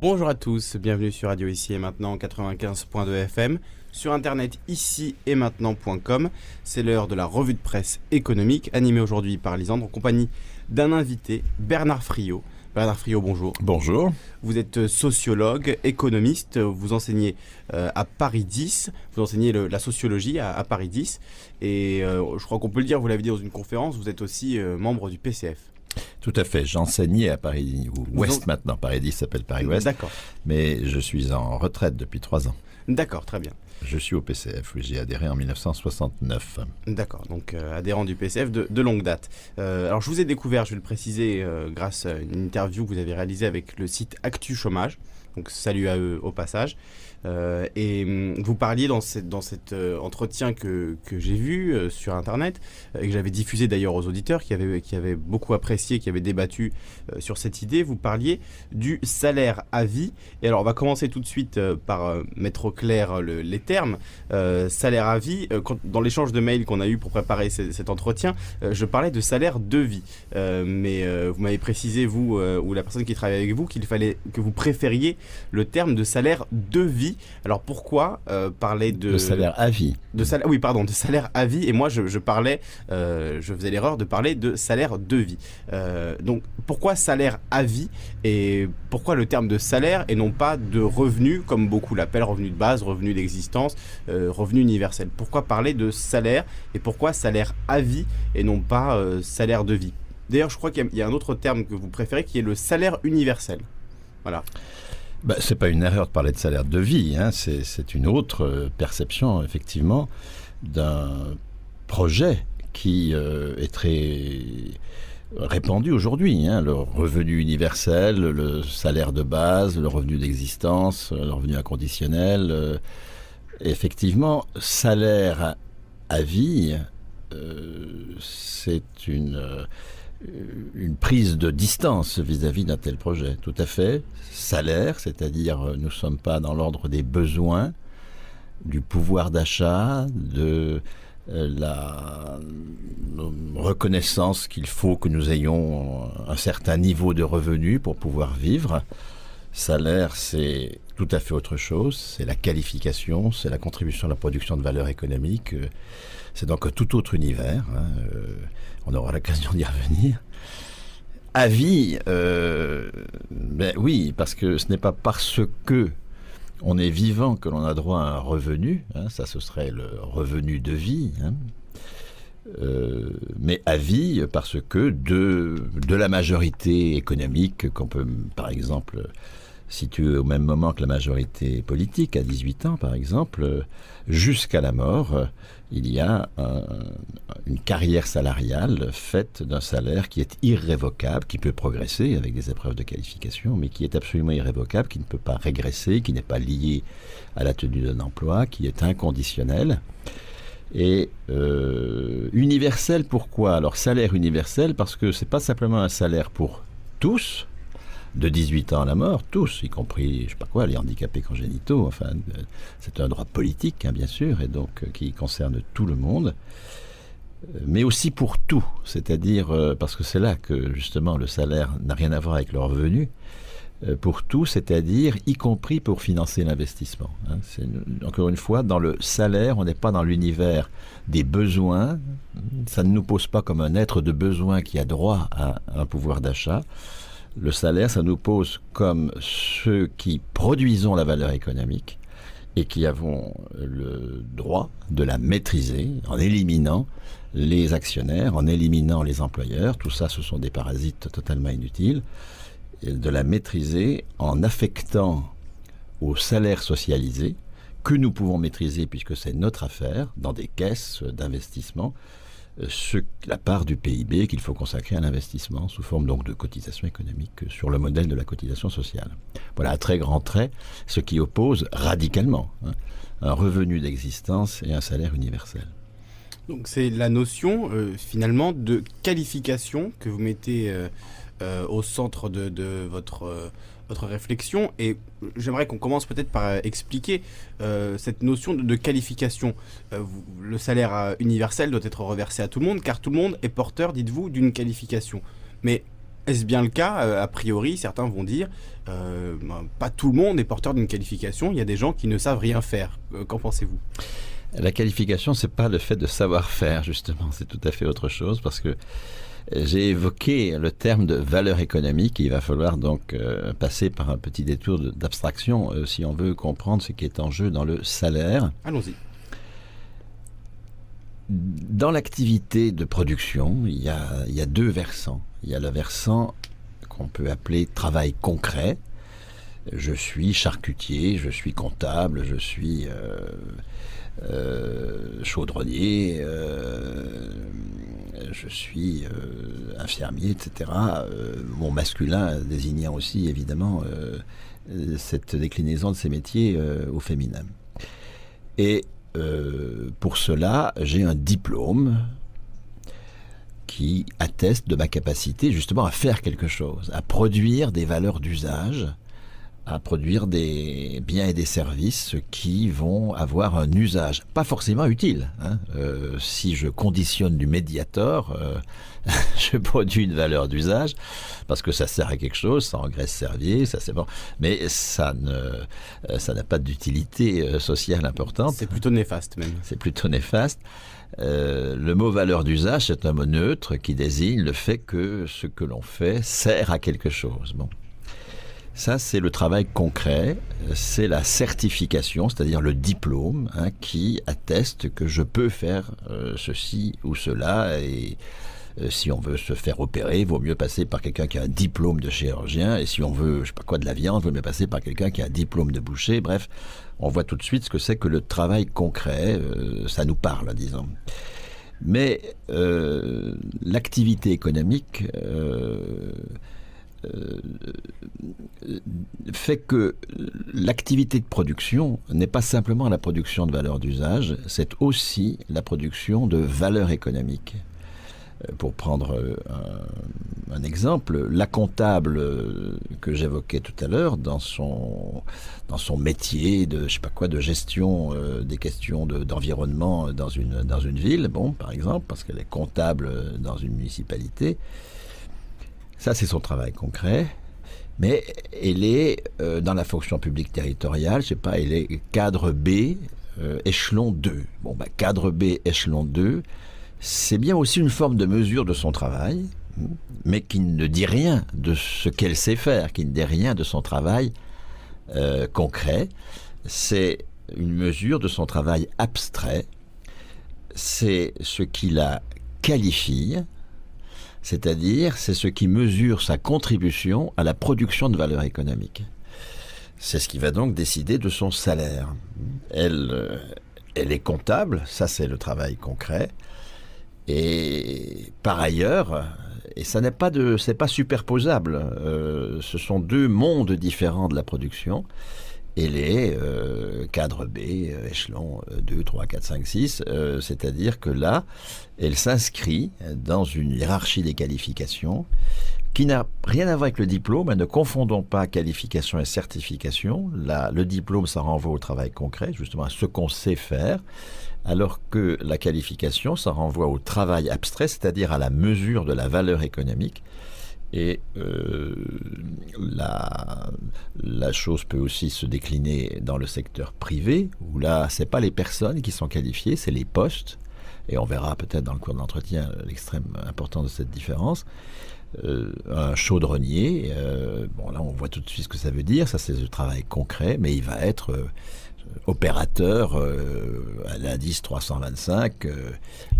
Bonjour à tous, bienvenue sur Radio Ici et Maintenant 95.2 FM, sur internet ici et maintenant.com. C'est l'heure de la revue de presse économique, animée aujourd'hui par Lisandre en compagnie d'un invité, Bernard Friot. Bernard Friot, bonjour. Bonjour. Vous êtes sociologue, économiste, vous enseignez euh, à Paris 10, vous enseignez la sociologie à, Paris 10, et euh, je crois qu'on peut le dire, vous l'avez dit dans une conférence, vous êtes aussi euh, membre du PCF. Tout à fait. J'enseignais à Paris Ouest maintenant. Paris 10 s'appelle Paris Ouest. D'accord. Mais je suis en retraite depuis trois ans. D'accord, très bien. Je suis au PCF, oui, j'ai adhéré en 1969. D'accord, donc euh, adhérent du PCF de, longue date. Euh, alors je vous ai découvert, je vais le préciser, euh, grâce à une interview que vous avez réalisée avec le site Actu Chômage. Donc salut à eux au passage. Euh, et hum, vous parliez dans, cette, dans cet euh, entretien que, que j'ai vu euh, sur Internet, et que j'avais diffusé d'ailleurs aux auditeurs qui avaient, qui avaient beaucoup apprécié, qui avaient débattu sur cette idée, vous parliez du salaire à vie. Et alors on va commencer tout de suite par mettre au clair les termes. salaire à vie, dans l'échange de mails qu'on a eu pour préparer cet entretien, je parlais de salaire de vie. mais vous m'avez précisé, vous ou la personne qui travaille avec vous, qu'il fallait que vous préfériez le terme de salaire de vie alors pourquoi euh, parler de... De salaire à vie. De salaire, oui, pardon, de salaire à vie. Et moi, je, parlais, euh, je faisais l'erreur de parler de salaire de vie. Euh, donc pourquoi salaire à vie et pourquoi le terme de salaire et non pas de revenu, comme beaucoup l'appellent, revenu de base, revenu d'existence, revenu universel? Pourquoi parler de salaire et pourquoi salaire à vie et non pas salaire de vie? D'ailleurs, je crois qu'il y, a un autre terme que vous préférez qui est le salaire universel. Voilà. Bah, Ce n'est pas une erreur de parler de salaire de vie, hein. c'est une autre euh, perception, effectivement, d'un projet qui euh, est très répandu aujourd'hui. Hein. le revenu universel, le salaire de base, le revenu d'existence, le revenu inconditionnel. Euh, effectivement, salaire à vie, c'est une euh, une prise de distance vis-à-vis d'un tel projet. Tout à fait. Salaire, c'est-à-dire euh, nous ne sommes pas dans l'ordre des besoins, du pouvoir d'achat, de euh, la reconnaissance qu'il faut que nous ayons un certain niveau de revenus pour pouvoir vivre. Salaire, c'est tout à fait autre chose. C'est la qualification, c'est la contribution à la production de valeur économique. C'est donc un tout autre univers. Hein, on aura l'occasion d'y revenir. Avis, euh, ben oui, parce que ce n'est pas parce que on est vivant que l'on a droit à un revenu, hein, ça ce serait le revenu de vie, hein. euh, mais avis parce que de, de la majorité économique qu'on peut par exemple située au même moment que la majorité politique, à 18 ans par exemple, jusqu'à la mort, il y a une carrière salariale faite d'un salaire qui est irrévocable, qui peut progresser avec des épreuves de qualification, mais qui est absolument irrévocable, qui ne peut pas régresser, qui n'est pas lié à la tenue d'un emploi, qui est inconditionnel. Et euh, universel, pourquoi? Alors salaire universel, parce que c'est pas simplement un salaire pour tous, de 18 ans à la mort, tous, y compris, je sais pas quoi, les handicapés congénitaux. Enfin, euh, c'est un droit politique, hein, bien sûr, et donc euh, qui concerne tout le monde, euh, mais aussi pour tout, c'est-à-dire parce que c'est là que justement le salaire n'a rien à voir avec le revenu. Pour tout, c'est-à-dire y compris pour financer l'investissement. Hein. encore une fois, dans le salaire, on n'est pas dans l'univers des besoins. Ça ne nous pose pas comme un être de besoin qui a droit à un pouvoir d'achat le salaire, ça nous pose comme ceux qui produisons la valeur économique et qui avons le droit de la maîtriser en éliminant les actionnaires, en éliminant les employeurs. Tout ça, ce sont des parasites totalement inutiles. De la maîtriser en affectant au salaire socialisé que nous pouvons maîtriser puisque c'est notre affaire dans des caisses d'investissement ce, la part du PIB qu'il faut consacrer à l'investissement sous forme donc de cotisation économique sur le modèle de la cotisation sociale. Voilà, à très grand trait, ce qui oppose radicalement hein, un revenu d'existence et un salaire universel. Donc c'est la notion euh, finalement de qualification que vous mettez euh, euh, au centre de, votre votre réflexion et j'aimerais qu'on commence peut-être par euh, expliquer euh, cette notion de, qualification. Euh, le salaire universel doit être reversé à tout le monde car tout le monde est porteur, dites-vous, d'une qualification. Mais est-ce bien le cas? A priori, certains vont dire, ben, pas tout le monde est porteur d'une qualification, il y a des gens qui ne savent rien faire. Qu'en pensez-vous? La qualification, c'est pas le fait de savoir faire, justement, c'est tout à fait autre chose, parce que j'ai évoqué le terme de valeur économique. Il va falloir donc euh, passer par un petit détour d'abstraction euh, si on veut comprendre ce qui est en jeu dans le salaire. Allons-y. Dans l'activité de production, il y, a, il y, a, deux versants. Il y a le versant qu'on peut appeler travail concret. Je suis charcutier, je suis comptable, je suis euh, chaudronnier, euh, je suis euh, infirmier, etc. mon masculin désignant aussi évidemment cette déclinaison de ces métiers au féminin. Et pour cela, j'ai un diplôme qui atteste de ma capacité justement à faire quelque chose, à produire des valeurs d'usage à produire des biens et des services qui vont avoir un usage, pas forcément utile. Hein. Euh, si je conditionne du médiator, euh, je produis une valeur d'usage parce que ça sert à quelque chose, ça engraisse servier, ça c'est bon, mais ça ne, euh, ça n'a pas d'utilité sociale importante. C'est plutôt néfaste même. C'est plutôt néfaste. le mot valeur d'usage, c'est un mot neutre qui désigne le fait que ce que l'on fait sert à quelque chose. Bon. Ça, c'est le travail concret, c'est la certification, c'est-à-dire le diplôme hein, qui atteste que je peux faire euh, ceci ou cela. Et euh, si on veut se faire opérer, il vaut mieux passer par quelqu'un qui a un diplôme de chirurgien. Et si on veut, je sais pas quoi, de la viande, il vaut mieux passer par quelqu'un qui a un diplôme de boucher. Bref, on voit tout de suite ce que c'est que le travail concret. Euh, ça nous parle, disons. Mais l'activité économique fait que l'activité de production n'est pas simplement la production de valeur d'usage, c'est aussi la production de valeur économique. Euh, pour prendre euh, un, exemple, la comptable que j'évoquais tout à l'heure dans son, dans son métier de, je sais pas quoi, de gestion des questions d'environnement dans, une, dans une ville, bon, par exemple, parce qu'elle est comptable dans une municipalité, ça, c'est son travail concret. Mais elle est euh, dans la fonction publique territoriale, je sais pas, elle est cadre B, euh, échelon 2. Bon, bah, cadre B, échelon 2, c'est bien aussi une forme de mesure de son travail, mais qui ne dit rien de ce qu'elle sait faire, qui ne dit rien de son travail euh, concret. C'est une mesure de son travail abstrait. C'est ce qui la qualifie, c'est-à-dire c'est ce qui mesure sa contribution à la production de valeur économique. C'est ce qui va donc décider de son salaire. Elle, euh, elle est comptable, ça c'est le travail concret. Et par ailleurs, et ça n'est pas de, c'est pas superposable. Euh, ce sont deux mondes différents de la production et les euh, cadres B, euh, échelon 2, 3, 4, 5, 6, c'est-à-dire que là, elle s'inscrit dans une hiérarchie des qualifications qui n'a rien à voir avec le diplôme. Ne confondons pas qualification et certification. Là, le diplôme, ça renvoie au travail concret, justement à ce qu'on sait faire, alors que la qualification, ça renvoie au travail abstrait, c'est-à-dire à la mesure de la valeur économique. Et euh, la, chose peut aussi se décliner dans le secteur privé, où là, c'est pas les personnes qui sont qualifiées, c'est les postes. Et on verra peut-être dans le cours de l'entretien l'extrême importance de cette différence. Euh, un chaudronnier, euh, bon là on voit tout de suite ce que ça veut dire, ça c'est le travail concret, mais il va être opérateur à l'indice 325. Euh,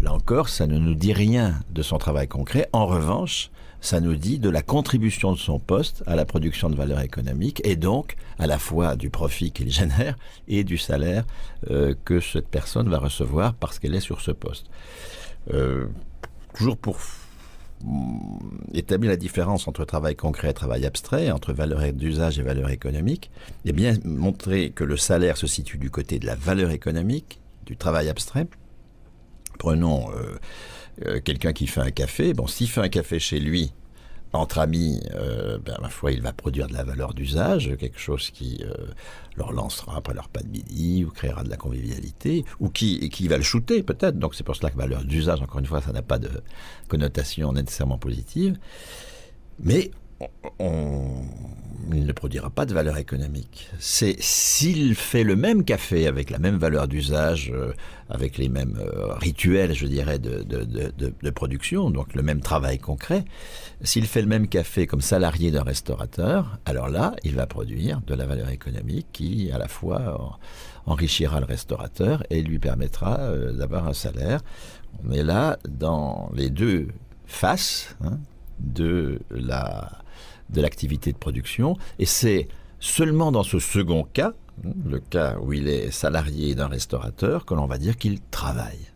là encore, ça ne nous dit rien de son travail concret. En revanche, ça nous dit de la contribution de son poste à la production de valeur économique et donc à la fois du profit qu'il génère et du salaire euh, que cette personne va recevoir parce qu'elle est sur ce poste. Euh, toujours pour établir la différence entre travail concret et travail abstrait, entre valeur d'usage et valeur économique, et bien montrer que le salaire se situe du côté de la valeur économique, du travail abstrait. Prenons euh, euh, quelqu'un qui fait un café, bon, s'il fait un café chez lui, entre amis, euh, ben, ma foi, il va produire de la valeur d'usage, quelque chose qui euh, leur lancera après leur pas de midi, ou créera de la convivialité, ou qui, qui va le shooter peut-être. Donc c'est pour cela que valeur d'usage, encore une fois, ça n'a pas de connotation nécessairement positive. Mais on, il ne produira pas de valeur économique. C'est s'il fait le même café avec la même valeur d'usage, euh, avec les mêmes euh, rituels, je dirais, de, production, donc le même travail concret, s'il fait le même café comme salarié d'un restaurateur, alors là, il va produire de la valeur économique qui, à la fois, enrichira le restaurateur et lui permettra euh, d'avoir un salaire. On est là dans les deux faces hein, de la de l'activité de production. Et c'est seulement dans ce second cas, le cas où il est salarié d'un restaurateur, que l'on va dire qu'il travaille.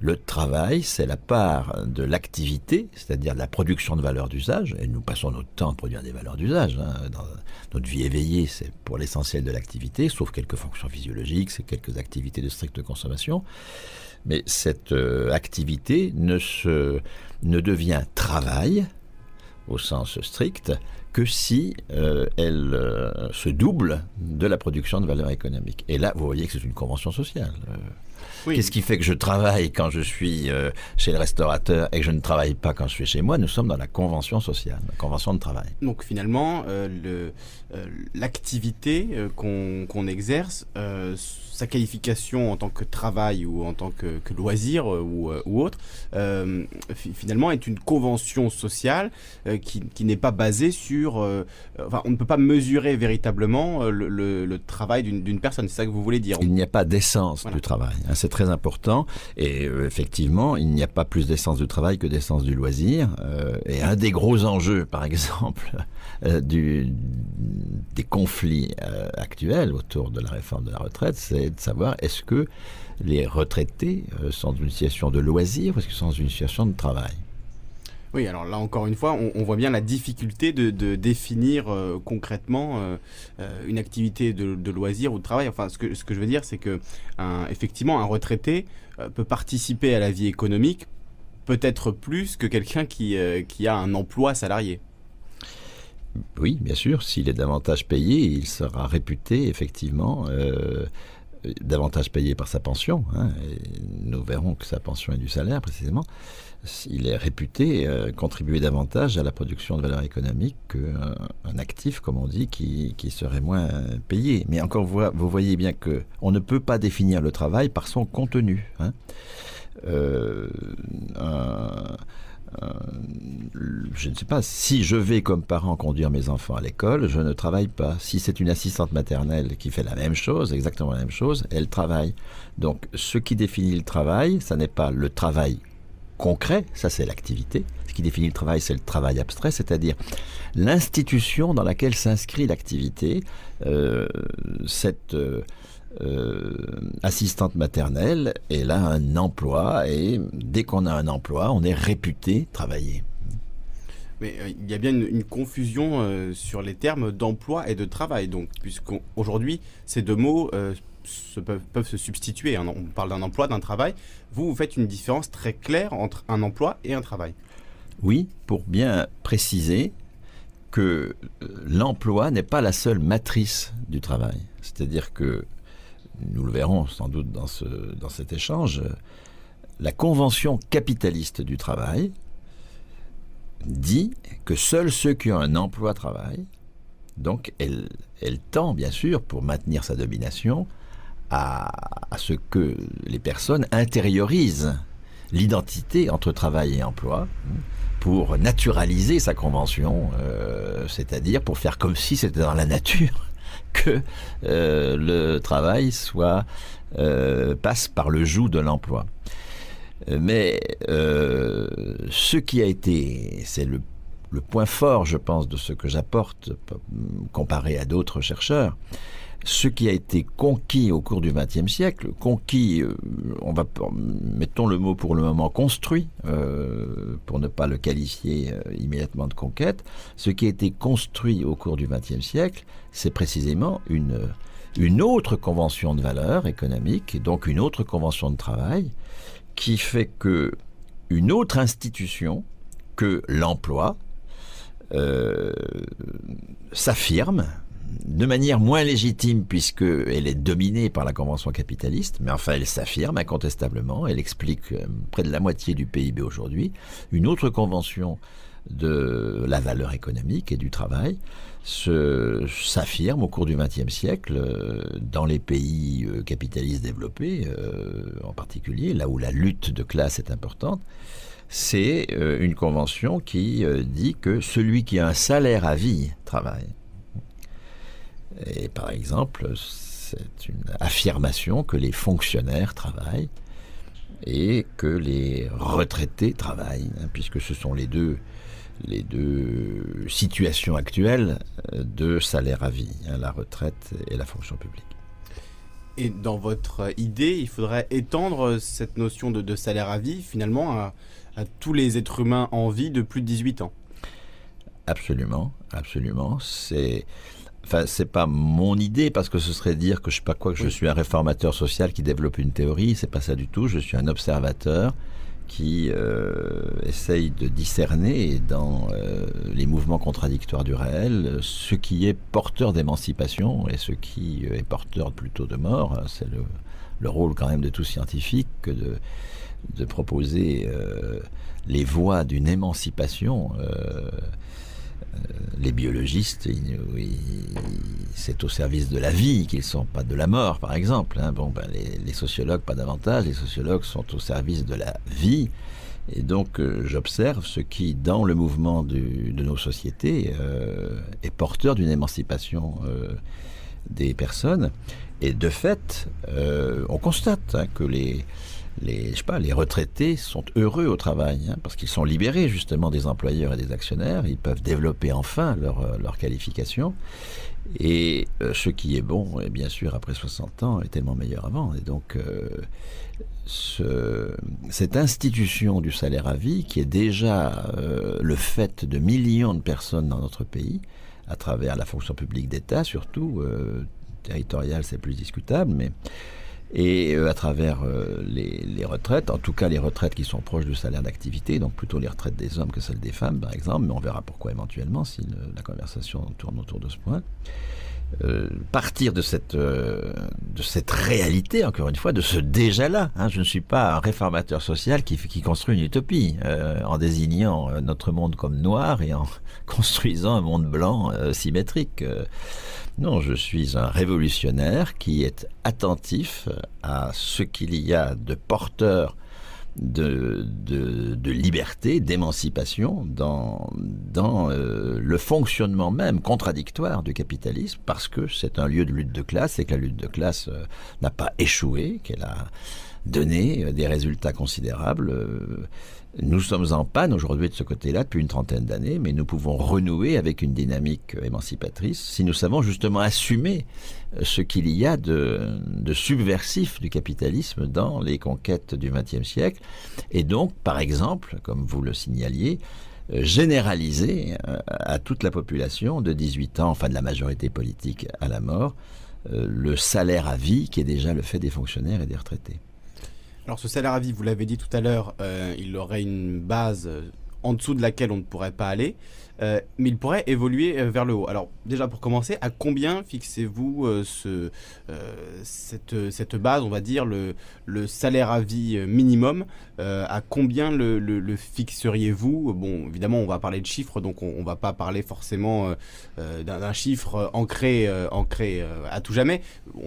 Le travail, c'est la part de l'activité, c'est-à-dire de la production de valeur d'usage, et nous passons notre temps à produire des valeurs d'usage. Hein. Dans notre vie éveillée, c'est pour l'essentiel de l'activité, sauf quelques fonctions physiologiques, c'est quelques activités de stricte consommation. Mais cette euh, activité ne, se, ne devient travail au sens strict que si euh, elle euh, se double de la production de valeur économique. Et là, vous voyez que c'est une convention sociale. Euh, Qu'est-ce qui fait que je travaille quand je suis chez le restaurateur et que je ne travaille pas quand je suis chez moi? Nous sommes dans la convention sociale, la convention de travail. Donc finalement, l'activité qu'on exerce sa qualification en tant que travail ou en tant que, loisir euh, euh, ou, autre, euh, finalement est une convention sociale qui, n'est pas basée sur... enfin, on ne peut pas mesurer véritablement le, travail d'une personne, c'est ça que vous voulez dire Il n'y a pas d'essence du travail, hein, c'est très important. Et effectivement, il n'y a pas plus d'essence du travail que d'essence du loisir. et un des gros enjeux, par exemple, du, des conflits actuels autour de la réforme de la retraite, c'est de savoir est-ce que les retraités euh, sont dans une situation de loisir ou est-ce qu'ils sont dans une situation de travail? Oui, alors là encore une fois, on, voit bien la difficulté de, définir euh, concrètement euh, une activité de, loisir ou de travail. Enfin, ce que, ce que je veux dire, c'est que effectivement, un retraité peut participer à la vie économique peut-être plus que quelqu'un qui, qui a un emploi salarié. Oui, bien sûr, s'il est davantage payé, il sera réputé effectivement davantage payé par sa pension. Hein, nous verrons que sa pension est du salaire précisément. Il est réputé euh, contribuer davantage à la production de valeur économique qu'un actif, comme on dit, qui, serait moins payé. Mais encore, vous, voyez bien que on ne peut pas définir le travail par son contenu. Hein. Euh, je ne sais pas, si je vais comme parent conduire mes enfants à l'école, je ne travaille pas. Si c'est une assistante maternelle qui fait la même chose, exactement la même chose, elle travaille. Donc ce qui définit le travail, ça n'est pas le travail concret, ça c'est l'activité. Ce qui définit le travail, c'est le travail abstrait, c'est-à-dire l'institution dans laquelle s'inscrit l'activité, euh, cette... Euh, euh, assistante maternelle, elle a un emploi et dès qu'on a un emploi, on est réputé travailler. Mais euh, il y a bien une, confusion euh, sur les termes d'emploi et de travail, donc puisqu'aujourd'hui ces deux mots se peuvent, peuvent, se substituer. Hein. On parle d'un emploi, d'un travail. Vous, vous faites une différence très claire entre un emploi et un travail. Oui, pour bien préciser que l'emploi n'est pas la seule matrice du travail. C'est-à-dire que nous le verrons sans doute dans, ce, dans cet échange, la convention capitaliste du travail dit que seuls ceux qui ont un emploi travaillent. Donc elle, elle tend bien sûr, pour maintenir sa domination, à, ce que les personnes intériorisent l'identité entre travail et emploi pour naturaliser sa convention, euh, c'est-à-dire pour faire comme si c'était dans la nature que euh, le travail soit euh, passe par le joug de l'emploi. Mais euh, ce qui a été, c'est le, point fort, je pense, de ce que j'apporte comparé à d'autres chercheurs, ce qui a été conquis au cours du XXe siècle, conquis, euh, on va mettons le mot pour le moment construit, euh, pour ne pas le qualifier euh, immédiatement de conquête, ce qui a été construit au cours du XXe siècle, c'est précisément une une autre convention de valeur économique, et donc une autre convention de travail, qui fait que une autre institution que l'emploi s'affirme de manière moins légitime puisqu'elle est dominée par la convention capitaliste, mais enfin elle s'affirme incontestablement, elle explique euh, près de la moitié du PIB aujourd'hui. Une autre convention de la valeur économique et du travail s'affirme au cours du XXe siècle euh, dans les pays euh, capitalistes développés, en particulier, là où la lutte de classe est importante. C'est une convention qui dit que celui qui a un salaire à vie travaille. Et par exemple, c'est une affirmation que les fonctionnaires travaillent et que les retraités travaillent, hein, puisque ce sont les deux les deux situations actuelles de salaire à vie, hein, la retraite et la fonction publique. Et dans votre idée, il faudrait étendre cette notion de, salaire à vie finalement à, tous les êtres humains en vie de plus de 18 ans? Absolument, absolument. C'est Enfin, c'est pas mon idée parce que ce serait dire que je sais pas quoi que je suis un réformateur social qui développe une théorie. C'est pas ça du tout. Je suis un observateur qui euh, essaye de discerner dans euh, les mouvements contradictoires du réel ce qui est porteur d'émancipation et ce qui est porteur plutôt de mort. C'est le, rôle quand même de tout scientifique que de, de proposer euh, les voies d'une émancipation les biologistes, c'est au service de la vie qu'ils sont, pas de la mort, par exemple. Hein. Bon, ben, les, sociologues, pas davantage. Les sociologues sont au service de la vie. Et donc, euh, j'observe ce qui, dans le mouvement de nos sociétés, euh, est porteur d'une émancipation euh, des personnes. Et de fait, on constate hein, que les, les, je sais pas, les retraités sont heureux au travail, hein, parce qu'ils sont libérés justement des employeurs et des actionnaires, ils peuvent développer enfin leur, euh, leur qualification. Et euh, ce qui est bon, et bien sûr, après 60 ans, est tellement meilleur avant. Et donc, euh, ce, cette institution du salaire à vie, qui est déjà le fait de millions de personnes dans notre pays, à travers la fonction publique d'État surtout, territoriale c'est plus discutable, mais et euh, à travers euh, les, retraites, en tout cas les retraites qui sont proches du salaire d'activité, donc plutôt les retraites des hommes que celles des femmes par exemple, mais on verra pourquoi éventuellement si la conversation tourne autour de ce point. Euh, partir de cette, de cette réalité, encore une fois, de ce déjà-là. Hein. Je ne suis pas un réformateur social qui, qui construit une utopie en désignant notre monde comme noir et en construisant un monde blanc symétrique. Non, je suis un révolutionnaire qui est attentif à ce qu'il y a de porteur de, liberté, d'émancipation dans, dans euh, le fonctionnement même contradictoire du capitalisme, parce que c'est un lieu de lutte de classe et que la lutte de classe euh, n'a pas échoué, qu'elle a donné euh, des résultats considérables nous sommes en panne aujourd'hui de ce côté-là depuis une trentaine d'années, mais nous pouvons renouer avec une dynamique émancipatrice si nous savons justement assumer euh, ce qu'il y a de, subversif du capitalisme dans les conquêtes du XXe siècle. Et donc, par exemple, comme vous le signaliez, euh, généraliser euh, à toute la population de 18 ans, enfin de la majorité politique à la mort, le salaire à vie qui est déjà le fait des fonctionnaires et des retraités. Alors ce salaire à vie, vous l'avez dit tout à l'heure, euh, il aurait une base euh, en dessous de laquelle on ne pourrait pas aller, euh, mais il pourrait évoluer vers le haut. Alors déjà pour commencer, à combien fixez-vous ce, cette, base, on va dire, le, salaire à vie minimum À combien le, fixeriez-vous? Bon, évidemment, on va parler de chiffres, donc on ne va pas parler forcément d'un chiffre ancré, ancré à tout jamais.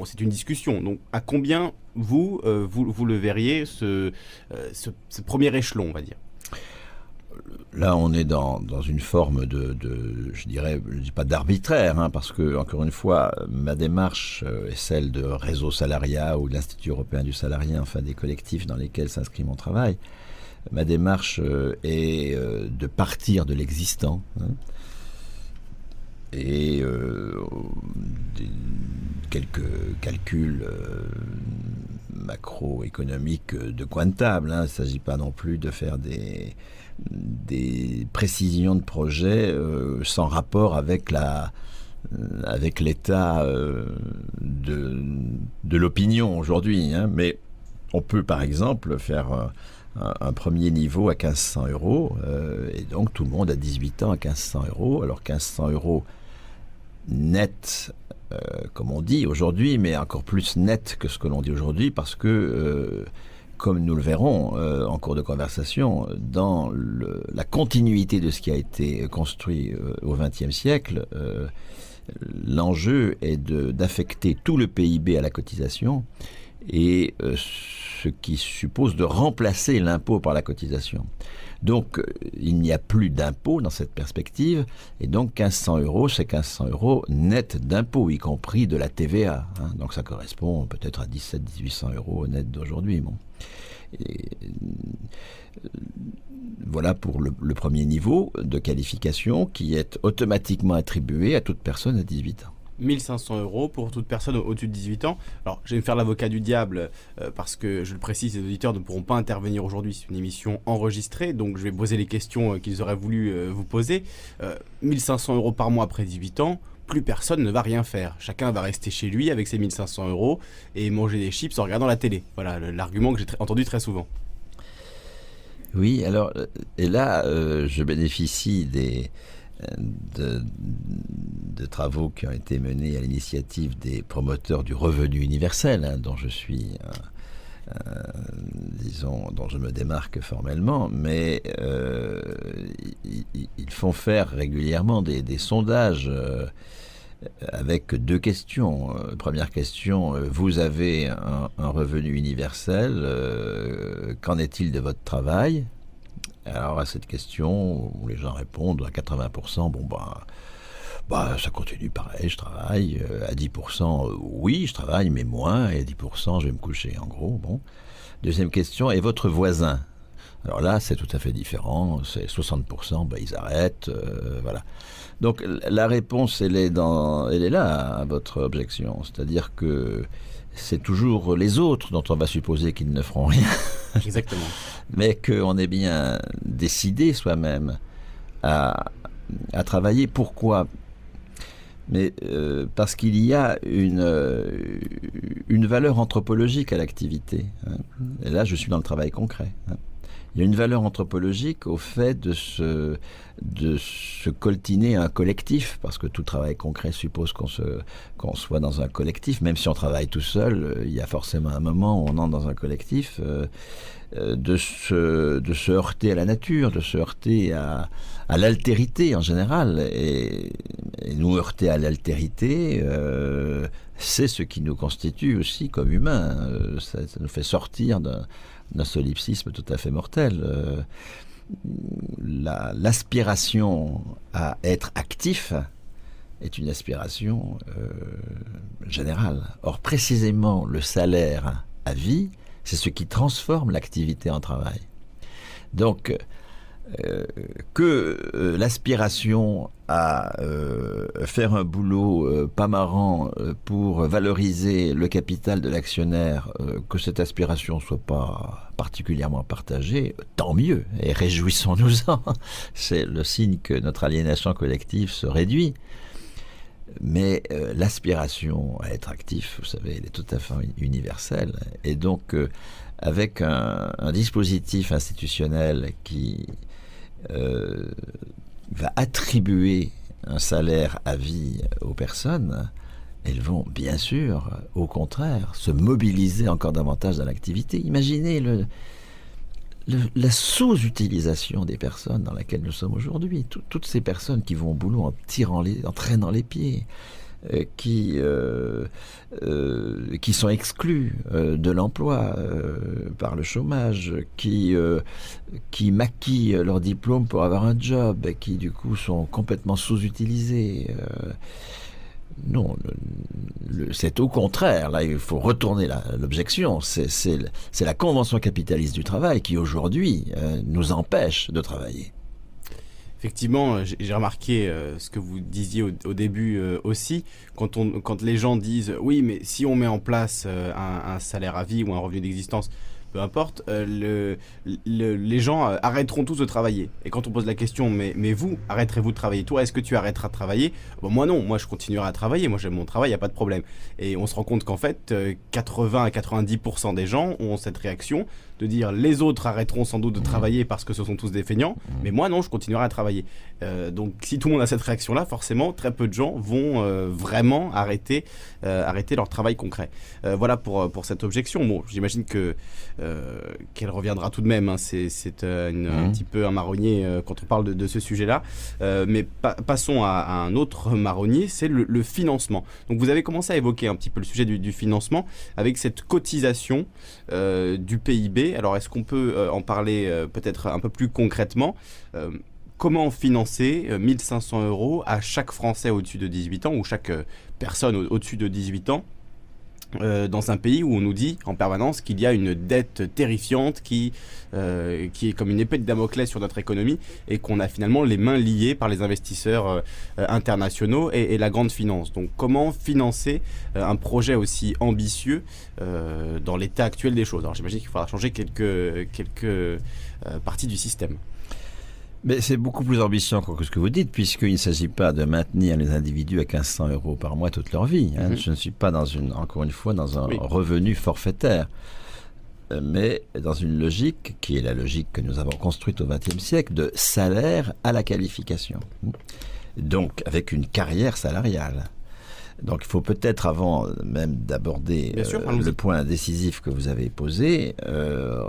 C'est une discussion. Donc à combien vous, euh, vous, le verriez, euh, ce, premier échelon, on va dire? Là, on est dans, une forme de, je dirais, dis pas d'arbitraire, hein, parce que, encore une fois, ma démarche euh, est celle de Réseau Salariat ou de l'Institut européen du salarié, enfin des collectifs dans lesquels s'inscrit mon travail. Ma démarche est de partir de l'existant. Hein, et euh, quelques calculs euh, macroéconomiques de coin table. Hein. Il ne s'agit pas non plus de faire des, des précisions de projet euh, sans rapport avec la avec l'état de, de l'opinion aujourd'hui. Hein. Mais on peut par exemple faire un, premier niveau à 1500 euros, et donc tout le monde a 18 ans à 1500 euros. Alors 1500 euros net, euh, comme on dit aujourd'hui, mais encore plus net que ce que l'on dit aujourd'hui, parce que comme nous le verrons en cours de conversation, dans la continuité de ce qui a été construit au XXe siècle, l'enjeu est d'affecter tout le PIB à la cotisation et ce qui suppose de remplacer l'impôt par la cotisation. Donc, euh, il n'y a plus d'impôt dans cette perspective, et donc 1500 euros, c'est 1500 euros net d'impôt, y compris de la TVA. Hein. Donc, ça correspond peut-être à 17-1800 euros net d'aujourd'hui. Euh, voilà pour le, premier niveau de qualification qui est automatiquement attribué à toute personne à 18 ans. 1500 euros pour toute personne au-dessus de 18 ans. Alors, je vais me faire l'avocat du diable euh, parce que, je le précise, les auditeurs ne pourront pas intervenir aujourd'hui. C'est une émission enregistrée, donc je vais poser les questions euh, qu'ils auraient voulu vous poser. 1500 euros par mois après 18 ans, plus personne ne va rien faire. Chacun va rester chez lui avec ses 1500 euros et manger des chips en regardant la télé. Voilà l'argument que j'ai entendu très souvent. Oui, alors, et là, je bénéficie des, de, travaux qui ont été menés à l'initiative des promoteurs du revenu universel, hein, dont je suis, euh, euh, disons, dont je me démarque formellement, mais euh, ils, font faire régulièrement des, sondages avec deux questions. Première question, vous avez un revenu universel, qu'en est-il de votre travail? Alors à cette question, les gens répondent à 80%, bon bah, bah ça continue pareil, je travaille. Euh, à 10%, euh, oui, je travaille, mais moins. Et à 10%, je vais me coucher, en gros. Bon. Deuxième question, et votre voisin? Alors là, c'est tout à fait différent. C'est 60%, bah, ils arrêtent. Euh, voilà. Donc la réponse, elle est, dans, elle est là à votre objection. C'est-à-dire que c'est toujours les autres dont on va supposer qu'ils ne feront rien. Exactement. Mais qu'on est bien décidé soi-même à, travailler. Pourquoi? Mais euh, parce qu'il y a une, euh, une valeur anthropologique à l'activité. Hein. Et là, je suis dans le travail concret. Hein. Il y a une valeur anthropologique au fait de se, de se coltiner un collectif, parce que tout travail concret suppose qu'on qu'on soit dans un collectif, même si on travaille tout seul, euh, il y a forcément un moment où on entre dans un collectif, euh, euh, de, se, de se heurter à la nature, de se heurter à, à l'altérité en général. Et, nous heurter à l'altérité, c'est ce qui nous constitue aussi comme humains. ça nous fait sortir d'un solipsisme tout à fait mortel. Euh, l'aspiration à être actif est une aspiration euh, générale. Or, précisément, le salaire à vie, c'est ce qui transforme l'activité en travail. Donc, euh, que euh, l'aspiration à euh, faire un boulot pas marrant pour valoriser le capital de l'actionnaire, que cette aspiration soit pas particulièrement partagée, tant mieux, et réjouissons-nous-en. C'est le signe que notre aliénation collective se réduit. Mais l'aspiration à être actif, vous savez, elle est tout à fait universelle. Et donc, avec un, dispositif institutionnel qui euh, va attribuer un salaire à vie aux personnes, elles vont bien sûr, au contraire, se mobiliser encore davantage dans l'activité. Imaginez la sous-utilisation des personnes dans laquelle nous sommes aujourd'hui. toutes ces personnes qui vont au boulot en tirant les, en traînant les pieds, qui, euh, euh, qui sont exclus de l'emploi par le chômage, qui, qui maquillent leur diplôme pour avoir un job, et qui du coup sont complètement sous-utilisés. Non, c'est au contraire. Là, il faut retourner l'objection. C'est la convention capitaliste du travail qui aujourd'hui nous empêche de travailler. Effectivement, j'ai remarqué euh, ce que vous disiez au, début euh, aussi, quand, on, quand les gens disent oui, mais si on met en place euh, un, salaire à vie ou un revenu d'existence, peu importe, le, les gens arrêteront tous de travailler. Et quand on pose la question, mais, vous, arrêterez-vous de travailler Toi, est-ce que tu arrêteras de travailler? Bon, Moi non, moi je continuerai à travailler, moi j'aime mon travail, il n'y a pas de problème. Et on se rend compte qu'en fait, 80 à 90% des gens ont cette réaction de dire les autres arrêteront sans doute de travailler parce que ce sont tous des feignants, mmh. mais moi non, je continuerai à travailler. Euh, donc si tout le monde a cette réaction-là, forcément, très peu de gens vont euh, vraiment arrêter, euh, arrêter leur travail concret. voilà pour, pour cette objection. Bon, j'imagine que qu'elle reviendra tout de même. Hein. C'est un mmh. petit peu un marronnier quand on parle de, ce sujet-là. mais passons à, un autre marronnier, c'est le, financement. Donc vous avez commencé à évoquer un petit peu le sujet du, du financement avec cette cotisation du PIB. Alors est-ce qu'on peut en parler peut-être un peu plus concrètement comment financer 1500 euh, euros à chaque Français au-dessus de 18 ans ou chaque euh, personne au-dessus de 18 ans euh, dans un pays où on nous dit en permanence qu'il y a une dette terrifiante qui, qui est comme une épée de Damoclès sur notre économie et qu'on a finalement les mains liées par les investisseurs internationaux et, la grande finance. Donc comment financer un projet aussi ambitieux dans l'état actuel des choses? Alors j'imagine qu'il faudra changer quelques, quelques parties du système. Mais c'est beaucoup plus ambitieux que ce que vous dites, puisqu'il ne s'agit pas de maintenir les individus à 1500 euros par mois toute leur vie. Hein. Mhm. Je ne suis pas, dans une, encore une fois, dans un revenu forfaitaire, euh, mais dans une logique qui est la logique que nous avons construite au XXe siècle de salaire à la qualification. Donc, avec une carrière salariale. Donc il faut peut-être, avant même d'aborder euh, le point décisif que vous avez posé, euh,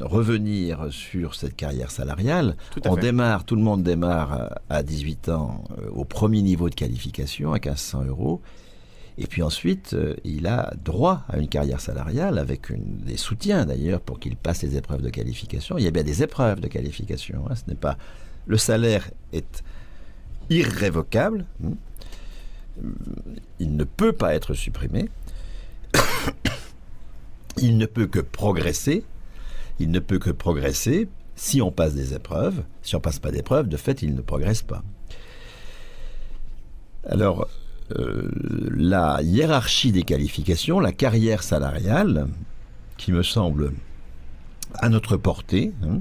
revenir sur cette carrière salariale. On démarre, tout le monde démarre à 18 ans euh, au premier niveau de qualification à 1500 euros. Et puis ensuite, euh, il a droit à une carrière salariale avec des soutiens d'ailleurs pour qu'il passe les épreuves de qualification. Il y a bien des épreuves de qualification. Hein. ce n'est pas le salaire est irrévocable. Hein. Il ne peut pas être supprimé il ne peut que progresser. Il ne peut que progresser si on passe des épreuves. Si on passe pas d'épreuves, de fait, il ne progresse pas. Alors, euh, la hiérarchie des qualifications, la carrière salariale, qui me semble à notre portée, hein,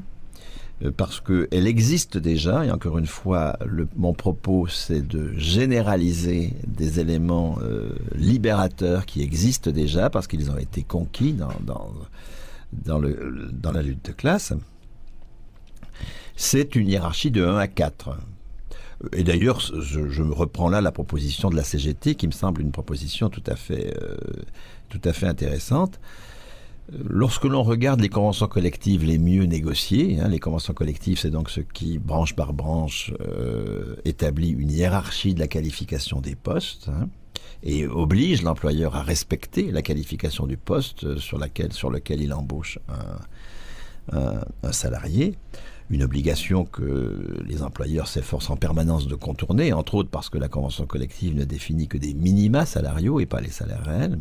parce qu'elle existe déjà, et encore une fois, mon propos, c'est de généraliser des éléments euh, libérateurs qui existent déjà, parce qu'ils ont été conquis dans, dans, le, dans la lutte de classe. C'est une hiérarchie de 1 à 4. Et d'ailleurs, je, je, reprends là la proposition de la CGT, qui me semble une proposition tout à fait, euh, tout à fait intéressante. Lorsque l'on regarde les conventions collectives les mieux négociées, hein, les conventions collectives, c'est donc ce qui, branche par branche, euh, établit une hiérarchie de la qualification des postes hein, et oblige l'employeur à respecter la qualification du poste sur, lequel il embauche un salarié. Une obligation que les employeurs s'efforcent en permanence de contourner, entre autres parce que la convention collective ne définit que des minima salariaux et pas les salaires réels.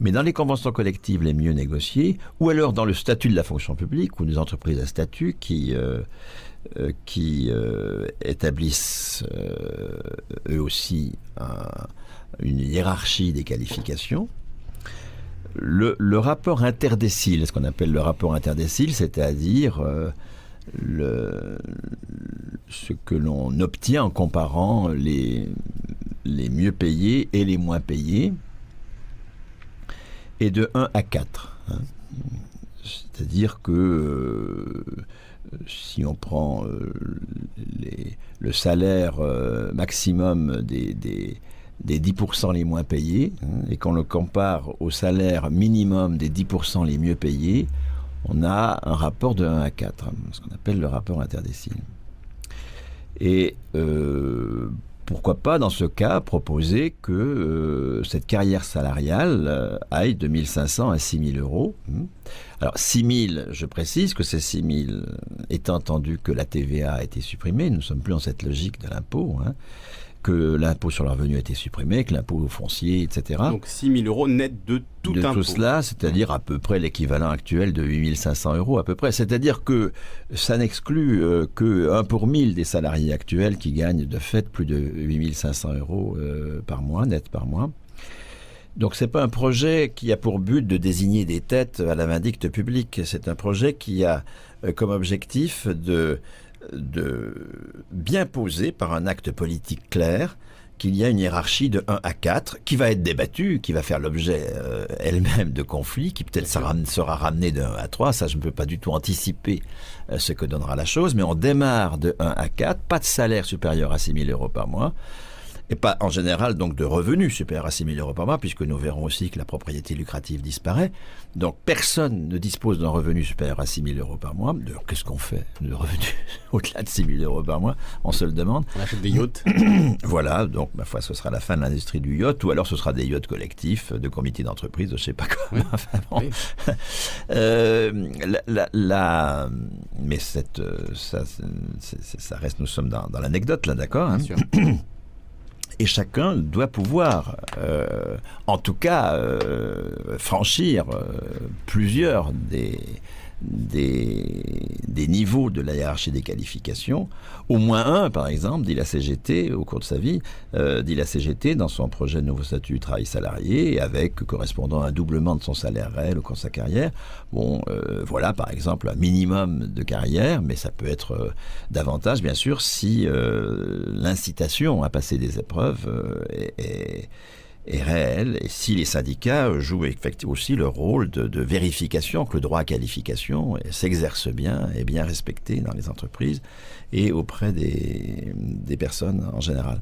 Mais dans les conventions collectives les mieux négociées, ou alors dans le statut de la fonction publique, ou des entreprises à statut qui, euh, euh, qui euh, établissent eux aussi une hiérarchie des qualifications, le, le, rapport interdécile, ce qu'on appelle le rapport interdécile, c'est-à-dire ce que l'on obtient en comparant les, les mieux payés et les moins payés, et de 1 à 4. Hein. C'est-à-dire que euh, si on prend euh, le salaire euh, maximum des, des, 10% les moins payés hein, et qu'on le compare au salaire minimum des 10% les mieux payés, on a un rapport de 1 à 4, hein, ce qu'on appelle le rapport interdécile. Et pourquoi pas dans ce cas proposer que euh, cette carrière salariale euh, aille de 1500 à 6000 euros hmm. Alors 6000, je précise que c'est 6000, étant entendu que la TVA a été supprimée, nous ne sommes plus dans cette logique de l'impôt. Hein que l'impôt sur le revenu a été supprimé, que l'impôt foncier, etc. Donc 6 000 euros net de tout de tout cela, c'est-à-dire à peu près l'équivalent actuel de 8 500 euros à peu près. C'est-à-dire que ça n'exclut euh, que 1 pour 1000 des salariés actuels qui gagnent de fait plus de 8 500 euros euh, par mois, net par mois. Donc c'est pas un projet qui a pour but de désigner des têtes à la vindicte publique. C'est un projet qui a euh, comme objectif de de bien poser par un acte politique clair qu'il y a une hiérarchie de 1 à 4 qui va être débattue, qui va faire l'objet euh, elle-même de conflits, qui peut-être sera, ramenée de 1 à 3. Ça, je ne peux pas du tout anticiper euh, ce que donnera la chose, mais on démarre de 1 à 4, pas de salaire supérieur à 6 000 euros par mois. Et pas en général donc de revenus supérieurs à 6 000 euros par mois, puisque nous verrons aussi que la propriété lucrative disparaît. Donc personne ne dispose d'un revenu supérieur à 6 000 euros par mois. D'ailleurs, qu'est-ce qu'on fait de revenus au-delà de 6 000 euros par mois? On se le demande. On achète des yachts. voilà, donc ma foi, ce sera la fin de l'industrie du yacht, ou alors ce sera des yachts collectifs, de comités d'entreprise, je ne sais pas. Enfin, bon. euh, la, la, mais cette, ça, ça reste, nous sommes dans, dans l'anecdote là, d'accord hein? et chacun doit pouvoir, euh, en tout cas, euh, franchir euh, plusieurs des, des, des, niveaux de la hiérarchie des qualifications. Au moins un, par exemple, dit la CGT au cours de sa vie, euh, dit la CGT dans son projet de nouveau statut du travail salarié, avec correspondant un doublement de son salaire réel au cours de sa carrière. Bon, euh, voilà, par exemple, un minimum de carrière, mais ça peut être euh, davantage, bien sûr, si l'incitation à passer des épreuves est est réel et si les syndicats jouent effectivement aussi le rôle de, vérification que le droit à qualification s'exerce bien et bien respecté dans les entreprises et auprès des, des personnes en général.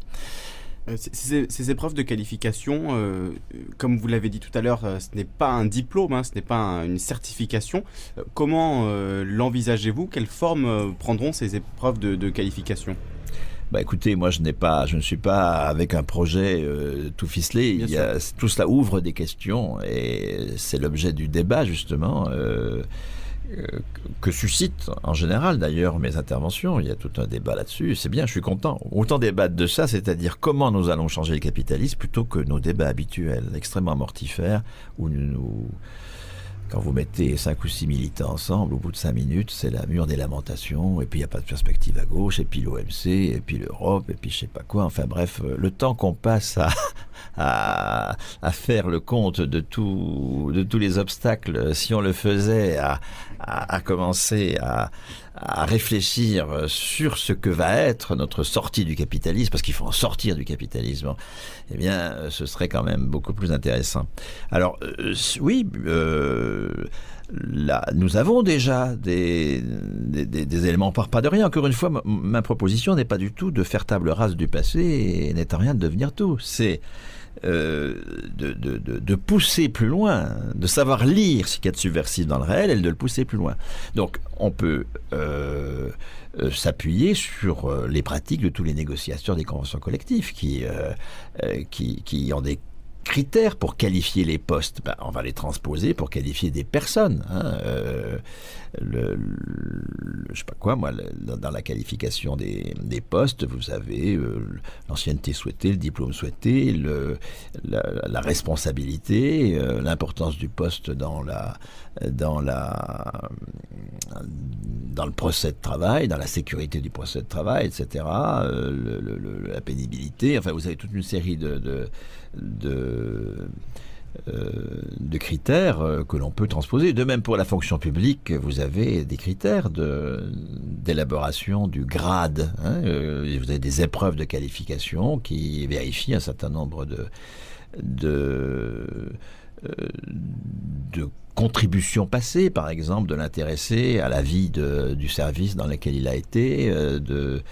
Euh, ces, épreuves de qualification, euh, comme vous l'avez dit tout à l'heure, euh, ce n'est pas un diplôme, hein, ce n'est pas un, une certification. Euh, comment l'envisagez-vous? Quelle forme prendront ces épreuves de qualification? Bah écoutez, moi je n'ai pas, je ne suis pas avec un projet euh, tout ficelé. Il y a, tout cela ouvre des questions et c'est l'objet du débat justement euh, que suscite en général d'ailleurs mes interventions. Il y a tout un débat là-dessus. C'est bien, je suis content. Autant débattre de ça, c'est-à-dire comment nous allons changer le capitalisme plutôt que nos débats habituels, extrêmement mortifères où nous nous quand vous mettez cinq ou six militants ensemble, au bout de cinq minutes, c'est la mur des lamentations, et puis il n'y a pas de perspective à gauche, et puis l'OMC, et puis l'Europe, et puis je sais pas quoi. Enfin bref, le temps qu'on passe à, à, à, faire le compte de, tout, de tous les obstacles, si on le faisait à, à, à commencer à, à réfléchir sur ce que va être notre sortie du capitalisme, parce qu'il faut en sortir du capitalisme, eh bien, ce serait quand même beaucoup plus intéressant. Alors, euh, oui, euh, là, nous avons déjà des, des, des, éléments par pas de rien. Encore une fois, ma, proposition n'est pas du tout de faire table rase du passé et n'est en rien de devenir tout. C'est euh, de, de, de, pousser plus loin, de savoir lire ce qu'il y a de subversif dans le réel et de le pousser plus loin. Donc on peut euh, euh, s'appuyer sur les pratiques de tous les négociateurs des conventions collectives qui, qui, qui ont des critères pour qualifier les postes, ben, on va les transposer pour qualifier des personnes. Hein. Euh, je sais pas quoi, moi, dans la qualification des, des postes, vous avez euh, l'ancienneté souhaitée, le diplôme souhaité, la, la responsabilité, euh, l'importance du poste dans la, dans la, dans le procès de travail, dans la sécurité du procès de travail, etc. Euh, la pénibilité. Enfin, vous avez toute une série de de, euh, de critères euh, que l'on peut transposer. De même pour la fonction publique, vous avez des critères d'élaboration du grade. Hein, euh, vous avez des épreuves de qualification qui vérifient un certain nombre de, de, contributions passées, par exemple, de l'intéressé à la vie du service dans lequel il a été, de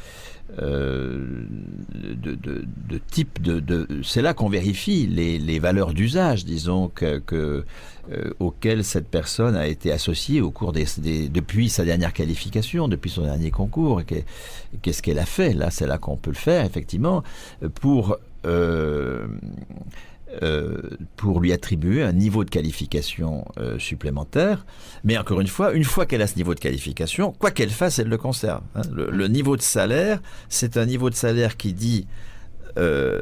euh, de, de, de, type de, de c'est là qu'on vérifie les, les valeurs d'usage disons que, que euh, auxquelles cette personne a été associée au cours des, des depuis sa dernière qualification depuis son dernier concours. Qu'est-ce qu'elle a fait? Là c'est là qu'on peut le faire effectivement pour euh, euh, pour lui attribuer un niveau de qualification euh, supplémentaire. Mais encore une fois, une fois qu'elle a ce niveau de qualification, quoi qu'elle fasse, elle le conserve. Hein. Le, niveau de salaire, c'est un niveau de salaire qui dit euh,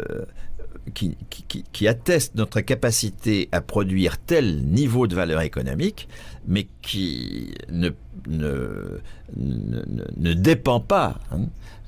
qui, atteste notre capacité à produire tel niveau de valeur économique, mais qui ne, ne, ne, ne dépend pas hein,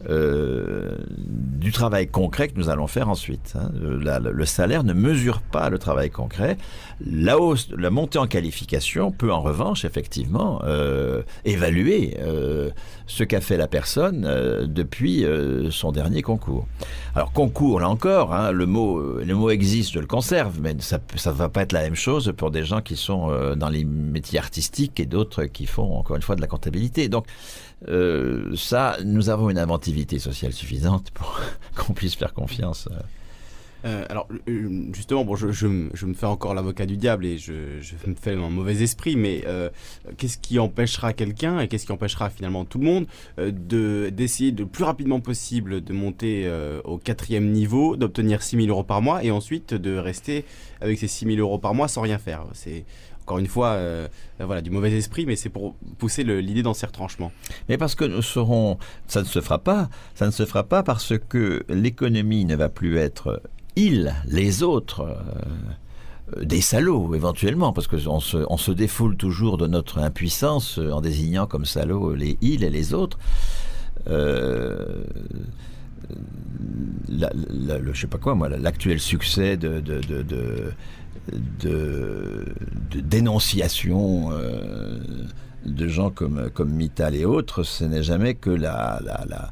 euh, du travail concret que nous allons faire ensuite. Hein. La, le, salaire ne mesure pas le travail concret. La hausse, la montée en qualification peut en revanche effectivement euh, évaluer euh, ce qu'a fait la personne euh, depuis euh, son dernier concours. Alors concours, là encore, hein, le, mot, le mot existe, je le conserve, mais ça ne va pas être la même chose pour des gens qui sont dans les métiers artistiques et d'autres qui font, encore une fois, de la comptabilité. Donc, ça, nous avons une inventivité sociale suffisante pour qu'on puisse faire confiance. Euh, alors, euh, justement, bon, je, me fais encore l'avocat du diable et je, me fais un mauvais esprit, mais euh, qu'est-ce qui empêchera quelqu'un et qu'est-ce qui empêchera finalement tout le monde de d'essayer le plus rapidement possible de monter au quatrième niveau, d'obtenir 6 000 euros par mois et ensuite de rester avec ces 6 000 euros par mois sans rien faire? Encore une fois, voilà, du mauvais esprit, mais c'est pour pousser l'idée dans ces retranchements. Mais parce que nous serons, ça ne se fera pas, ça ne se fera pas parce que l'économie ne va plus être ils, les autres, euh, des salauds éventuellement, parce qu'on se, on se défoule toujours de notre impuissance en désignant comme salauds les ils et les autres. Euh, le, je sais pas quoi, moi, l'actuel succès de, dénonciation euh, de gens comme, comme Mittal et autres, ce n'est jamais que la, la,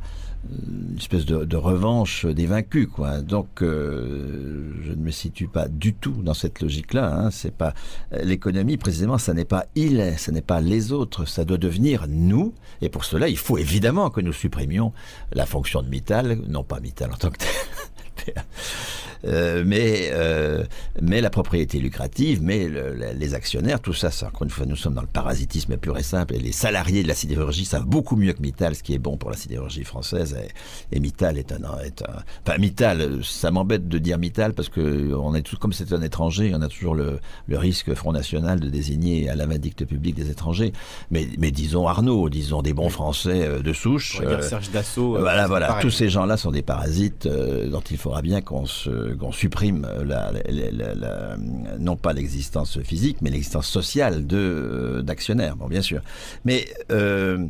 une espèce de, revanche des vaincus, quoi. Donc, euh, je ne me situe pas du tout dans cette logique-là. Hein. C'est pas l'économie, précisément, ça n'est pas il, ce n'est pas les autres, ça doit devenir nous. Et pour cela, il faut évidemment que nous supprimions la fonction de Mittal, non pas Mittal en tant que tel. Euh, mais, euh, mais la propriété lucrative, mais les actionnaires, tout ça, ça, encore une fois, nous sommes dans le parasitisme pur et simple, et les salariés de la sidérurgie savent beaucoup mieux que Mittal ce qui est bon pour la sidérurgie française, et, Mittal est un, est un... Enfin, Mittal, ça m'embête de dire Mittal, parce que on est tout, comme c'est un étranger, on a toujours le, le, risque Front National de désigner à la vindicte publique des étrangers, mais, mais disons Arnaud, disons des bons Français euh, de souche. Serge Dassault. voilà, voilà, tous ces gens-là sont des parasites dont il faudra bien qu'on se qu'on supprime la, non pas l'existence physique, mais l'existence sociale de euh, d'actionnaires, bon, bien sûr. Mais euh,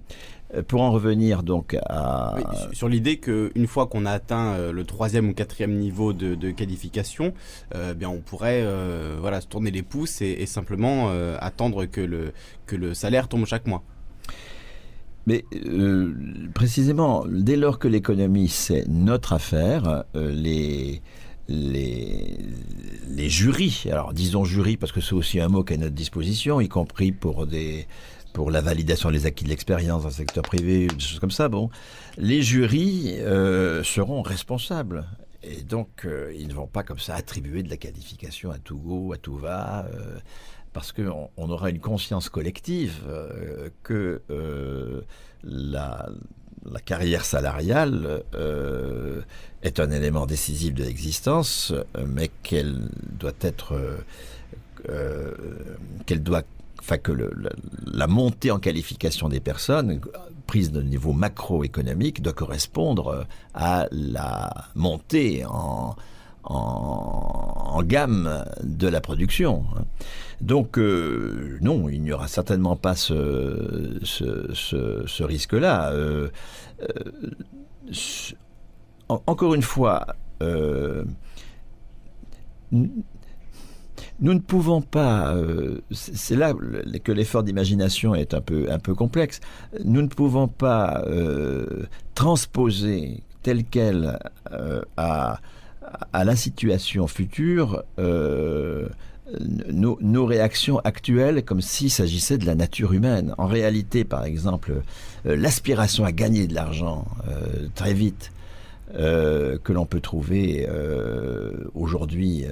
pour en revenir donc à... sur l'idée qu'une fois qu'on a atteint euh, le troisième ou quatrième niveau de, qualification, bien on pourrait voilà, se tourner les pouces et, simplement attendre que le, que le salaire tombe chaque mois. Mais précisément, dès lors que l'économie c'est notre affaire, les, les, jurys, alors disons jury parce que c'est aussi un mot qui est à notre disposition, y compris pour la validation des acquis de l'expérience dans le secteur privé, des choses comme ça. Bon, les jurys euh, seront responsables. Et donc, euh, ils ne vont pas comme ça attribuer de la qualification à tout go, à tout va, euh, parce qu'on on aura une conscience collective que la, la carrière salariale euh, est un élément décisif de l'existence, mais qu'elle doit être, euh, qu'elle doit, enfin que la, montée en qualification des personnes, prise de niveau macroéconomique, doit correspondre à la montée en, en, gamme de la production. Donc euh, non, il n'y aura certainement pas ce, ce, risque-là. Euh, euh, encore une fois, nous ne pouvons pas, c'est là que l'effort d'imagination est un peu, un peu complexe, nous ne pouvons pas transposer tel quel à à la situation future euh, nos, réactions actuelles comme s'il s'agissait de la nature humaine. En réalité, par exemple, euh, l'aspiration à gagner de l'argent euh, très vite, que l'on peut trouver aujourd'hui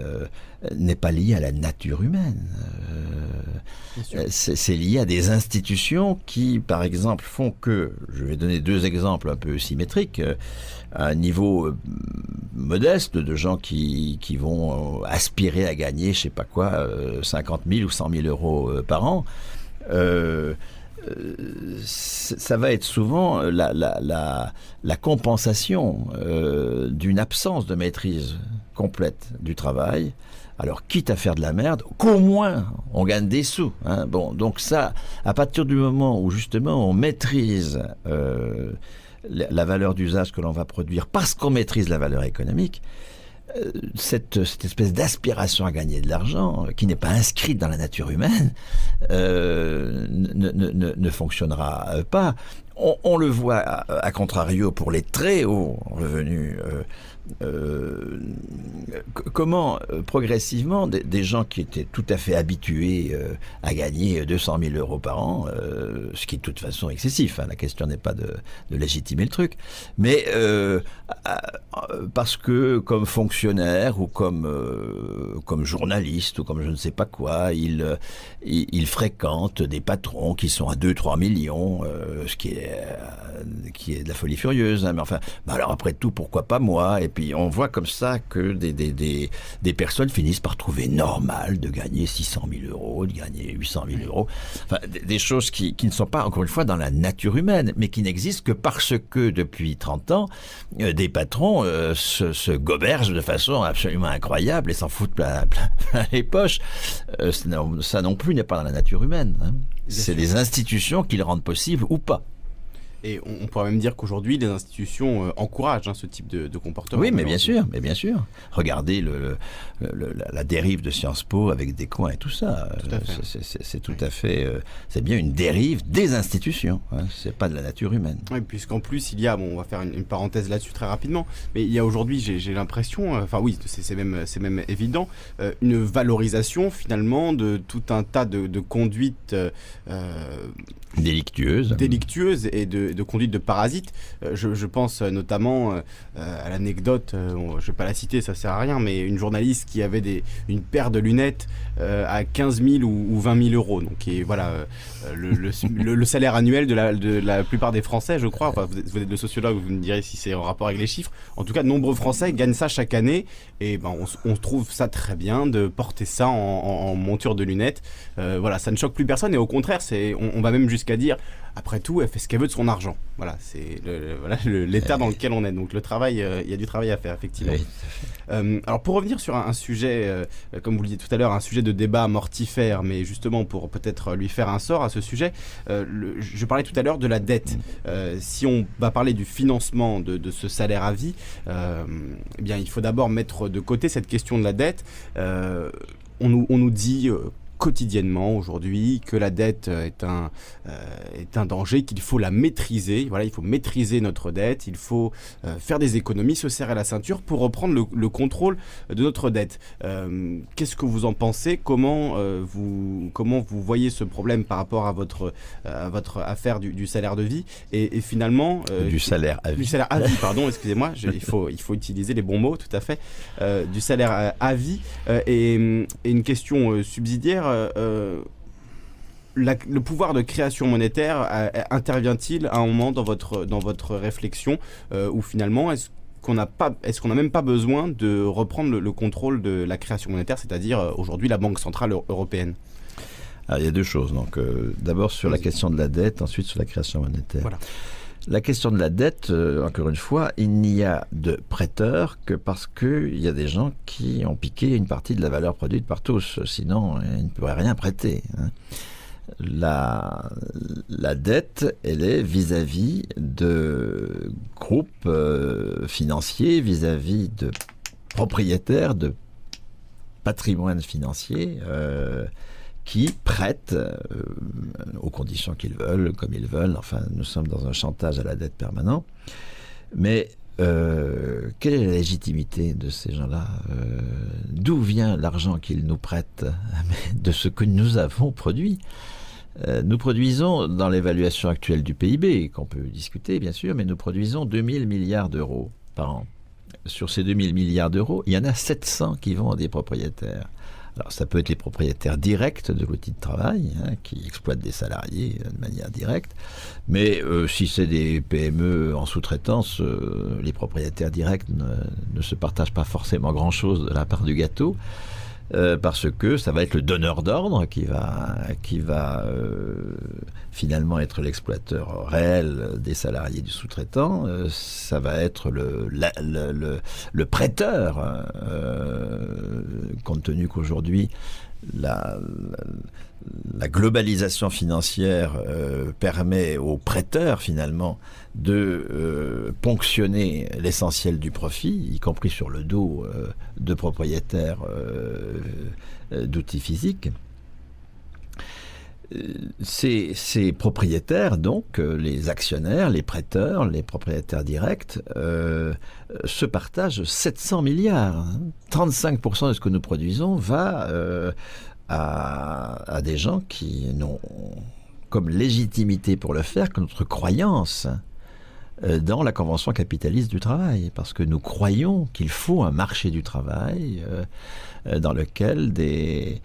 n'est pas lié à la nature humaine. c'est lié à des institutions qui, par exemple, font que, je vais donner deux exemples un peu symétriques, à un niveau modeste de gens qui, qui vont euh, aspirer à gagner, je sais pas quoi, 50 euh, 000 ou 100 000 euros euh, par an. Ça va être souvent la, compensation d'une absence de maîtrise complète du travail. Alors, quitte à faire de la merde, qu'au moins on gagne des sous. Hein. Bon, donc ça, à partir du moment où justement on maîtrise la valeur d'usage que l'on va produire parce qu'on maîtrise la valeur économique, euh, cette, espèce d'aspiration à gagner de l'argent, qui n'est pas inscrite dans la nature humaine, euh, ne, fonctionnera pas. On, le voit à, contrario pour les très hauts revenus. Euh, comment euh, progressivement des, gens qui étaient tout à fait habitués euh, à gagner 200 000 euros par an, euh, ce qui est de toute façon excessif, hein, la question n'est pas de, légitimer le truc, mais parce que comme fonctionnaire ou comme, comme journaliste ou comme je ne sais pas quoi, il, il, fréquente des patrons qui sont à 2-3 millions, ce qui est, qui est de la folie furieuse. Hein, mais enfin, bah alors après tout, pourquoi pas moi? Et puis on voit comme ça que des, des, des, des personnes finissent par trouver normal de gagner 600 000 euros, de gagner 800 000 euros. Enfin, des, choses qui, qui, ne sont pas, encore une fois, dans la nature humaine, mais qui n'existent que parce que depuis 30 ans, euh, des patrons euh, se, se, gobergent de façon absolument incroyable et s'en foutent plein, plein, les poches. Euh, ça non plus n'est pas dans la nature humaine. Hein. C'est les institutions qui le rendent possible ou pas. Et on, pourrait même dire qu'aujourd'hui, les institutions euh, encouragent hein, ce type de, comportement. Oui, mais bien sûr, mais bien sûr. Regardez le, la dérive de Sciences Po avec des coins et tout ça. C'est tout à fait, euh, c'est bien une dérive des institutions. Hein. C'est pas de la nature humaine. Oui, puisqu'en plus il y a, bon, on va faire une, parenthèse là-dessus très rapidement, mais il y a aujourd'hui, j'ai l'impression, euh, enfin oui, c'est même, même évident, une valorisation finalement de tout un tas de, de conduites délictueuses, délictueuses et de de, conduite de parasites. Euh, je, pense euh, notamment euh, à l'anecdote, je ne vais pas la citer, ça sert à rien, mais une journaliste qui avait une paire de lunettes à 15 000 ou, 20 000 euros. Donc, voilà, le, salaire annuel de la, plupart des Français, je crois. Vous, êtes, le sociologue, vous me direz si c'est en rapport avec les chiffres. En tout cas, de nombreux Français gagnent ça chaque année. Et ben, on, trouve ça très bien de porter ça en, monture de lunettes. voilà, ça ne choque plus personne. Et au contraire, on va même jusqu'à dire après tout, elle fait ce qu'elle veut de son argent. Voilà, c'est l'état dans lequel on est. Donc le travail, euh, il y a du travail à faire, effectivement. Euh, alors pour revenir sur un, sujet, euh, comme vous le disiez tout à l'heure, un sujet de débat mortifère, mais justement pour peut-être lui faire un sort à ce sujet, je parlais tout à l'heure de la dette. Mm. si on va parler du financement de, ce salaire à vie, eh bien il faut d'abord mettre de côté cette question de la dette. On nous, on nous, dit quotidiennement aujourd'hui, que la dette euh, est un, euh, est un danger, qu'il faut la maîtriser. Voilà, il faut maîtriser notre dette, il faut euh, faire des économies, se serrer la ceinture pour reprendre le, contrôle de notre dette. Qu'est-ce que vous en pensez? Comment, vous, comment vous voyez ce problème par rapport à votre, à votre affaire du, salaire de vie? Et, finalement... du salaire à vie. Du salaire à vie, pardon, excusez-moi, il, faut, il faut utiliser les bons mots, tout à fait. du salaire à, vie et, et, une question subsidiaire euh, euh, le pouvoir de création monétaire euh, intervient-il à un moment dans votre, dans votre réflexion ou finalement est-ce qu'on n'a pas, est-ce qu'on n'a même pas besoin de reprendre le, contrôle de la création monétaire, c'est-à-dire aujourd'hui la Banque centrale européenne? Il y a deux choses. Donc, d'abord sur la question de la dette, ensuite sur la création monétaire. Voilà. La question de la dette, euh, encore une fois, il n'y a de prêteurs que parce qu'il y a des gens qui ont piqué une partie de la valeur produite par tous. Sinon, ils ne pourraient rien prêter. Hein. La, dette, elle est vis-à-vis de groupes euh, financiers, vis-à-vis de propriétaires de patrimoine financier. Euh, qui prêtent euh, aux conditions qu'ils veulent, comme ils veulent. Enfin, nous sommes dans un chantage à la dette permanent. Mais euh, quelle est la légitimité de ces gens-là euh, D'où vient l'argent qu'ils nous prêtent De ce que nous avons produit? nous produisons, dans l'évaluation actuelle du PIB, qu'on peut discuter bien sûr, mais nous produisons 2000 milliards d'euros par an. Sur ces 2000 milliards d'euros, il y en a 700 qui vont à des propriétaires. Alors ça peut être les propriétaires directs de l'outil de travail, hein, qui exploitent des salariés de manière directe, mais euh, si c'est des PME en sous-traitance, euh, les propriétaires directs ne, se partagent pas forcément grand-chose de la part du gâteau. Euh, parce que ça va être le donneur d'ordre qui va, qui va euh, finalement être l'exploiteur réel des salariés du sous-traitant. Euh, ça va être le, le, le, prêteur, compte tenu qu'aujourd'hui, la, globalisation financière permet aux prêteurs finalement de euh, ponctionner l'essentiel du profit, y compris sur le dos euh, de propriétaires euh, d'outils physiques. Ces, propriétaires, donc les actionnaires, les prêteurs, les propriétaires directs, se partagent 700 milliards. 35% de ce que nous produisons va à, à, des gens qui n'ont comme légitimité pour le faire que notre croyance euh, dans la Convention capitaliste du travail, parce que nous croyons qu'il faut un marché du travail euh, euh, dans lequel des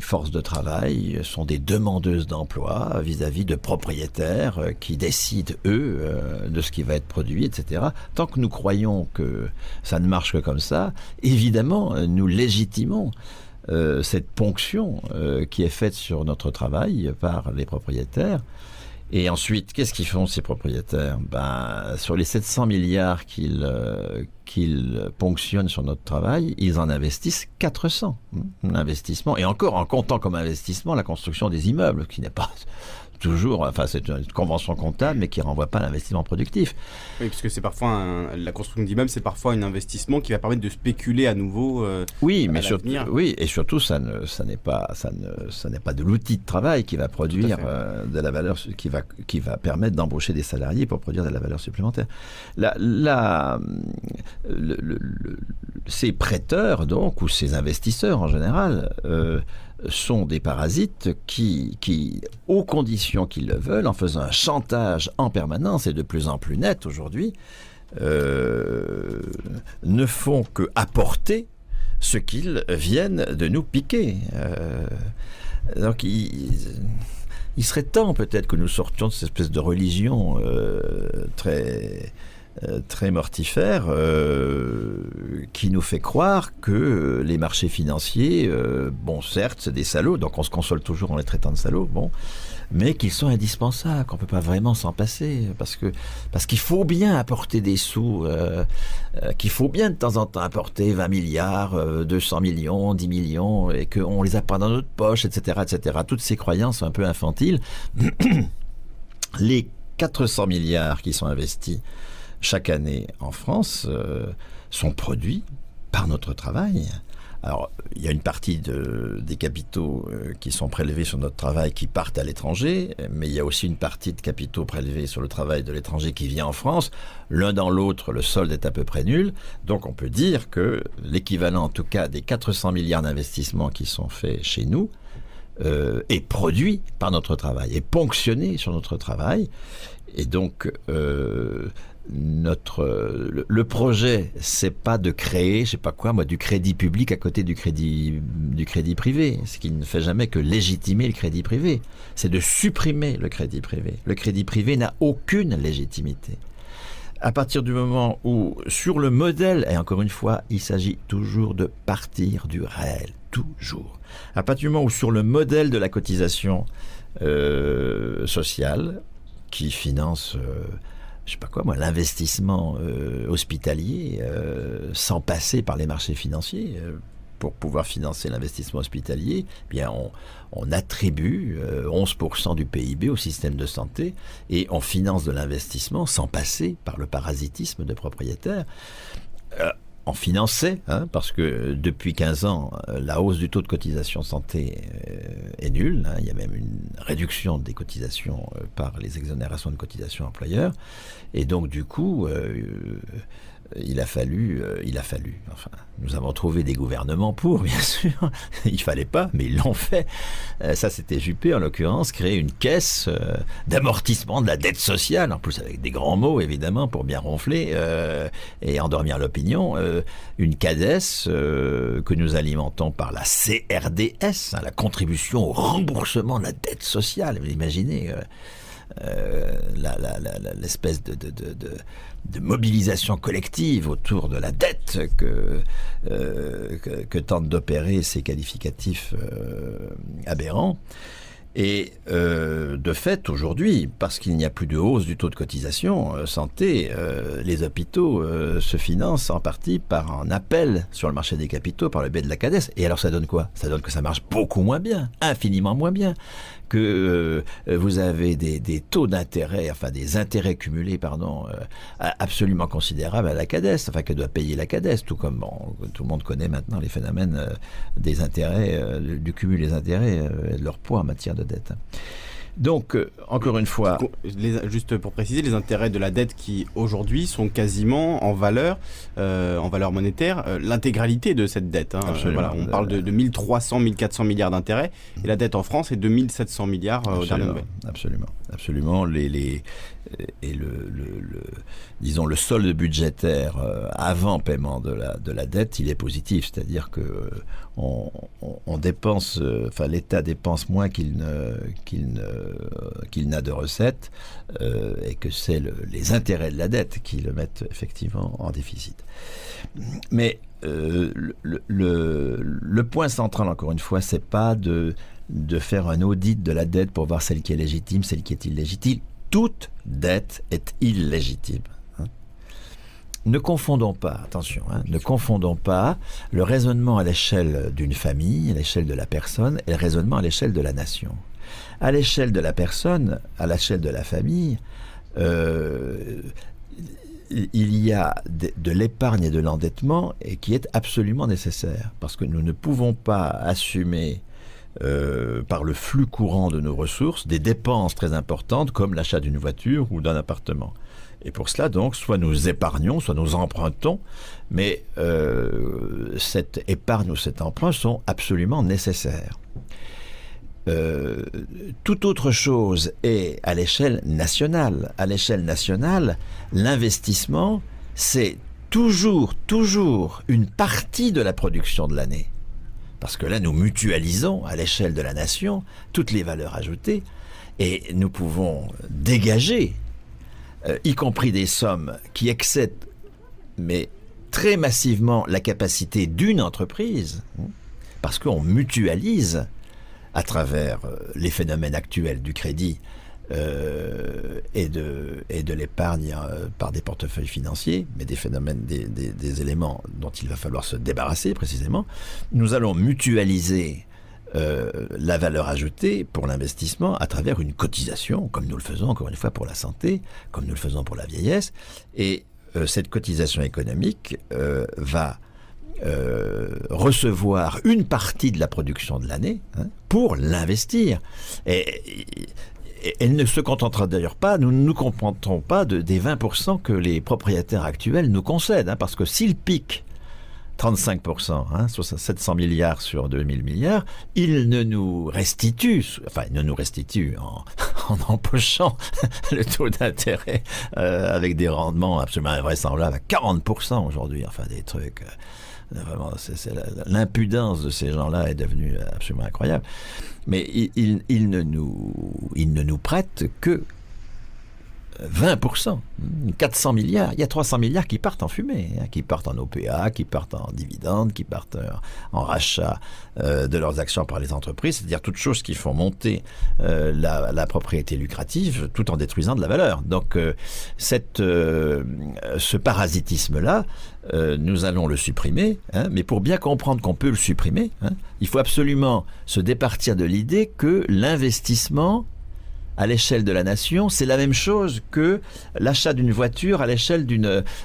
forces de travail sont des demandeuses d'emploi vis-à-vis de propriétaires qui décident, eux, de ce qui va être produit, etc. Tant que nous croyons que ça ne marche que comme ça, évidemment, nous légitimons cette ponction qui est faite sur notre travail par les propriétaires et ensuite, qu'est-ce qu'ils font ces propriétaires? Ben, Sur les 700 milliards qu'ils euh, qu'ils ponctionnent sur notre travail, ils en investissent 400. L'investissement, et encore en comptant comme investissement la construction des immeubles, qui n'est pas toujours, enfin c'est une convention comptable, mais qui renvoie pas à l'investissement productif. Oui, parce que c'est parfois la construction d'immeubles, c'est parfois un investissement qui va permettre de spéculer à nouveau. Euh, oui, mais surtout, oui, et surtout ça ne, ça n'est pas, ça ne, ça n'est pas de l'outil de travail qui va produire euh, de la valeur, qui va, qui va permettre d'embaucher des salariés pour produire de la valeur supplémentaire. La, la, ces prêteurs donc ou ces investisseurs en général. Euh, sont des parasites qui, aux conditions qu'ils le veulent, en faisant un chantage en permanence et de plus en plus net aujourd'hui, euh, ne font que apporter ce qu'ils viennent de nous piquer. Euh, donc il, serait temps peut-être que nous sortions de cette espèce de religion euh, très très mortifère euh, qui nous fait croire que les marchés financiers, euh, bon certes c'est des salauds, donc on se console toujours en les traitant de salauds, bon, mais qu'ils sont indispensables, qu'on peut pas vraiment s'en passer, parce parce qu'il faut bien apporter des sous, qu'il faut bien de temps en temps apporter 20 milliards, 200 millions, 10 millions, et qu'on les a pas dans notre poche, etc., etc. Toutes ces croyances un peu infantiles. les 400 milliards qui sont investis chaque année en France euh, sont produits par notre travail. Alors, il y a une partie de, des capitaux euh, qui sont prélevés sur notre travail qui partent à l'étranger, mais il y a aussi une partie de capitaux prélevés sur le travail de l'étranger qui vient en France. L'un dans l'autre, le solde est à peu près nul. Donc, on peut dire que l'équivalent, en tout cas, des 400 milliards d'investissements qui sont faits chez nous, euh, est produit par notre travail, est ponctionné sur notre travail. Et donc, notre le, le, projet, c'est pas de créer, je sais pas quoi, moi, du crédit public à côté du crédit du crédit privé, ce qui ne fait jamais que légitimer le crédit privé. C'est de supprimer le crédit privé. Le crédit privé n'a aucune légitimité. À partir du moment où, sur le modèle, et encore une fois, il s'agit toujours de partir du réel, toujours. À partir du moment où, sur le modèle de la cotisation euh, sociale, qui finance euh, je sais pas quoi moi, l'investissement euh, hospitalier euh, sans passer par les marchés financiers. Euh, pour pouvoir financer l'investissement hospitalier, eh bien on, on attribue 11% du PIB au système de santé et on finance de l'investissement sans passer par le parasitisme des propriétaires en finançait, hein, parce que depuis 15 ans, la hausse du taux de cotisation santé est nulle. Hein. il y a même une réduction des cotisations par les exonérations de cotisations employeurs. Et donc, du coup, euh, il a fallu, euh, il a fallu. Enfin, nous avons trouvé des gouvernements pour, bien sûr. il fallait pas, mais ils l'ont fait. Euh, ça, c'était Juppé, en l'occurrence, créer une caisse d'amortissement de la dette sociale, en plus avec des grands mots, évidemment, pour bien ronfler et endormir l'opinion. une CADES que nous alimentons par la CRDS, hein, la contribution au remboursement de la dette sociale. Vous imaginez euh, l'espèce de, mobilisation collective autour de la dette que, euh, tentent d'opérer ces qualificatifs euh, aberrants. Et de fait, aujourd'hui, parce qu'il n'y a plus de hausse du taux de cotisation santé, les hôpitaux se financent en partie par un appel sur le marché des capitaux par le biais de la CADES. Et alors ça donne quoi? Ça donne que ça marche beaucoup moins bien, infiniment moins bien que vous avez des, taux d'intérêt, enfin des intérêts cumulés, pardon, absolument considérables à la CADES, enfin que doit payer la CADES, tout comme tout le monde connaît maintenant les phénomènes des intérêts, du cumul des intérêts et de leur poids en matière de dette. Donc, euh, encore une fois. juste pour préciser, les intérêts de la dette qui aujourd'hui sont quasiment en valeur, euh, en valeur monétaire, euh, l'intégralité de cette dette. Hein. Voilà, on parle de, de 1300, 1400 milliards d'intérêts et la dette en France est de 1700 milliards au dernier Absolument, absolument. Les, les, et le, le, disons le solde budgétaire avant paiement de la, de la dette, il est positif, c'est-à-dire que on, on, dépense, enfin l'État dépense moins qu'il ne, qu'il ne qu'il n'a de recettes euh, et que c'est les intérêts de la dette qui le mettent effectivement en déficit. Mais euh, le, point central, encore une fois, c'est pas de, de faire un audit de la dette pour voir celle qui est légitime, celle qui est illégitime. Toute dette est illégitime. Hein. Ne confondons pas, attention, hein, ne confondons pas le raisonnement à l'échelle d'une famille, à l'échelle de la personne, et le raisonnement à l'échelle de la nation. À l'échelle de la personne, à l'échelle de la famille, euh, il y a de, l'épargne et de l'endettement et qui est absolument nécessaire parce que nous ne pouvons pas assumer euh, par le flux courant de nos ressources des dépenses très importantes comme l'achat d'une voiture ou d'un appartement. Et pour cela, donc, soit nous épargnons, soit nous empruntons, mais euh, cette épargne ou cet emprunt sont absolument nécessaires. Euh, toute autre chose est à l'échelle nationale. À l'échelle nationale, l'investissement, c'est toujours, toujours une partie de la production de l'année. Parce que là, nous mutualisons à l'échelle de la nation toutes les valeurs ajoutées et nous pouvons dégager, euh, y compris des sommes qui excèdent, mais très massivement, la capacité d'une entreprise, hein, parce qu'on mutualise à travers euh, les phénomènes actuels du crédit euh, et de, et de l'épargne euh, par des portefeuilles financiers, mais des phénomènes, des, éléments dont il va falloir se débarrasser précisément, nous allons mutualiser la valeur ajoutée pour l'investissement à travers une cotisation, comme nous le faisons encore une fois pour la santé, comme nous le faisons pour la vieillesse. Et cette cotisation économique va euh, recevoir une partie de la production de l'année hein, pour l'investir. Et, elle ne se contentera d'ailleurs pas, nous ne nous contentons pas de, des 20% que les propriétaires actuels nous concèdent, hein, parce que s'ils piquent 35%, hein, 700 milliards sur 2000 milliards, ils ne nous restituent, enfin, ils ne nous restituent en, empochant le taux d'intérêt euh, avec des rendements absolument invraisemblables à 40% aujourd'hui, enfin, des trucs. Euh, Vraiment, l'impudence de ces gens-là est devenue absolument incroyable. Mais ils, ne nous, ils ne nous prêtent que 20%, 400 milliards. Il y a 300 milliards qui partent en fumée, hein, qui partent en OPA, qui partent en dividendes, qui partent euh, en rachat euh, de leurs actions par les entreprises, c'est-à-dire toutes choses qui font monter euh, la, propriété lucrative tout en détruisant de la valeur. Donc cette, ce parasitisme-là, nous allons le supprimer, hein, mais pour bien comprendre qu'on peut le supprimer, hein, il faut absolument se départir de l'idée que l'investissement à l'échelle de la nation, c'est la même chose que l'achat d'une voiture à l'échelle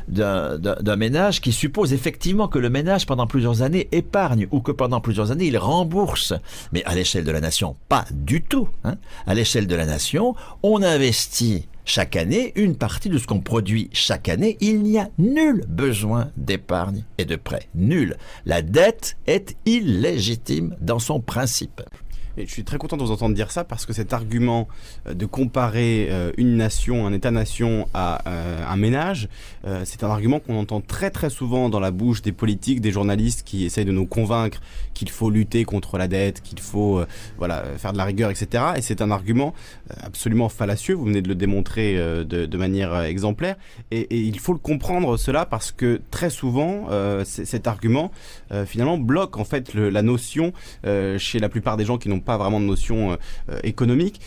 d'un ménage qui suppose effectivement que le ménage pendant plusieurs années épargne ou que pendant plusieurs années il rembourse. Mais à l'échelle de la nation, pas du tout. Hein. À l'échelle de la nation, on investit chaque année une partie de ce qu'on produit chaque année. Il n'y a nul besoin d'épargne et de prêt. Nul. La dette est illégitime dans son principe. Et je suis très content de vous entendre dire ça parce que cet argument euh, de comparer euh, une nation, un État-nation à euh, un ménage, c'est un argument qu'on entend très très souvent dans la bouche des politiques, des journalistes qui essayent de nous convaincre qu'il faut lutter contre la dette, qu'il faut voilà faire de la rigueur, etc. Et c'est un argument absolument fallacieux. Vous venez de le démontrer de, manière exemplaire. Et, il faut le comprendre cela parce que très souvent cet argument finalement bloque en fait la notion chez la plupart des gens qui n'ont pas vraiment de notion économique,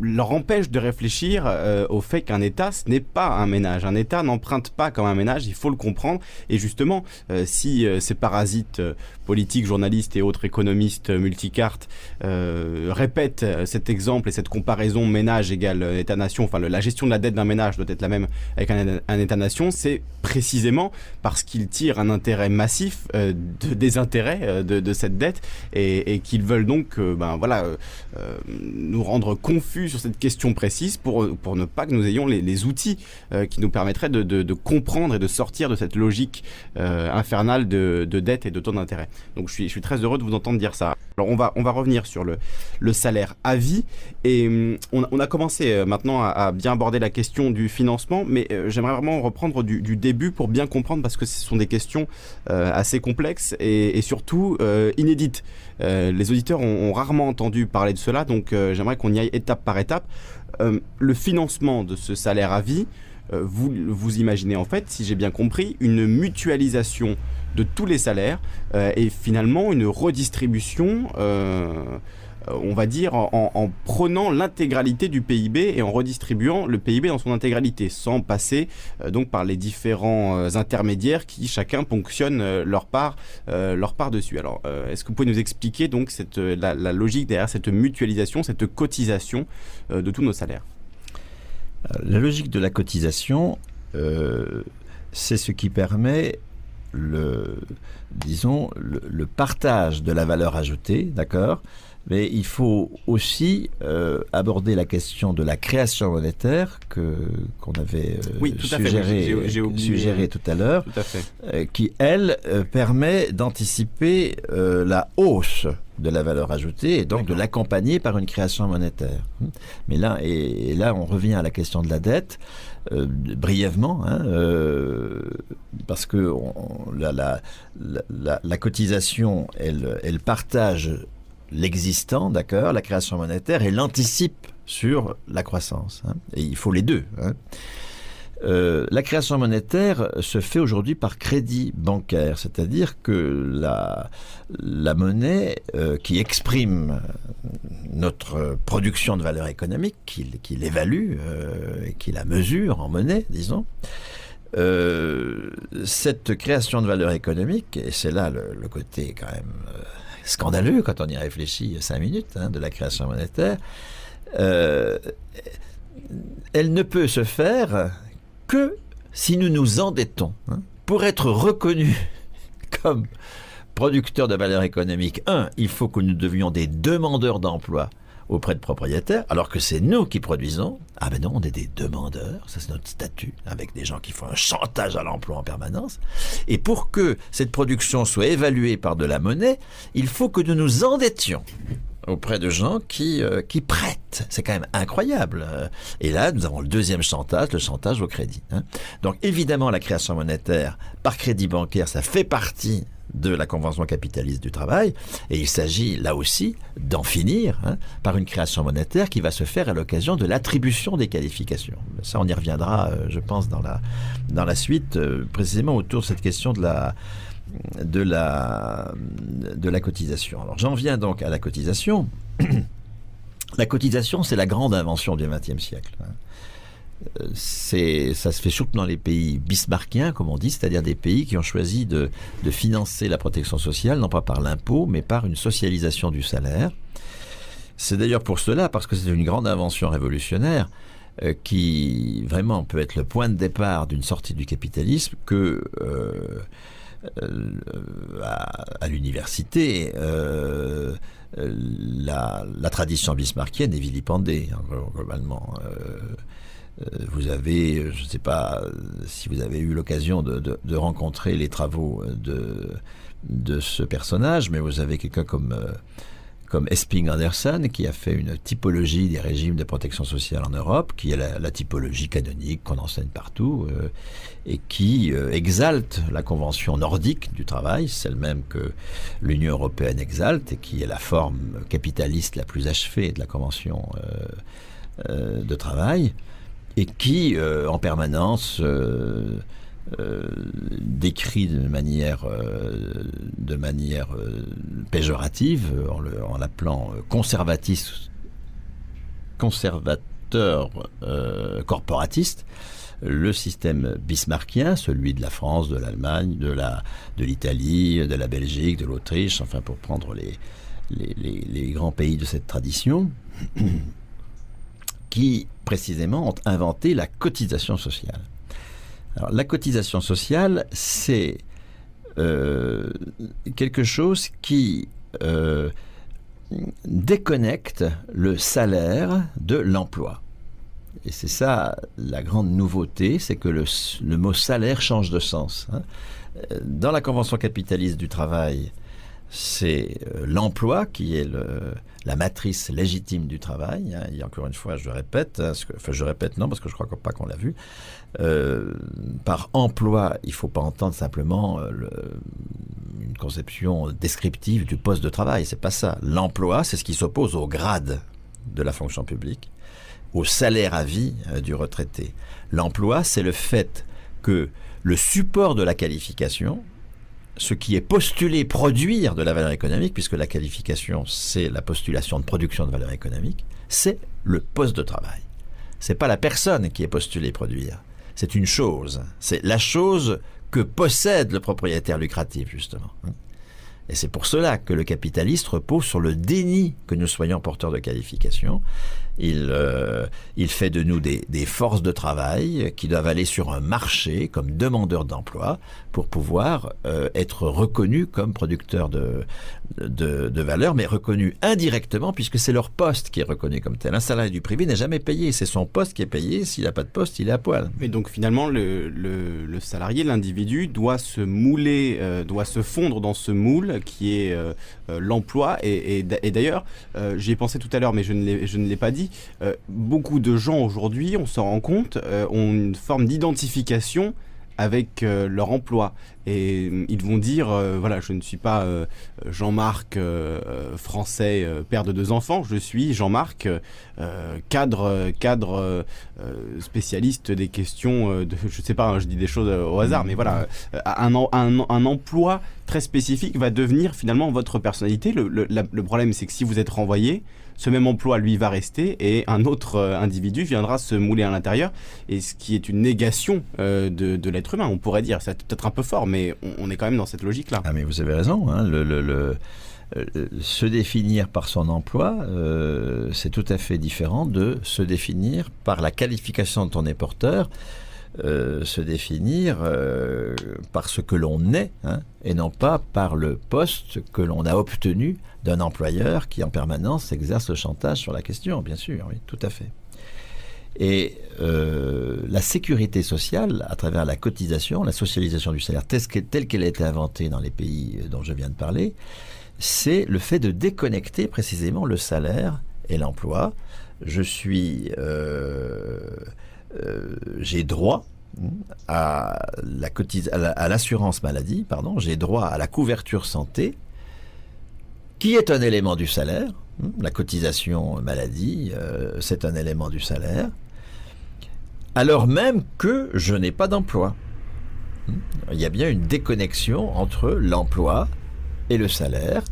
leur empêche de réfléchir au fait qu'un État, ce n'est pas un ménage. Un État n'emprunte pas comme un ménage, il faut le comprendre. Et justement, si ces parasites politiques, journalistes et autres économistes multicartes répètent cet exemple et cette comparaison ménage égale État-nation, enfin la gestion de la dette d'un ménage doit être la même avec un, État-nation, c'est précisément parce qu'ils tirent un intérêt massif de, des intérêts de, cette dette et, qu'ils veulent donc ben, voilà, nous rendre confus sur cette question précise pour, pour ne pas que nous ayons les, outils qui nous permettraient de, comprendre et de sortir de cette logique infernale de, dette et de taux d'intérêt. Donc je suis, très heureux de vous entendre dire ça. Alors on va, revenir sur le, salaire à vie et hum, on, a commencé euh, maintenant à, bien aborder la question du financement, mais euh, j'aimerais vraiment reprendre du, début pour bien comprendre parce que ce sont des questions euh, assez complexes et, surtout inédites. les auditeurs ont, rarement entendu parler de cela, donc j'aimerais qu'on y aille étape par étape. le financement de ce salaire à vie, vous, vous imaginez en fait, si j'ai bien compris, une mutualisation de tous les salaires euh, et finalement une redistribution euh, on va dire, en, prenant l'intégralité du PIB et en redistribuant le PIB dans son intégralité, sans passer euh, donc par les différents intermédiaires qui chacun ponctionnent leur part, leur part dessus. Alors, est-ce que vous pouvez nous expliquer donc cette, la, logique derrière cette mutualisation, cette cotisation de tous nos salaires? La logique de la cotisation, c'est ce qui permet le, disons, le, partage de la valeur ajoutée, d'accord? Mais il faut aussi euh, aborder la question de la création monétaire que qu'on avait suggéré, tout à l'heure, euh, qui elle euh, permet d'anticiper la hausse de la valeur ajoutée et donc de l'accompagner par une création monétaire. Mais là, et, là, on revient à la question de la dette. Euh, brièvement, hein, euh, parce que la, la, la, cotisation, elle, elle partage l'existant, d'accord, la création monétaire, et l'anticipe sur la croissance. Hein. et il faut les deux. Hein. Euh, la création monétaire se fait aujourd'hui par crédit bancaire, c'est-à-dire que la, la monnaie euh, qui exprime notre production de valeur économique, qui, qui l'évalue euh, et qui la mesure en monnaie, disons, cette création de valeur économique, et c'est là le, côté quand même scandaleux quand on y réfléchit cinq minutes hein, de la création monétaire, elle ne peut se faire que si nous nous endettons hein, pour être reconnus comme producteurs de valeur économique, un, il faut que nous devions des demandeurs d'emploi auprès de propriétaires, alors que c'est nous qui produisons. Ah ben non, on est des demandeurs, ça c'est notre statut, avec des gens qui font un chantage à l'emploi en permanence. Et pour que cette production soit évaluée par de la monnaie, il faut que nous nous endettions auprès de gens qui, euh, qui prêtent. C'est quand même incroyable. Et là, nous avons le deuxième chantage, le chantage au crédit. Hein. Donc évidemment, la création monétaire par crédit bancaire, ça fait partie de la Convention capitaliste du travail, et il s'agit là aussi d'en finir hein, par une création monétaire qui va se faire à l'occasion de l'attribution des qualifications. Ça, on y reviendra, euh, je pense, dans la, dans la suite, euh, précisément autour de cette question de la, de la, de la cotisation. Alors j'en viens donc à la cotisation. la cotisation, c'est la grande invention du XXe siècle. Hein. Euh, ça se fait surtout dans les pays bismarckiens, comme on dit, c'est-à-dire des pays qui ont choisi de, de financer la protection sociale, non pas par l'impôt, mais par une socialisation du salaire. C'est d'ailleurs pour cela, parce que c'est une grande invention révolutionnaire, euh, qui vraiment peut être le point de départ d'une sortie du capitalisme, que euh, euh, à, l'université, euh, la, tradition bismarckienne est vilipendée, hein, globalement. Euh, vous avez, je ne sais pas si vous avez eu l'occasion de, rencontrer les travaux de, de ce personnage, mais vous avez quelqu'un comme comme Esping Anderson, qui a fait une typologie des régimes de protection sociale en Europe, qui est la, typologie canonique qu'on enseigne partout, euh, et qui euh, exalte la Convention nordique du travail, celle même que l'Union européenne exalte, et qui est la forme capitaliste la plus achevée de la Convention euh, de travail, et qui, en permanence, décrit de manière, de manière péjorative en l'appelant conservatiste, conservateur corporatiste le système bismarckien, celui de la France, de l'Allemagne, de la de l'Italie, de la Belgique, de l'Autriche, enfin pour prendre les, les, grands pays de cette tradition, qui précisément ont inventé la cotisation sociale. La cotisation sociale, c'est euh, quelque chose qui euh, déconnecte le salaire de l'emploi. Et c'est ça la grande nouveauté, c'est que le, mot salaire change de sens. Hein. Dans la Convention capitaliste du travail, c'est euh, l'emploi qui est la matrice légitime du travail. Hein. Et encore une fois, je répète, hein, enfin je répète non parce que je crois pas qu'on l'a vu. Euh, par emploi, il ne faut pas entendre simplement euh, une conception descriptive du poste de travail. C'est pas ça. L'emploi, c'est ce qui s'oppose au grade de la fonction publique au salaire à vie euh, du retraité. L'emploi, c'est le fait que le support de la qualification, ce qui est postulé produire de la valeur économique, puisque la qualification, c'est la postulation de production de valeur économique, c'est le poste de travail. C'est pas la personne qui est postulée produire. C'est une chose. C'est la chose que possède le propriétaire lucratif, justement. Et c'est pour cela que le capitaliste repose sur le déni que nous soyons porteurs de qualification il, euh, il fait de nous des, des, forces de travail qui doivent aller sur un marché comme demandeurs d'emploi pour pouvoir euh, être reconnus comme producteurs de, de, de, valeur, mais reconnus indirectement puisque c'est leur poste qui est reconnu comme tel. Un salarié du privé n'est jamais payé, c'est son poste qui est payé. S'il n'a pas de poste, il est à poil. Et donc finalement, le, le, le salarié, l'individu, doit se mouler, euh, doit se fondre dans ce moule qui est l'emploi. Et, et, d'ailleurs, j'y ai pensé tout à l'heure, mais je ne l'ai pas dit euh, beaucoup de gens aujourd'hui, on s'en rend compte, euh, ont une forme d'identification avec euh, leur emploi. Et ils vont dire, voilà, je ne suis pas Jean-Marc français, père de deux enfants, je suis Jean-Marc cadre, cadre spécialiste des questions de, je sais pas, hein, je dis des choses au hasard, mais voilà, un, un, emploi très spécifique va devenir finalement votre personnalité. Le problème, c'est que si vous êtes renvoyé, ce même emploi, lui, va rester et un autre euh, individu viendra se mouler à l'intérieur, et ce qui est une négation euh, de, l'être humain, on pourrait dire. C'est peut-être un peu fort, mais on, est quand même dans cette logique-là. Ah, mais vous avez raison. Hein. le, le, euh, se définir par son emploi, c'est tout à fait différent de se définir par la qualification dont on est porteur. se définir par ce que l'on est, hein, et non pas par le poste que l'on a obtenu d'un employeur qui en permanence exerce le chantage sur la question, bien sûr, oui, tout à fait. Et euh, la sécurité sociale, à travers la cotisation, la socialisation du salaire, telle qu'elle a été inventée dans les pays dont je viens de parler, c'est le fait de déconnecter précisément le salaire et l'emploi. Je suis, euh, euh, j'ai droit à la à l'assurance maladie, pardon, j'ai droit à la couverture santé qui est un élément du salaire. Hein, la cotisation maladie, euh, c'est un élément du salaire, alors même que je n'ai pas d'emploi. Hein, il y a bien une déconnexion entre l'emploi et le salaire.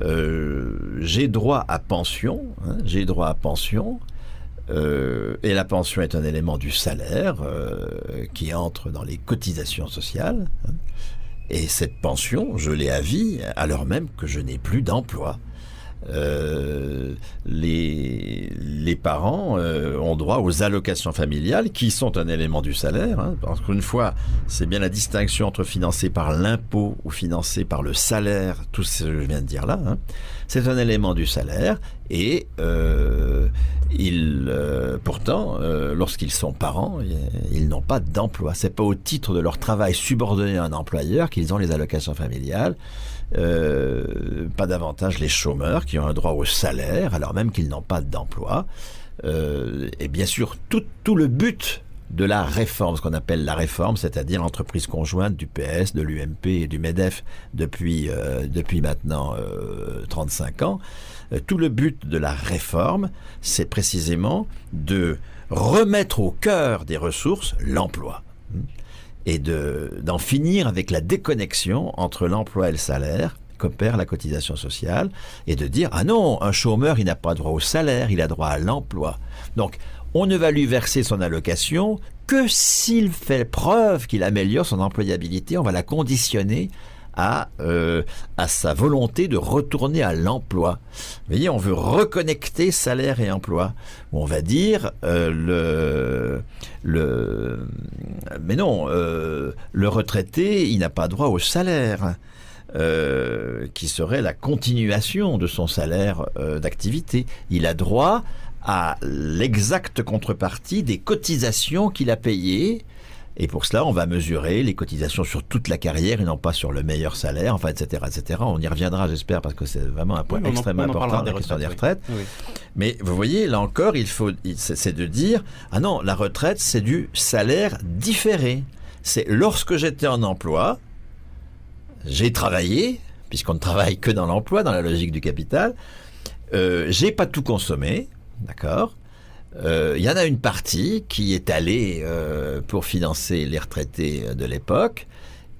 Euh, j'ai droit à pension, hein, j'ai droit à pension, euh, et la pension est un élément du salaire qui entre dans les cotisations sociales. Et cette pension, je l'ai à vie, alors même que je n'ai plus d'emploi. Euh, les, parents euh, ont droit aux allocations familiales qui sont un élément du salaire. Hein, parce qu'une fois, c'est bien la distinction entre financé par l'impôt ou financé par le salaire, tout ce que je viens de dire là. Hein. c'est un élément du salaire et euh, ils, pourtant, lorsqu'ils sont parents, ils n'ont pas d'emploi. C'est pas au titre de leur travail subordonné à un employeur qu'ils ont les allocations familiales. Euh, pas davantage les chômeurs qui ont un droit au salaire alors même qu'ils n'ont pas d'emploi. et bien sûr, tout, le but de la réforme, ce qu'on appelle la réforme, c'est-à-dire l'entreprise conjointe du PS, de l'UMP et du MEDEF depuis, depuis maintenant 35 ans, euh, tout le but de la réforme, c'est précisément de remettre au cœur des ressources l'emploi. Et d'en finir avec la déconnexion entre l'emploi et le salaire qu'opère la cotisation sociale et de dire ah non, un chômeur, il n'a pas droit au salaire, il a droit à l'emploi. Donc, on ne va lui verser son allocation que s'il fait preuve qu'il améliore son employabilité, on va la conditionner à, euh, à sa volonté de retourner à l'emploi. Vous voyez, on veut reconnecter salaire et emploi. On va dire euh, le, le, mais non, euh, le retraité, il n'a pas droit au salaire. qui serait la continuation de son salaire d'activité. Il a droit à l'exacte contrepartie des cotisations qu'il a payées et pour cela, on va mesurer les cotisations sur toute la carrière et non pas sur le meilleur salaire, enfin, etc., etc. On y reviendra, j'espère, parce que c'est vraiment un point extrêmement important la question des retraites. Mais vous voyez, là encore, il faut, c'est de dire, ah non, la retraite, c'est du salaire différé. C'est lorsque j'étais en emploi, j'ai travaillé, puisqu'on ne travaille que dans l'emploi, dans la logique du capital, euh, j'ai pas tout consommé, d'accord? Il euh, y en a une partie qui est allée euh, pour financer les retraités de l'époque.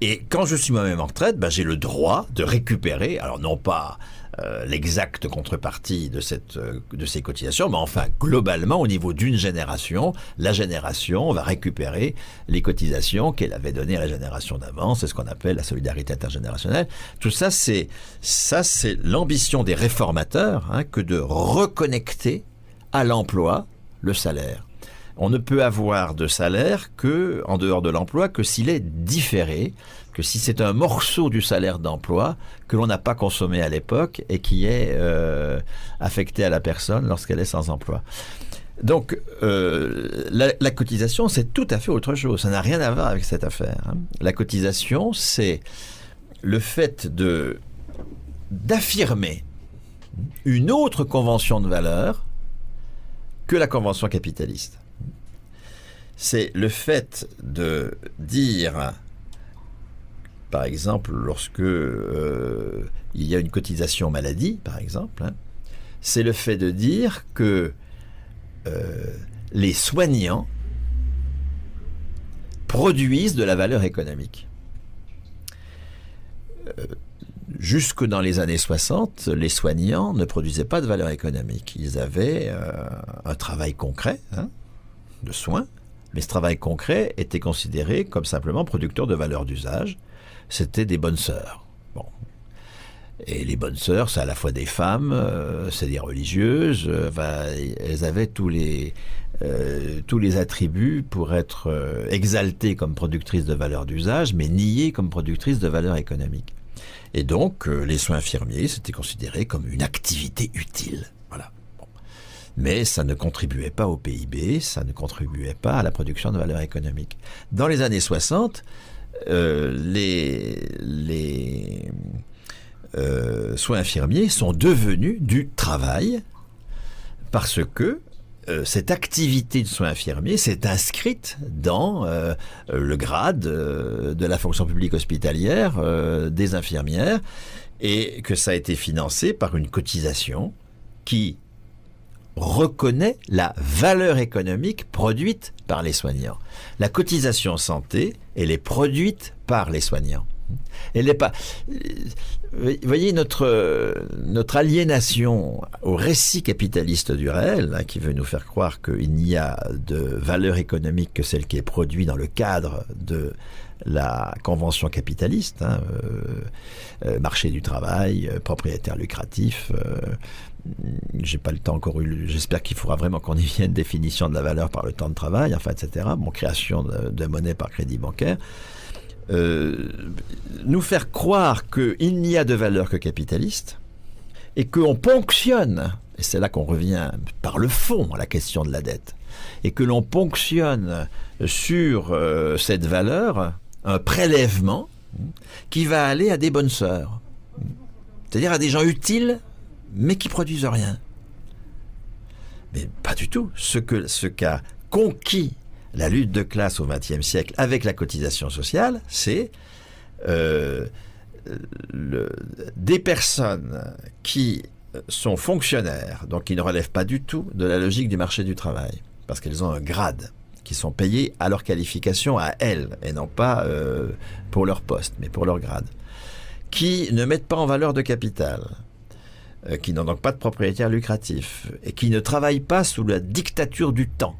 Et quand je suis moi-même en retraite, ben, j'ai le droit de récupérer, alors non pas euh, l'exacte contrepartie de, cette, de ces cotisations, mais enfin globalement au niveau d'une génération, la génération va récupérer les cotisations qu'elle avait données à la génération d'avant. C'est ce qu'on appelle la solidarité intergénérationnelle. Tout ça, c'est ça, c'est l'ambition des réformateurs hein, que de reconnecter à l'emploi le salaire. On ne peut avoir de salaire que en dehors de l'emploi que s'il est différé, que si c'est un morceau du salaire d'emploi que l'on n'a pas consommé à l'époque et qui est euh, affecté à la personne lorsqu'elle est sans emploi. Donc, euh, la, cotisation, c'est tout à fait autre chose. Ça n'a rien à voir avec cette affaire. Hein. La cotisation, c'est le fait de d'affirmer une autre convention de valeur que la convention capitaliste. C'est le fait de dire, par exemple, lorsque euh, il y a une cotisation maladie, par exemple, hein, c'est le fait de dire que euh, les soignants produisent de la valeur économique. Euh, jusque dans les années 60, les soignants ne produisaient pas de valeur économique. Ils avaient euh, un travail concret hein, de soins, mais ce travail concret était considéré comme simplement producteur de valeur d'usage. C'était des bonnes sœurs. Et les bonnes sœurs, c'est à la fois des femmes, euh, c'est des religieuses, euh, elles avaient tous les attributs pour être exaltées comme productrices de valeur d'usage, mais niées comme productrices de valeur économique. Et donc, euh, les soins infirmiers, c'était considéré comme une activité utile. Voilà. Mais ça ne contribuait pas au PIB, ça ne contribuait pas à la production de valeur économique. Dans les années 60, euh, les, euh, soins infirmiers sont devenus du travail parce que euh, cette activité de soins infirmiers s'est inscrite dans euh, le grade euh, de la fonction publique hospitalière des infirmières et que ça a été financé par une cotisation qui reconnaît la valeur économique produite par les soignants. La cotisation santé, elle est produite par les soignants. Elle n'est pas. Vous voyez notre notre aliénation au récit capitaliste du réel, hein, qui veut nous faire croire qu'il n'y a de valeur économique que celle qui est produite dans le cadre de la convention capitaliste, hein, euh, euh, marché du travail, euh, propriétaire lucratif. j'ai pas le temps encore eu. J'espère qu'il faudra vraiment qu'on y vienne définition de la valeur par le temps de travail, enfin, etc. Bon, création de monnaie par crédit bancaire. Euh, nous faire croire qu'il n'y a de valeur que capitaliste et qu'on ponctionne, et c'est là qu'on revient par le fond à la question de la dette, et que l'on ponctionne sur euh, cette valeur un prélèvement qui va aller à des bonnes sœurs, c'est-à-dire à des gens utiles mais qui produisent rien. Mais pas du tout. Ce que ce qu'a conquis la lutte de classe au XXe siècle avec la cotisation sociale, c'est euh, des personnes qui sont fonctionnaires, donc qui ne relèvent pas du tout de la logique du marché du travail, parce qu'elles ont un grade. qui sont payés à leur qualification, à elles, et non pas euh, pour leur poste, mais pour leur grade, qui ne mettent pas en valeur de capital, euh, qui n'ont donc pas de propriétaire lucratif, et qui ne travaillent pas sous la dictature du temps.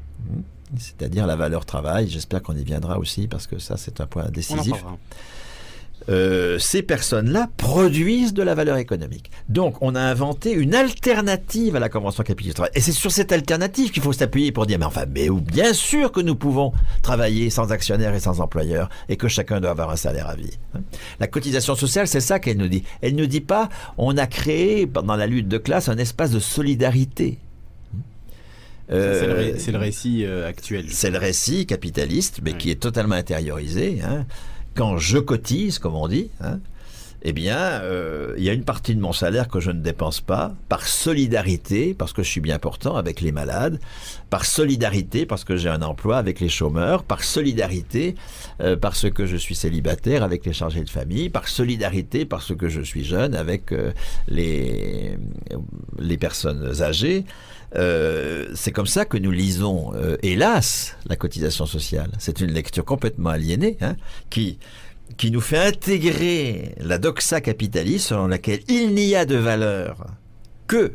C'est-à-dire la valeur travail, j'espère qu'on y viendra aussi, parce que ça c'est un point décisif. Euh, ces personnes-là produisent de la valeur économique. Donc, on a inventé une alternative à la Convention capitaliste. Et c'est sur cette alternative qu'il faut s'appuyer pour dire, mais enfin, mais bien sûr que nous pouvons travailler sans actionnaire et sans employeur, et que chacun doit avoir un salaire à vie. La cotisation sociale, c'est ça qu'elle nous dit. Elle ne dit pas, on a créé, dans la lutte de classe, un espace de solidarité. Euh, c'est le, récit euh, actuel. C'est le récit capitaliste, mais qui est totalement intériorisé. Hein quand je cotise, comme on dit, hein, eh bien, euh, il y a une partie de mon salaire que je ne dépense pas par solidarité, parce que je suis bien portant avec les malades, par solidarité, parce que j'ai un emploi avec les chômeurs, par solidarité, euh, parce que je suis célibataire avec les chargés de famille, par solidarité, parce que je suis jeune avec euh, les, les personnes âgées. C'est comme ça que nous lisons, hélas, la cotisation sociale. C'est une lecture complètement aliénée, hein, qui qui nous fait intégrer la doxa capitaliste selon laquelle il n'y a de valeur que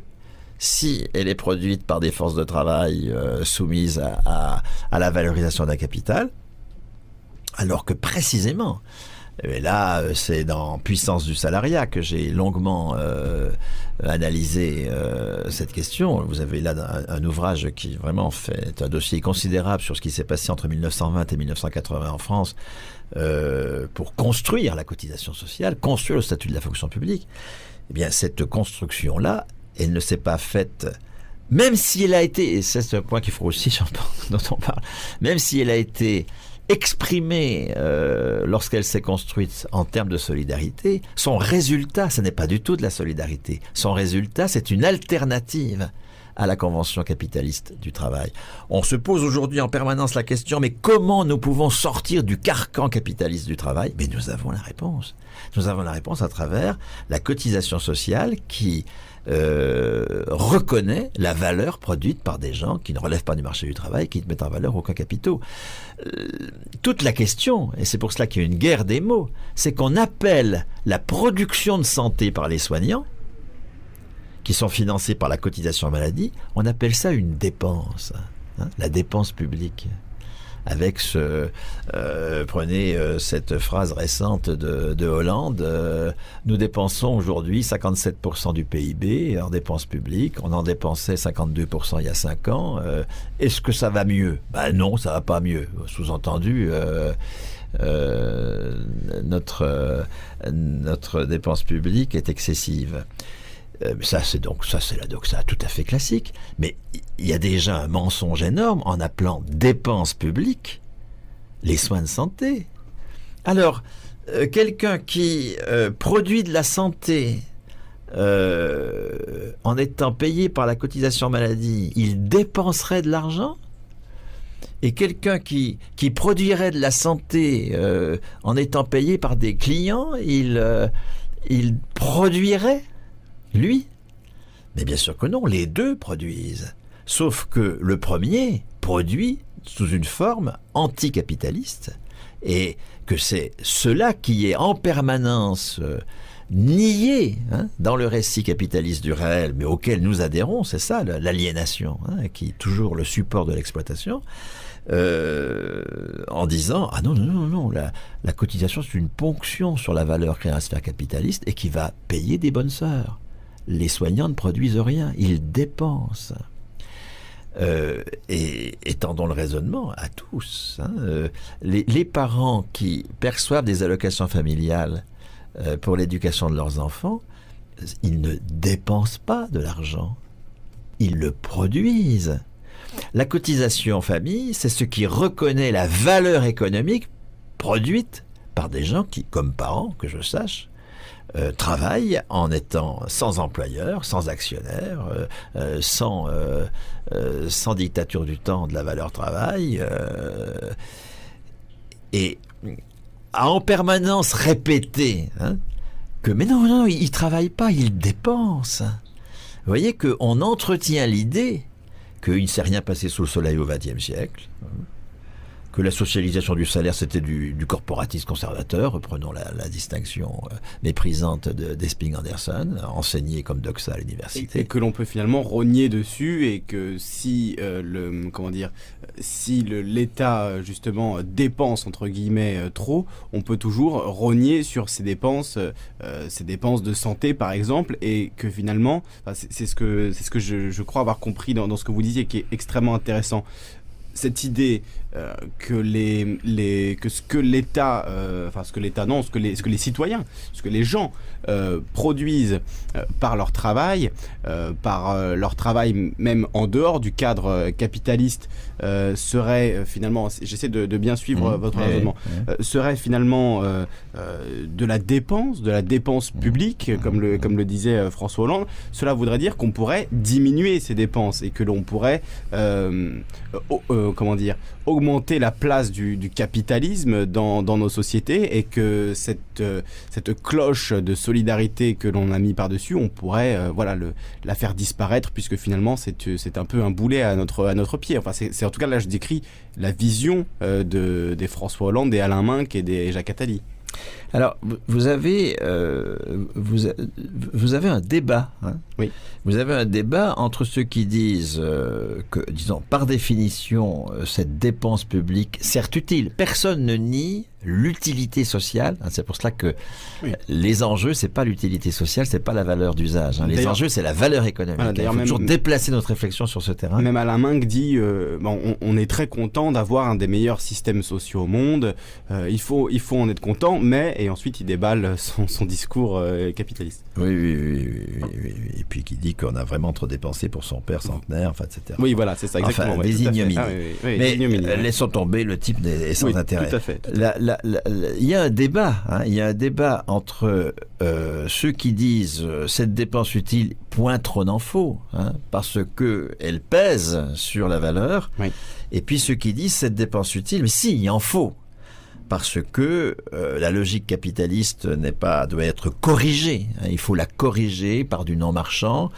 si elle est produite par des forces de travail euh, soumises à, la valorisation d'un capital, alors que précisément, et là, euh, c'est dans Puissance du salariat que j'ai longuement euh, analysé cette question. Vous avez là un, ouvrage qui vraiment fait un dossier considérable sur ce qui s'est passé entre 1920 et 1980 en France euh, pour construire la cotisation sociale, construire le statut de la fonction publique, eh bien cette construction-là, elle ne s'est pas faite, même si elle a été, et c'est un point qu'il faut aussi, dont on parle, même si elle a été exprimée euh, lorsqu'elle s'est construite en termes de solidarité, son résultat, ce n'est pas du tout de la solidarité. Son résultat, c'est une alternative à la Convention capitaliste du travail. On se pose aujourd'hui en permanence la question, mais comment nous pouvons sortir du carcan capitaliste du travail? Mais nous avons la réponse. Nous avons la réponse à travers la cotisation sociale qui euh, reconnaît la valeur produite par des gens qui ne relèvent pas du marché du travail, qui ne mettent en valeur aucun capitaux. Euh, toute la question, et c'est pour cela qu'il y a une guerre des mots, c'est qu'on appelle la production de santé par les soignants qui sont financés par la cotisation maladie, on appelle ça une dépense, hein, la dépense publique. Avec ce, euh, prenez euh, cette phrase récente de, Hollande, euh, nous dépensons aujourd'hui 57% du PIB en dépenses publiques, on en dépensait 52% il y a 5 ans. Est-ce que ça va mieux? Ben non, ça va pas mieux. Sous-entendu, notre, notre dépense publique est excessive. Euh, ça, c'est donc ça, c'est la doxa tout à fait classique. Mais il y a déjà un mensonge énorme en appelant dépenses publiques les soins de santé. Alors, euh, quelqu'un qui euh, produit de la santé en étant payé par la cotisation maladie, il dépenserait de l'argent? Et quelqu'un qui, qui produirait de la santé en étant payé par des clients, il, il produirait lui Mais bien sûr que non, les deux produisent. Sauf que le premier produit sous une forme anticapitaliste et que c'est cela qui est en permanence euh, nié hein, dans le récit capitaliste du réel, mais auquel nous adhérons, c'est ça l'aliénation, hein, qui est toujours le support de l'exploitation, euh, en disant ah non non non non la, cotisation c'est une ponction sur la valeur créée à la sphère capitaliste et qui va payer des bonnes sœurs les soignants ne produisent rien, ils dépensent. Euh, et étendons le raisonnement à tous. Hein. Euh, les, parents qui perçoivent des allocations familiales euh, pour l'éducation de leurs enfants, ils ne dépensent pas de l'argent, ils le produisent. La cotisation en famille, c'est ce qui reconnaît la valeur économique produite par des gens qui, comme parents, que je sache, euh, travaille en étant sans employeur, sans actionnaire, euh, euh, sans, sans dictature du temps de la valeur travail, et a en permanence répété hein, que mais non, non, il ne travaille pas, il dépense. Vous voyez qu'on entretient l'idée qu'il ne s'est rien passé sous le soleil au XXe siècle, que la socialisation du salaire, c'était du, corporatisme conservateur, reprenons la, distinction euh, méprisante d'Esping Anderson, enseigné comme doxa à l'université. Et, que l'on peut finalement rogner dessus et que si euh, le comment dire, si l'État justement dépense entre guillemets trop, on peut toujours rogner sur ces dépenses, ces dépenses de santé par exemple, et que finalement, c'est ce que c'est ce que je, crois avoir compris dans ce que vous disiez qui est extrêmement intéressant cette idée euh, que les, les que ce que l'État euh, enfin ce que l'État non ce que les ce que les citoyens ce que les gens euh, produisent par leur travail par leur travail même en dehors du cadre capitaliste serait finalement j'essaie de, bien suivre mmh. votre raisonnement serait finalement de la dépense de la dépense mmh. publique comme le comme le disait François Hollande cela voudrait dire qu'on pourrait diminuer ces dépenses et que l'on pourrait comment dire augmenter la place du, capitalisme dans, nos sociétés et que cette, euh, cette cloche de solidarité que l'on a mis par-dessus, on pourrait euh, voilà, le, la faire disparaître puisque finalement c'est un peu un boulet à notre, à notre pied. Enfin, c'est en tout cas là je décris la vision euh, de, des François Hollande, des Alain Minck et des Jacques Attali. Alors, vous avez, euh, vous, vous, avez un débat. Hein oui. Vous avez un débat entre ceux qui disent euh, que, disons, par définition, cette dépense publique, certes utile, personne ne nie l'utilité sociale. Hein, c'est pour cela que les enjeux, c'est pas l'utilité sociale, c'est pas la valeur d'usage. Hein. Les enjeux, c'est la valeur économique. Il faut toujours déplacer notre réflexion sur ce terrain. Même Alain Minck dit, euh, bon, on, est très content d'avoir un des meilleurs systèmes sociaux au monde. Euh, il faut, il faut en être content, mais et ensuite il déballe son, son discours euh, capitaliste. Oui, oui, oui, oui, Et puis qui dit qu'on a vraiment trop dépensé pour son père centenaire, enfin, etc. Oui, voilà, c'est ça exactement. Enfin, des ignominies. Ah mais laissons tomber le type des sans intérêt. Tout à fait. Il y a un débat. Hein, il y a un débat entre euh, ceux qui disent euh, cette dépense utile, point trop n'en faut, hein, parce que elle pèse sur la valeur, et puis ceux qui disent cette dépense utile, mais si, il en faut parce que euh, la logique capitaliste n'est pas doit être corrigée. Hein. il faut la corriger par du non marchand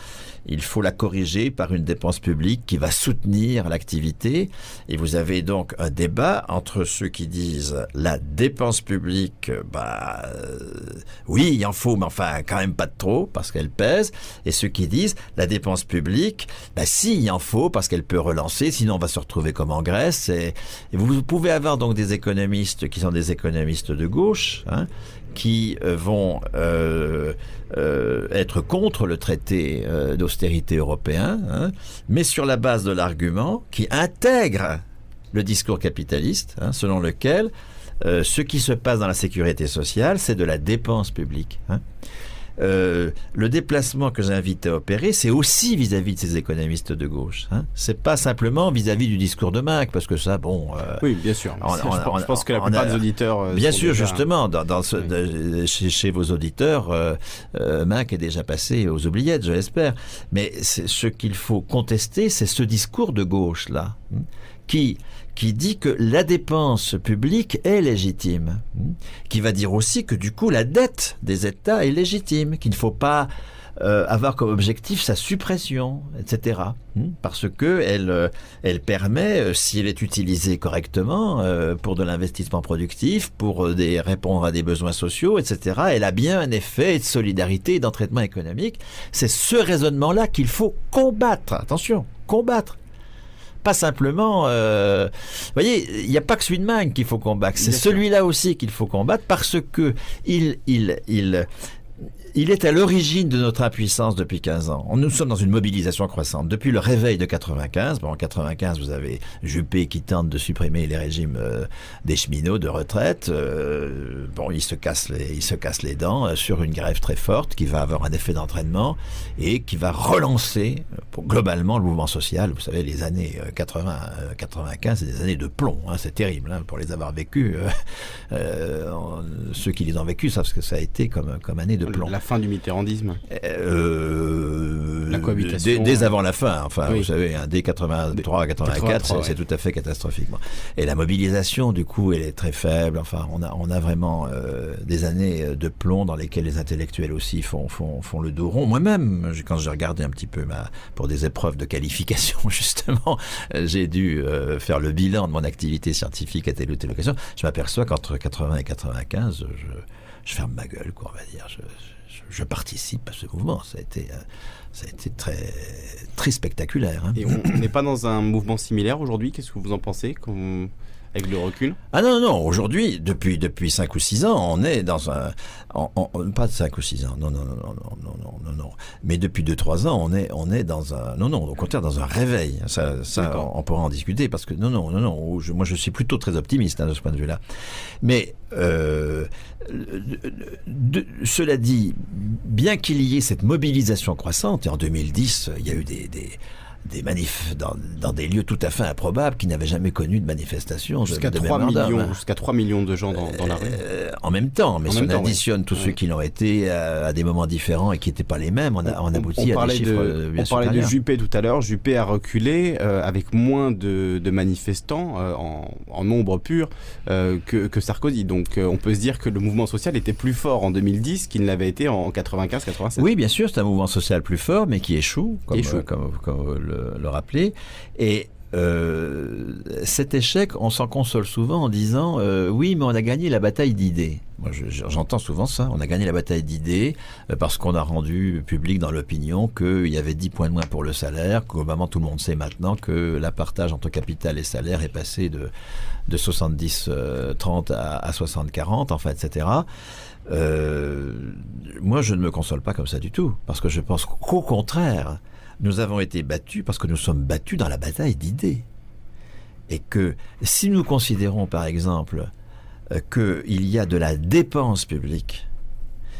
il faut la corriger par une dépense publique qui va soutenir l'activité. Et vous avez donc un débat entre ceux qui disent la dépense publique, bah euh, oui, il en faut, mais enfin quand même pas de trop parce qu'elle pèse, et ceux qui disent la dépense publique, bah si, il en faut parce qu'elle peut relancer, sinon on va se retrouver comme en Grèce. Et, vous pouvez avoir donc des économistes qui sont des économistes de gauche, hein, qui euh, vont euh, euh, être contre le traité d'austérité européen, hein, mais sur la base de l'argument qui intègre le discours capitaliste, hein, selon lequel ce qui se passe dans la sécurité sociale, c'est de la dépense publique. Hein. Euh, le déplacement que j'invite à opérer, c'est aussi vis-à-vis de ces économistes de gauche. Hein. C'est pas simplement vis-à-vis du discours de Mac, parce que ça, bon. Euh, oui, bien sûr. je, pense, que la plupart des auditeurs. Euh, bien sûr, justement, dans, ce, chez, vos auditeurs, euh, Mac est déjà passé aux oubliettes, je l'espère. Mais ce qu'il faut contester, c'est ce discours de gauche là, hein, qui qui dit que la dépense publique est légitime, hmm, qui va dire aussi que du coup la dette des États est légitime, qu'il ne faut pas euh, avoir comme objectif sa suppression, etc. Hmm, parce que elle, euh, elle permet, euh, si elle est utilisée correctement pour de l'investissement productif, pour répondre à des besoins sociaux, etc., elle a bien un effet de solidarité et d'entraînement économique. C'est ce raisonnement-là qu'il faut combattre. Attention, combattre pas simplement. Euh, vous voyez, il n'y a pas que Magne qu'il faut combattre, c'est celui-là aussi qu'il faut combattre parce que il, il, il, il est à l'origine de notre impuissance depuis 15 ans. Nous sommes dans une mobilisation croissante. Depuis le réveil de 95, bon, en 95, vous avez Juppé qui tente de supprimer les régimes euh, des cheminots de retraite. Euh, bon, il se casse les, il se casse les dents euh, sur une grève très forte qui va avoir un effet d'entraînement et qui va relancer pour, globalement le mouvement social. Vous savez, les années 80, 95, c'est des années de plomb. Hein, c'est terrible hein, pour les avoir vécues. ceux qui les ont vécues savent ce que ça a été comme, comme année de plomb fin du mitterrandisme? Euh, la cohabitation. Dès, avant la fin, enfin, vous savez, un dès 83, 84, c'est tout à fait catastrophique. Et la mobilisation, du coup, elle est très faible. Enfin, on a, on a vraiment des années de plomb dans lesquelles les intellectuels aussi font, font, font le dos rond. Moi-même, quand j'ai regardé un petit peu ma, pour des épreuves de qualification, justement, j'ai dû faire le bilan de mon activité scientifique à telle ou telle occasion. Je m'aperçois qu'entre 80 et 95, je, je ferme ma gueule, quoi, on va dire. Je, participe à ce mouvement. Ça a été, euh, ça a été très, très spectaculaire. Hein. Et on n'est pas dans un mouvement similaire aujourd'hui? Qu'est-ce que vous en pensez? Avec le recul Ah non, non, aujourd'hui, depuis, depuis 5 ou 6 ans, on est dans un... pas de 5 ou 6 ans, non, non, non, non, non, non, non, non. Mais depuis 2-3 ans, on est, on est dans un... Non, non, au contraire, dans un réveil. Ça, ça on, pourra en discuter, parce que non, non, non, non, moi je suis plutôt très optimiste hein, de ce point de vue-là. Mais... Euh, cela dit, bien qu'il y ait cette mobilisation croissante, et en 2010, il y a eu des, des manifs dans, des lieux tout à fait improbables qui n'avaient jamais connu de manifestation. Jusqu'à 3, millions, jusqu'à 3 millions de gens dans, la rue. Euh, en même temps, mais si on additionne tous ceux qui l'ont été à, des moments différents et qui n'étaient pas les mêmes, on, a, on aboutit à des chiffres de, On parlait de Juppé tout à l'heure. Juppé a reculé euh, avec moins de, manifestants euh, en, nombre pur que, que, Sarkozy. Donc on peut se dire que le mouvement social était plus fort en 2010 qu'il ne l'avait été en 95-97. Oui, bien sûr, c'est un mouvement social plus fort, mais qui échoue, comme, échoue. comme, comme le, rappeler. Et euh, cet échec, on s'en console souvent en disant euh, oui, mais on a gagné la bataille d'idées. Moi, j'entends souvent ça. On a gagné la bataille d'idées euh, parce qu'on a rendu public dans l'opinion qu'il y avait 10 points de moins pour le salaire, qu'au tout le monde sait maintenant que la partage entre capital et salaire est passé de, de 70-30 à, à 60-40, enfin, etc. moi, je ne me console pas comme ça du tout, parce que je pense qu'au contraire, nous avons été battus parce que nous sommes battus dans la bataille d'idées. Et que si nous considérons par exemple euh, qu'il y a de la dépense publique,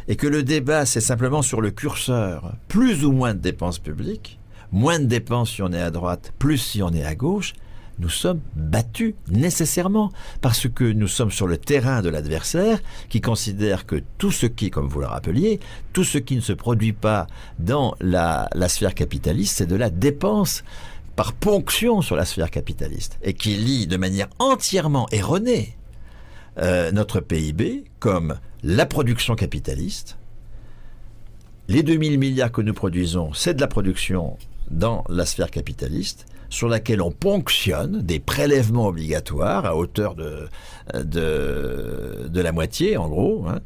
et que le débat c'est simplement sur le curseur, plus ou moins de dépenses publiques, moins de dépenses si on est à droite, plus si on est à gauche, nous sommes battus nécessairement parce que nous sommes sur le terrain de l'adversaire qui considère que tout ce qui, comme vous le rappeliez, tout ce qui ne se produit pas dans la, sphère capitaliste, c'est de la dépense par ponction sur la sphère capitaliste et qui lie de manière entièrement erronée euh, notre PIB comme la production capitaliste. Les 2000 milliards que nous produisons, c'est de la production dans la sphère capitaliste sur laquelle on ponctionne des prélèvements obligatoires à hauteur de, la moitié, en gros, hein,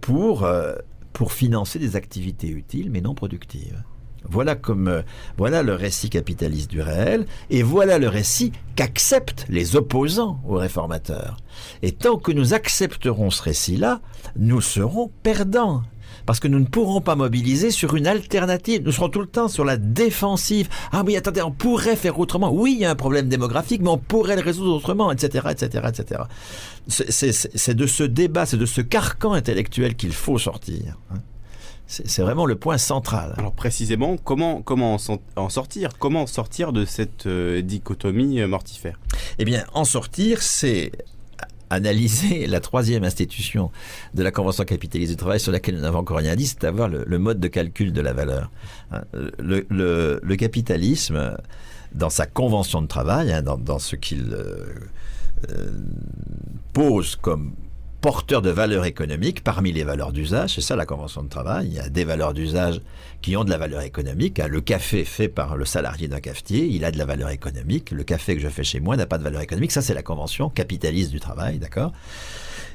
pour, euh, pour financer des activités utiles mais non productives. Voilà comme euh, voilà le récit capitaliste du réel et voilà le récit qu'acceptent les opposants aux réformateurs. Et tant que nous accepterons ce récit-là, nous serons perdants parce que nous ne pourrons pas mobiliser sur une alternative. Nous serons tout le temps sur la défensive. Ah oui, attendez, on pourrait faire autrement. Oui, il y a un problème démographique, mais on pourrait le résoudre autrement, etc., etc., etc. C'est de ce débat, c'est de ce carcan intellectuel qu'il faut sortir. Hein. C'est vraiment le point central. Alors précisément, comment, comment en sortir? Comment sortir de cette euh, dichotomie euh, mortifère? Eh bien, en sortir, c'est analyser la troisième institution de la Convention capitaliste du travail sur laquelle nous n'avons encore rien dit, c'est avoir le, mode de calcul de la valeur. Hein, le, capitalisme, dans sa convention de travail, hein, dans, ce qu'il euh, euh, pose comme porteur de valeurs économiques parmi les valeurs d'usage. C'est ça la convention de travail. Il y a des valeurs d'usage qui ont de la valeur économique. Le café fait par le salarié d'un cafetier, il a de la valeur économique. Le café que je fais chez moi n'a pas de valeur économique. Ça, c'est la convention capitaliste du travail, d'accord?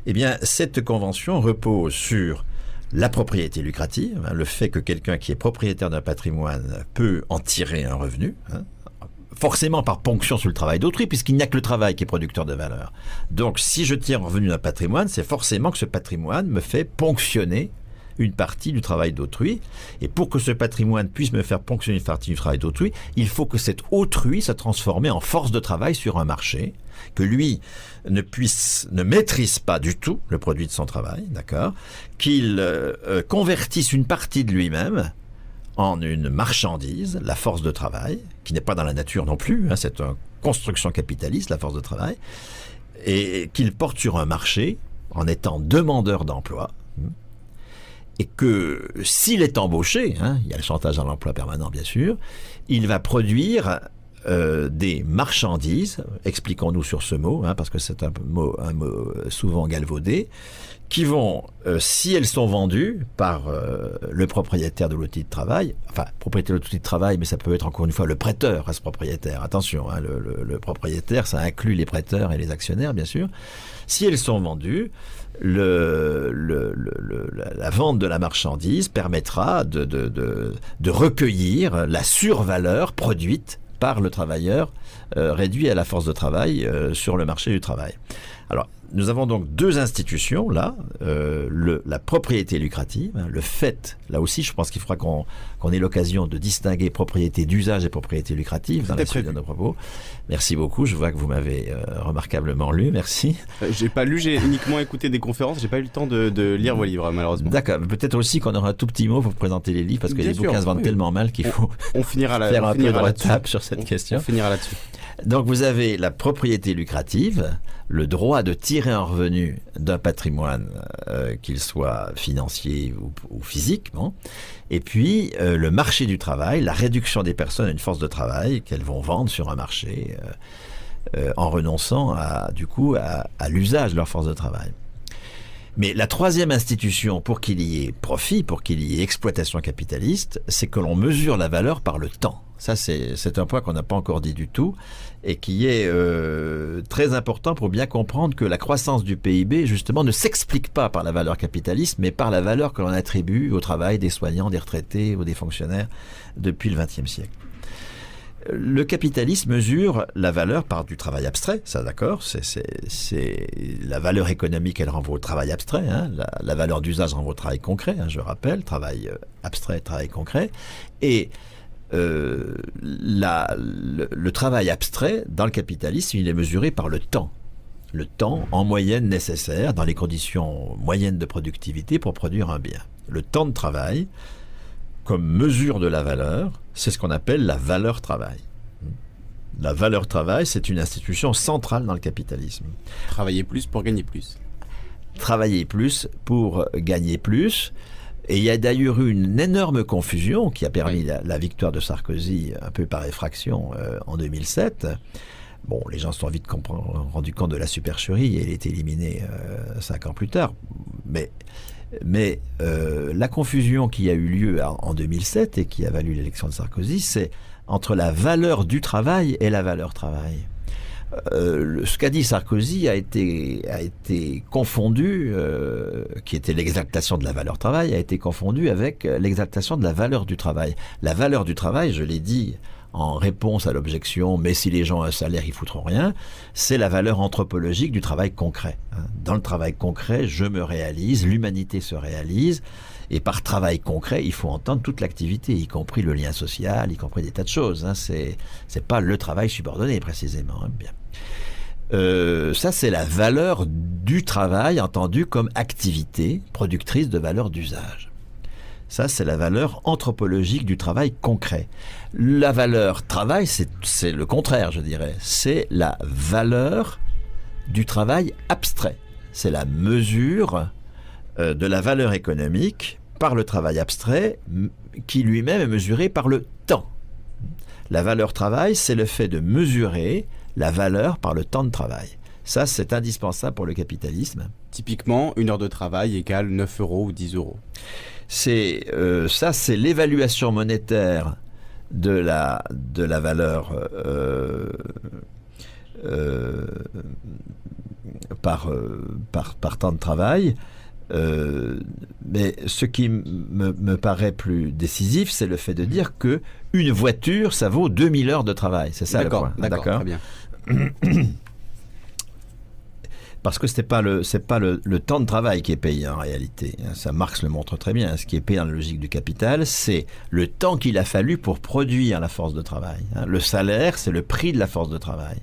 Eh bien, cette convention repose sur la propriété lucrative, hein, le fait que quelqu'un qui est propriétaire d'un patrimoine peut en tirer un revenu. Hein, forcément par ponction sur le travail d'autrui, puisqu'il n'y a que le travail qui est producteur de valeur. Donc si je tire revenu d'un patrimoine, c'est forcément que ce patrimoine me fait ponctionner une partie du travail d'autrui. Et pour que ce patrimoine puisse me faire ponctionner une partie du travail d'autrui, il faut que cet autrui soit transformé en force de travail sur un marché, que lui ne puisse, ne maîtrise pas du tout le produit de son travail, d'accord, qu'il euh, euh, convertisse une partie de lui-même en une marchandise, la force de travail, qui n'est pas dans la nature non plus, hein, c'est une construction capitaliste, la force de travail, et qu'il porte sur un marché en étant demandeur d'emploi, et que s'il est embauché, hein, il y a le chantage à l'emploi permanent bien sûr, il va produire euh, des marchandises, expliquons-nous sur ce mot, hein, parce que c'est un mot souvent galvaudé, qui vont, euh, si elles sont vendues par euh, le propriétaire de l'outil de travail, enfin, propriétaire de l'outil de travail, mais ça peut être encore une fois le prêteur à ce propriétaire. Attention, hein, le, le, le, propriétaire, ça inclut les prêteurs et les actionnaires, bien sûr. Si elles sont vendues, le, la vente de la marchandise permettra de, de, de, de recueillir la survaleur produite par le travailleur euh, réduit à la force de travail euh, sur le marché du travail. Alors, nous avons donc deux institutions là, euh, le, la propriété lucrative, hein, le fait, là aussi je pense qu'il faudra qu'on qu'on ait l'occasion de distinguer propriété d'usage et propriété lucrative dans la suite de nos propos. Merci beaucoup, je vois que vous m'avez euh, remarquablement lu, merci. Euh, j'ai pas lu, j'ai uniquement écouté des conférences, j'ai pas eu le temps de, de lire vos livres malheureusement. D'accord, peut-être aussi qu'on aura un tout petit mot pour présenter les livres parce que Bien les sûr, bouquins se vendent oui. tellement mal qu'il faut on, on, finira la, faire on un peu de retable sur cette on, question. On finira là-dessus. Donc vous avez la propriété lucrative, le droit de tirer un revenu d'un patrimoine, euh, qu'il soit financier ou, physique, et puis euh, le marché du travail, la réduction des personnes à une force de travail qu'elles vont vendre sur un marché euh, en renonçant à, du coup à l'usage de leur force de travail. Mais la troisième institution pour qu'il y ait profit, pour qu'il y ait exploitation capitaliste, c'est que l'on mesure la valeur par le temps. Ça, c'est un point qu'on n'a pas encore dit du tout et qui est euh, très important pour bien comprendre que la croissance du PIB, justement, ne s'explique pas par la valeur capitaliste, mais par la valeur que l'on attribue au travail des soignants, des retraités ou des fonctionnaires depuis le XXe siècle. Le capitalisme mesure la valeur par du travail abstrait, ça d'accord, c'est la valeur économique, elle renvoie au travail abstrait, hein, la, valeur d'usage renvoie au travail concret, hein, je rappelle, travail abstrait, travail concret, et euh, la, le, le, travail abstrait dans le capitalisme, il est mesuré par le temps. Le temps en moyenne nécessaire dans les conditions moyennes de productivité pour produire un bien. Le temps de travail, comme mesure de la valeur, c'est ce qu'on appelle la valeur travail. La valeur travail, c'est une institution centrale dans le capitalisme. Travailler plus pour gagner plus. Travailler plus pour gagner plus. Et il y a d'ailleurs eu une énorme confusion qui a permis oui. la, la, victoire de Sarkozy un peu par effraction euh, en 2007. Bon, les gens se sont vite rendus compte de la supercherie et il est éliminé euh, cinq ans plus tard. Mais, mais euh, la confusion qui a eu lieu en 2007 et qui a valu l'élection de Sarkozy, c'est entre la valeur du travail et la valeur travail. Euh, ce qu'a dit Sarkozy a été, a été confondu, euh, qui était l'exaltation de la valeur travail, a été confondu avec l'exaltation de la valeur du travail. La valeur du travail, je l'ai dit en réponse à l'objection, mais si les gens ont un salaire, ils foutront rien, c'est la valeur anthropologique du travail concret. Dans le travail concret, je me réalise, l'humanité se réalise, et par travail concret, il faut entendre toute l'activité, y compris le lien social, y compris des tas de choses. Hein. C'est c'est pas le travail subordonné précisément. Hein. Bien. Euh, ça, c'est la valeur du travail entendu comme activité productrice de valeur d'usage. Ça, c'est la valeur anthropologique du travail concret. La valeur travail, c'est le contraire, je dirais. C'est la valeur du travail abstrait. C'est la mesure euh, de la valeur économique par le travail abstrait qui lui-même est mesuré par le temps. La valeur travail, c'est le fait de mesurer la valeur par le temps de travail. Ça, c'est indispensable pour le capitalisme. Typiquement, une heure de travail égale 9 euros ou 10 euros. C'est euh, ça, c'est l'évaluation monétaire de la de la valeur euh, euh, par, par par temps de travail. Mais ce qui me, me, paraît plus décisif, c'est le fait de dire que une voiture, ça vaut 2000 heures de travail. C'est ça le point. D'accord, très bien. Parce que c'est pas le pas le, temps de travail qui est payé en réalité. Ça Marx le montre très bien. Ce qui est payé dans la logique du capital, c'est le temps qu'il a fallu pour produire la force de travail. Le salaire, c'est le prix de la force de travail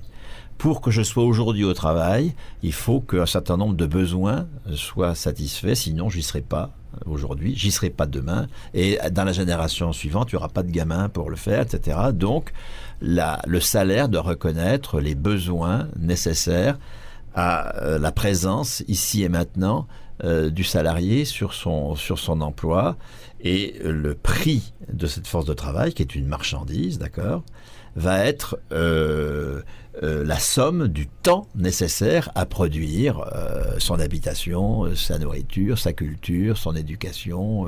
pour que je sois aujourd'hui au travail, il faut qu'un certain nombre de besoins soient satisfaits, sinon j'y serai pas aujourd'hui, j'y serai pas demain, et dans la génération suivante, il n'y aura pas de gamins pour le faire, etc. Donc, le salaire doit reconnaître les besoins nécessaires à euh, la présence ici et maintenant euh, du salarié sur son, sur son emploi et le prix de cette force de travail, qui est une marchandise, d'accord, va être euh, euh, la somme du temps nécessaire à produire euh, son habitation, sa nourriture, sa culture, son éducation,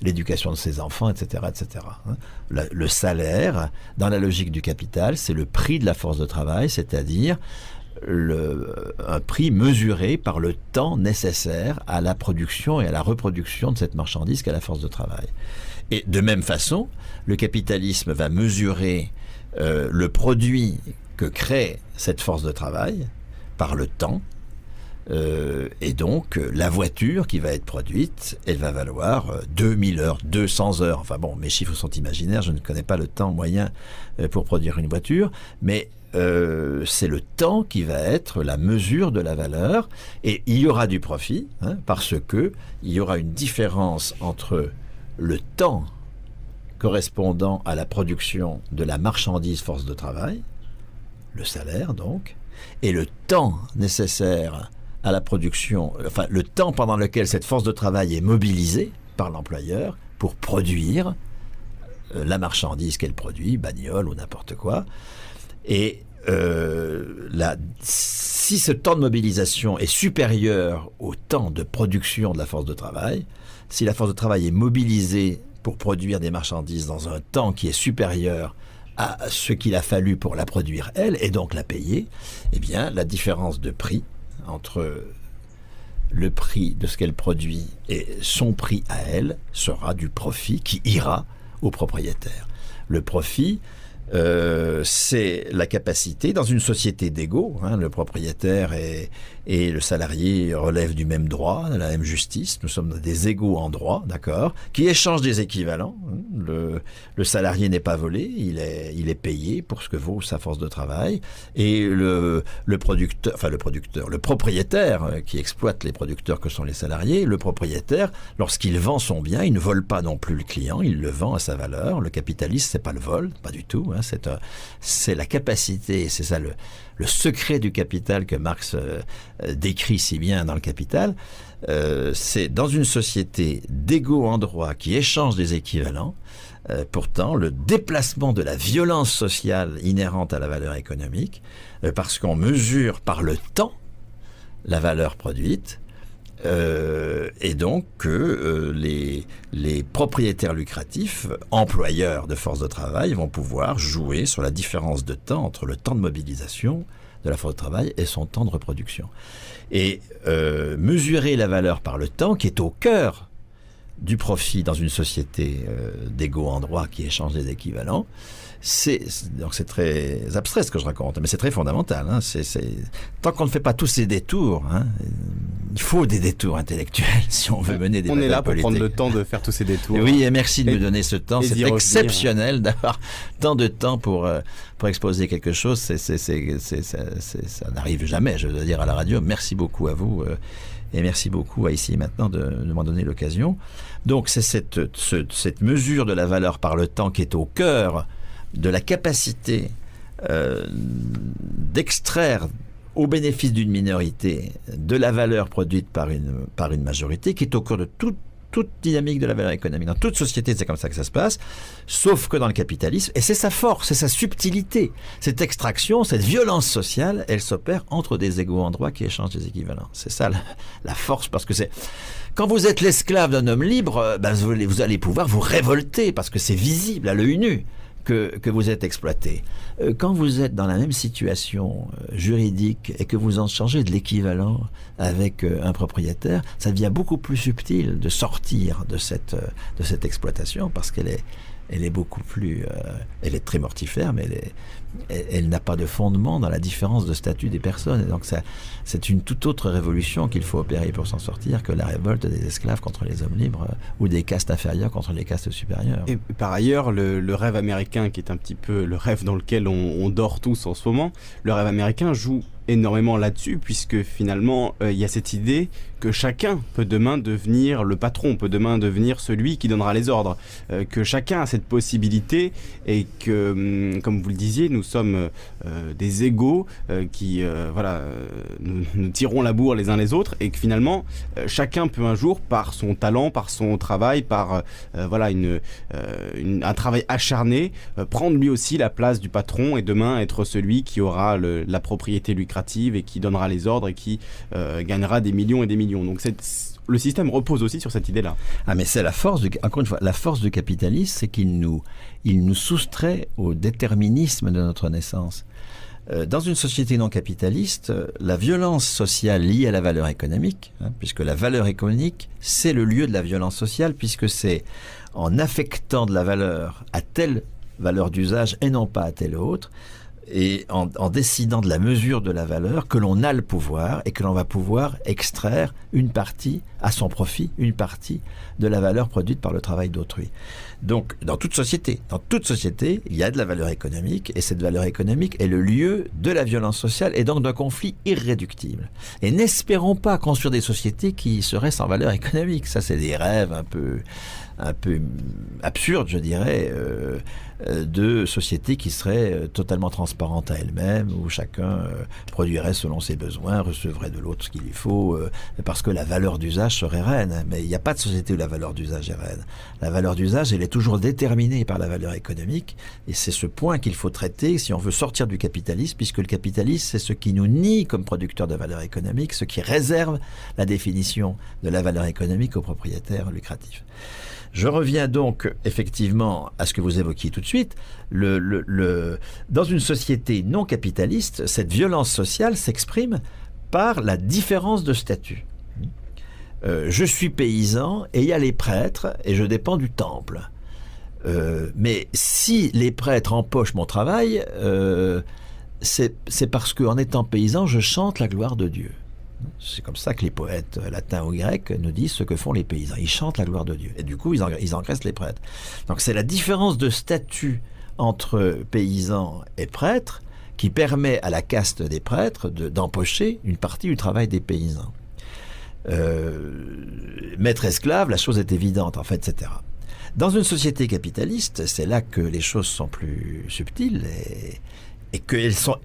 l'éducation de ses enfants, etc. etc. Hein. Le, salaire, dans la logique du capital, c'est le prix de la force de travail, c'est-à-dire un prix mesuré par le temps nécessaire à la production et à la reproduction de cette marchandise qu'est la force de travail. Et de même façon, le capitalisme va mesurer euh, le produit que crée cette force de travail par le temps. Euh, et donc, la voiture qui va être produite, elle va valoir 2000 euh, heures, 200 heures. Enfin bon, mes chiffres sont imaginaires, je ne connais pas le temps moyen pour produire une voiture, mais c'est le temps qui va être la mesure de la valeur et il y aura du profit hein, parce que il y aura une différence entre le temps correspondant à la production de la marchandise force de travail, le salaire donc, et le temps nécessaire à la production, enfin le temps pendant lequel cette force de travail est mobilisée par l'employeur pour produire euh, la marchandise qu'elle produit, bagnole ou n'importe quoi. Et euh, si ce temps de mobilisation est supérieur au temps de production de la force de travail, si la force de travail est mobilisée pour produire des marchandises dans un temps qui est supérieur à ce qu'il a fallu pour la produire elle, et donc la payer, eh bien, la différence de prix entre le prix de ce qu'elle produit et son prix à elle sera du profit qui ira au propriétaire. Le profit, euh, c'est la capacité, dans une société d'égaux, hein, le propriétaire et, et, le salarié relèvent du même droit, de la même justice, nous sommes des égaux en droit, d'accord, qui échangent des équivalents. Hein. Le, le, salarié n'est pas volé, il est, il est payé pour ce que vaut sa force de travail, et le, le producteur, enfin le producteur, le propriétaire euh, qui exploite les producteurs que sont les salariés, le propriétaire, lorsqu'il vend son bien, il ne vole pas non plus le client, il le vend à sa valeur. Le capitaliste, c'est pas le vol, pas du tout. Hein, euh, c'est la capacité, c'est ça le, secret du capital que Marx euh, euh, décrit si bien dans le Capital. c'est dans une société d'égaux en droit qui échange des équivalents. pourtant, le déplacement de la violence sociale inhérente à la valeur économique, parce qu'on mesure par le temps la valeur produite, euh, et donc que euh, les, propriétaires lucratifs, employeurs de force de travail, vont pouvoir jouer sur la différence de temps entre le temps de mobilisation de la force de travail et son temps de reproduction. Et euh, mesurer la valeur par le temps, qui est au cœur du profit dans une société d'égaux en droit qui échange des équivalents, c'est donc c'est très abstrait ce que je raconte, mais c'est très fondamental. Hein. C'est, tant qu'on ne fait pas tous ces détours, hein, il faut des détours intellectuels si on veut mener des On est là pour prendre le temps de faire tous ces détours. Oui, et merci de me donner ce temps. C'est exceptionnel d'avoir tant de temps pour euh, pour exposer quelque chose. C'est, c'est, ça n'arrive jamais, je veux dire à la radio. Merci beaucoup à vous. Euh, et merci beaucoup à ici maintenant de, de m'en donner l'occasion. Donc c'est cette, cette mesure de la valeur par le temps qui est au cœur de la capacité euh, d'extraire au bénéfice d'une minorité de la valeur produite par une, par une majorité qui est au cœur de toute, toute dynamique de la valeur économique. Dans toute société, c'est comme ça que ça se passe, sauf que dans le capitalisme, et c'est sa force, c'est sa subtilité. Cette extraction, cette violence sociale, elle s'opère entre des égaux en droit qui échangent des équivalents. C'est ça la, force, parce que c'est... Quand vous êtes l'esclave d'un homme libre, ben vous, vous allez pouvoir vous révolter, parce que c'est visible à l'œil nu que, vous êtes exploité. Euh, quand vous êtes dans la même situation euh, juridique et que vous en changez de l'équivalent avec euh, un propriétaire, ça devient beaucoup plus subtil de sortir de cette, exploitation parce qu'elle est, beaucoup plus, elle est très mortifère, mais elle n'a pas de fondement dans la différence de statut des personnes. Et donc c'est une toute autre révolution qu'il faut opérer pour s'en sortir que la révolte des esclaves contre les hommes libres ou des castes inférieures contre les castes supérieures. Et par ailleurs, le, rêve américain, qui est un petit peu le rêve dans lequel dort tous en ce moment, le rêve américain joue énormément là-dessus, puisque finalement, il y a cette idée que chacun peut demain devenir le patron, peut demain devenir celui qui donnera les ordres, euh, que chacun a cette possibilité et que, hum, comme vous le disiez, nous sommes euh, des égaux euh, qui, voilà, nous, tirons la bourre les uns les autres et que finalement, chacun peut un jour, par son talent, par son travail, par voilà une, un travail acharné, prendre lui aussi la place du patron et demain être celui qui aura la propriété et qui donnera les ordres et qui gagnera des millions et des millions donc le système repose aussi sur cette idée-là. Ah mais c'est la force, du, encore une fois, la force du capitalisme, c'est qu'il nous, il nous soustrait au déterminisme de notre naissance. Euh, dans une société non capitaliste, la violence sociale liée à la valeur économique, hein, puisque la valeur économique, c'est le lieu de la violence sociale, puisque c'est en affectant de la valeur à telle valeur d'usage et non pas à telle autre, et en, décidant de la mesure de la valeur que l'on a le pouvoir et que l'on va pouvoir extraire une partie à son profit, une partie de la valeur produite par le travail d'autrui. Donc, dans toute société, dans toute société, il y a de la valeur économique et cette valeur économique est le lieu de la violence sociale et donc d'un conflit irréductible. Et n'espérons pas construire des sociétés qui seraient sans valeur économique. Ça, c'est des rêves un peu un peu absurde, je dirais, euh, de sociétés qui seraient euh, totalement transparentes à elles-mêmes, où chacun produirait selon ses besoins, recevrait de l'autre ce qu'il lui faut, parce que la valeur d'usage serait reine. Mais il n'y a pas de société où la valeur d'usage est reine. La valeur d'usage, elle est toujours déterminée par la valeur économique, et c'est ce point qu'il faut traiter si on veut sortir du capitalisme, puisque le capitalisme, c'est ce qui nous nie comme producteur de valeur économique, ce qui réserve la définition de la valeur économique aux propriétaires lucratifs. Je reviens donc effectivement à ce que vous évoquiez tout de suite. Dans une société non capitaliste, cette violence sociale s'exprime par la différence de statut. Euh, je suis paysan et il y a les prêtres et je dépends du temple. Euh, mais si les prêtres empochent mon travail, euh, c'est parce qu'en étant paysan, je chante la gloire de Dieu. C'est comme ça que les poètes latins ou grecs nous disent ce que font les paysans. Ils chantent la gloire de Dieu. Et du coup, ils, engraissent les prêtres. Donc c'est la différence de statut entre paysans et prêtres qui permet à la caste des prêtres d'empocher une partie du travail des paysans. Euh, maître esclave, la chose est évidente en fait, etc. Dans une société capitaliste, c'est là que les choses sont plus subtiles et qu'elles sont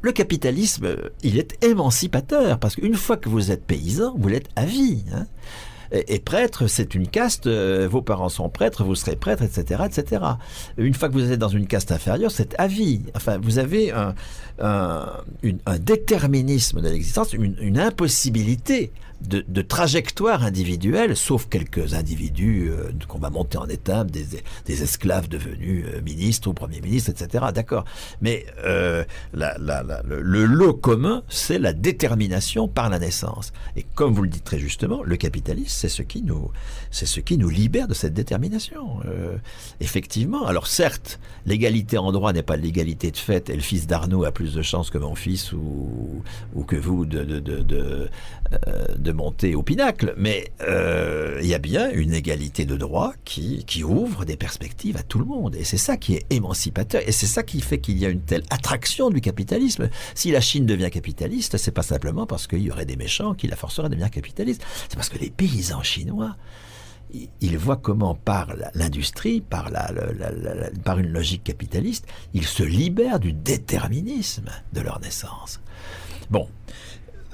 le capitalisme, il est émancipateur, parce qu'une fois que vous êtes paysan, vous l'êtes à vie. Hein. Et, prêtre, c'est une caste, euh, vos parents sont prêtres, vous serez prêtre, etc., etc. Une fois que vous êtes dans une caste inférieure, c'est à vie. Enfin, vous avez un, déterminisme de l'existence, une, impossibilité de, trajectoire individuelle, sauf quelques individus euh, qu'on va monter en étape, des, esclaves devenus euh, ministres ou premiers ministres, etc. D'accord. Mais euh, le, lot commun, c'est la détermination par la naissance. Et comme vous le dites très justement, le capitalisme, c'est ce qui nous, c'est ce qui nous libère de cette détermination. effectivement. Alors certes, l'égalité en droit n'est pas l'égalité de fait, et le fils d'Arnaud a plus de chances que mon fils ou, que vous de, de, de, de de monter au pinacle, mais euh, il y a bien une égalité de droit qui, qui ouvre des perspectives à tout le monde. Et c'est ça qui est émancipateur, et c'est ça qui fait qu'il y a une telle attraction du capitalisme. Si la Chine devient capitaliste, c'est pas simplement parce qu'il y aurait des méchants qui la forceraient à devenir capitaliste, c'est parce que les paysans chinois ils voient comment par l'industrie, par, la, par une logique capitaliste, ils se libèrent du déterminisme de leur naissance. Bon,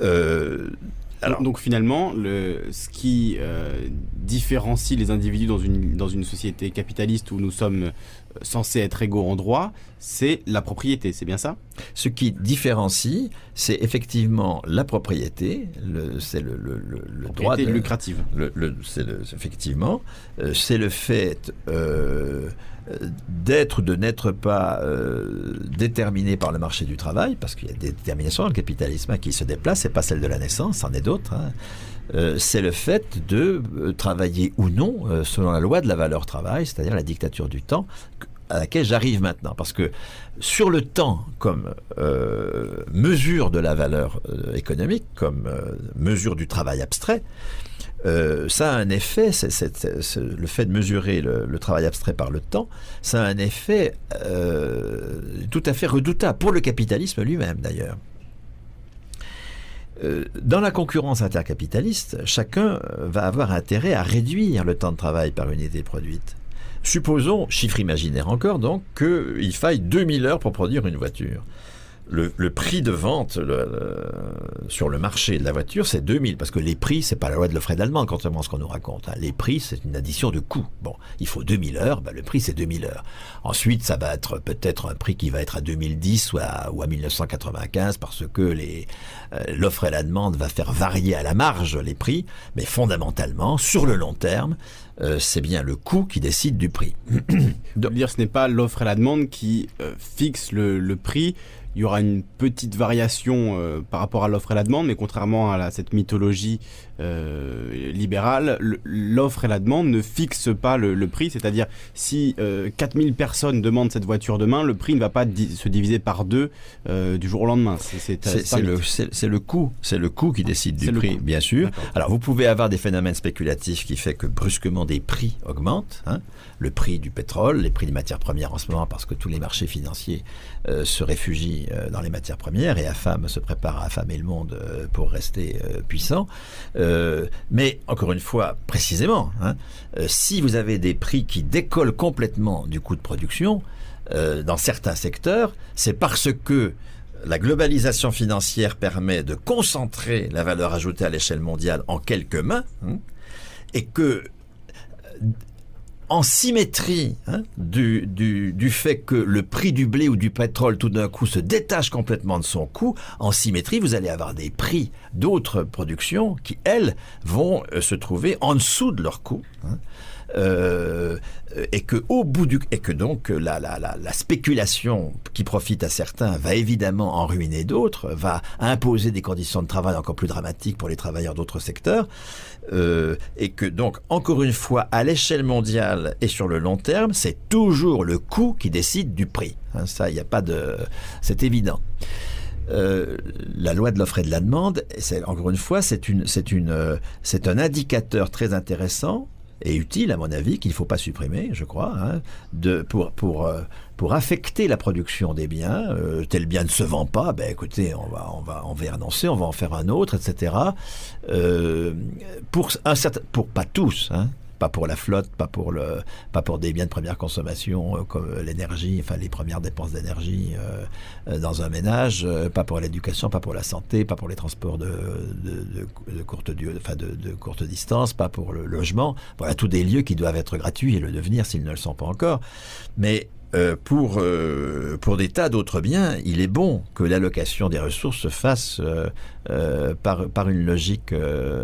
euh, donc, finalement, le, ce qui euh, différencie les individus dans une, dans une société capitaliste où nous sommes euh, censés être égaux en droit, c'est la propriété, c'est bien ça? Ce qui différencie, c'est effectivement la propriété, c'est le, droit de, lucrative. c'est effectivement, euh, c'est le fait d'être ou de n'être pas euh, déterminé par le marché du travail, parce qu'il y a des déterminations dans le capitalisme qui se déplacent, c'est pas celle de la naissance, c'en est d'autres. Hein. Euh, c'est le fait de euh, travailler ou non selon la loi de la valeur travail, c'est-à-dire la dictature du temps, à laquelle j'arrive maintenant. Parce que sur le temps, comme euh, mesure de la valeur euh, économique, comme euh, mesure du travail abstrait, ça a un effet, le fait de mesurer le, travail abstrait par le temps, ça a un effet tout à fait redoutable, pour le capitalisme lui-même d'ailleurs. Dans la concurrence intercapitaliste, chacun va avoir intérêt à réduire le temps de travail par unité produite. Supposons, chiffre imaginaire encore donc, qu'il faille 2000 heures pour produire une voiture le, prix de vente sur le marché de la voiture, c'est 2000. Parce que les prix, c'est pas la loi de l'offre d'Allemagne, contrairement à ce qu'on nous raconte. Hein. Les prix, c'est une addition de coûts. Bon, il faut 2000 heures, ben, le prix, c'est 2000 heures. Ensuite, ça va être peut-être un prix qui va être à 2010 ou à, ou à 1995 parce que les, euh, l'offre et la demande va faire varier à la marge les prix. Mais fondamentalement, sur le long terme, euh, c'est bien le coût qui décide du prix. De dire, ce n'est pas l'offre et la demande qui euh, fixe le, le prix il y aura une petite variation euh, par rapport à l'offre et la demande, mais contrairement à cette mythologie euh, libérale, l'offre et la demande ne fixent pas le, prix, c'est-à-dire si 4000 euh, personnes demandent cette voiture demain, le prix ne va pas se diviser par deux du jour au lendemain. C'est le, le, coût, c'est le coût qui décide du prix, bien sûr. Alors vous pouvez avoir des phénomènes spéculatifs qui fait que brusquement des prix augmentent, hein. le prix du pétrole, les prix des matières premières en ce moment, parce que tous les marchés financiers se réfugient euh, dans les matières premières et AFAM se prépare à affamer le monde euh, pour rester euh, mais encore une fois, précisément, hein, si vous avez des prix qui décollent complètement du coût de production, dans certains secteurs, c'est parce que la globalisation financière permet de concentrer la valeur ajoutée à l'échelle mondiale en quelques mains, hein, et que en symétrie hein, du, du, fait que le prix du blé ou du pétrole tout d'un coup se détache complètement de son coût, en symétrie, vous allez avoir des prix d'autres productions qui, elles, vont euh, se trouver en dessous de leur coût. Hein. Euh, et que au bout du et que donc la, la, la, spéculation qui profite à certains va évidemment en ruiner d'autres, va imposer des conditions de travail encore plus dramatiques pour les travailleurs d'autres secteurs, euh, et que donc encore une fois à l'échelle mondiale et sur le long terme, c'est toujours le coût qui décide du prix. Hein, ça, il n'y a pas de, c'est évident. Euh, la loi de l'offre et de la demande, encore une fois, c'est une, c'est une, euh, c'est un indicateur très intéressant et utile, à mon avis, qu'il ne faut pas supprimer, je crois, hein, de, pour, pour, pour affecter la production des biens. Euh, tel bien ne se vend pas, ben écoutez, on va, on va, annoncer, on va en faire un autre, etc. Euh, pour, un certain, pour pas tous, hein, pas pour la flotte, pas pour le, pas pour des biens de première consommation euh, comme l'énergie, enfin les premières dépenses d'énergie dans un ménage, pas pour l'éducation, pas pour la santé, pas pour les transports de, de, courte enfin de, de, courte distance, pas pour le logement. Voilà tous des lieux qui doivent être gratuits et le devenir s'ils ne le sont pas encore. Mais euh, pour, euh, pour des tas d'autres biens, il est bon que l'allocation des ressources se fasse euh, par, par une logique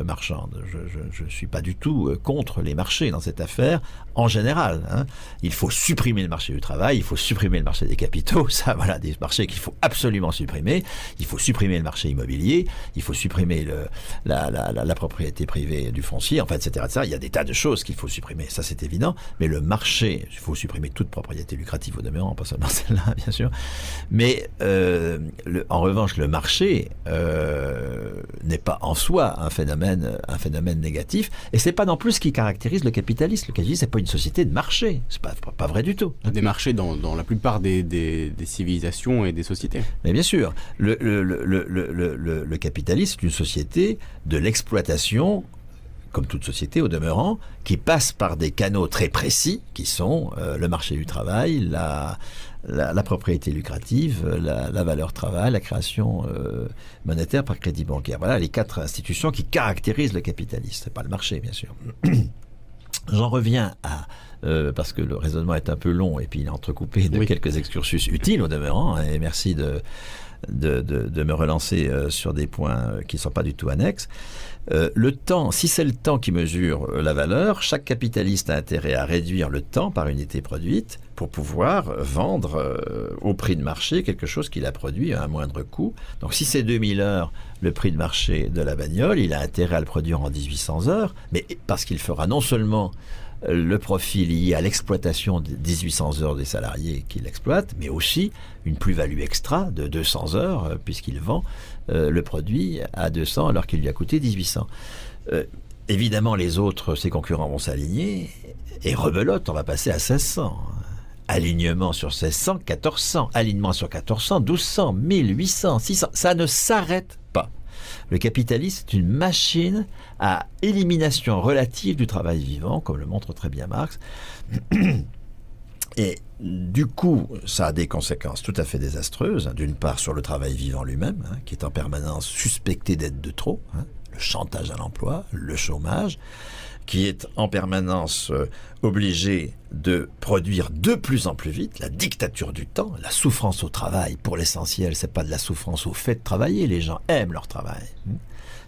marchande. Je ne suis pas du tout contre les marchés dans cette affaire, en général. Hein. Il faut supprimer le marché du travail, il faut supprimer le marché des capitaux, ça voilà, des marchés qu'il faut absolument supprimer. Il faut supprimer le marché immobilier, il faut supprimer le, la, la, la, propriété privée du foncier, enfin, etc., etc. Il y a des tas de choses qu'il faut supprimer, ça c'est évident, mais le marché, il faut supprimer toute propriété lucrative au demeurant, pas seulement celle-là, bien sûr. Mais euh, en revanche, le marché euh, n'est pas en soi un phénomène, un phénomène négatif, et c'est pas non plus ce qui caractérise le capitalisme. Le capitalisme, c'est pas une société de marché, c'est pas, pas vrai du tout. Des marchés dans, dans la plupart des, des, civilisations et des sociétés. Mais bien sûr, le, le, le, le capitalisme est une société de l'exploitation comme toute société au demeurant, qui passe par des canaux très précis, qui sont euh, le marché du travail, la, la, propriété lucrative, la, valeur travail, la création euh, monétaire par crédit bancaire. Voilà les quatre institutions qui caractérisent le capitalisme. C'est pas le marché, bien sûr. J'en reviens à euh, parce que le raisonnement est un peu long et puis il est entrecoupé de quelques excursus utiles au demeurant. Hein, et merci de, de, de, me relancer sur des points qui ne sont pas du tout annexes. Euh, le temps, si c'est le temps qui mesure euh, la valeur, chaque capitaliste a intérêt à réduire le temps par unité produite pour pouvoir vendre euh, au prix de marché quelque chose qu'il a produit à un moindre coût. Donc si c'est 2000 heures le prix de marché de la bagnole, il a intérêt à le produire en 1800 heures, mais parce qu'il fera non seulement le profit lié à l'exploitation des 1800 heures des salariés qu'il exploite, mais aussi une plus-value extra de 200 heures, euh, puisqu'il vend euh, le produit à 200 alors qu'il lui a coûté 1800. Euh, évidemment, les autres, ses concurrents vont s'aligner, et rebelote, on va passer à 1600. Alignement sur 1600, 1400. Alignement sur 1400, 1200, 1800, 600. Ça ne s'arrête. Le capitalisme est une machine à élimination relative du travail vivant, comme le montre très bien Marx. Et du coup, ça a des conséquences tout à fait désastreuses. D'une part, sur le travail vivant lui-même, hein, qui est en permanence suspecté d'être de trop, hein, le chantage à l'emploi, le chômage, qui est en permanence euh, obligé de produire de plus en plus vite, la dictature du temps, la souffrance au travail. Pour l'essentiel, c'est pas de la souffrance au fait de travailler. Les gens aiment leur travail.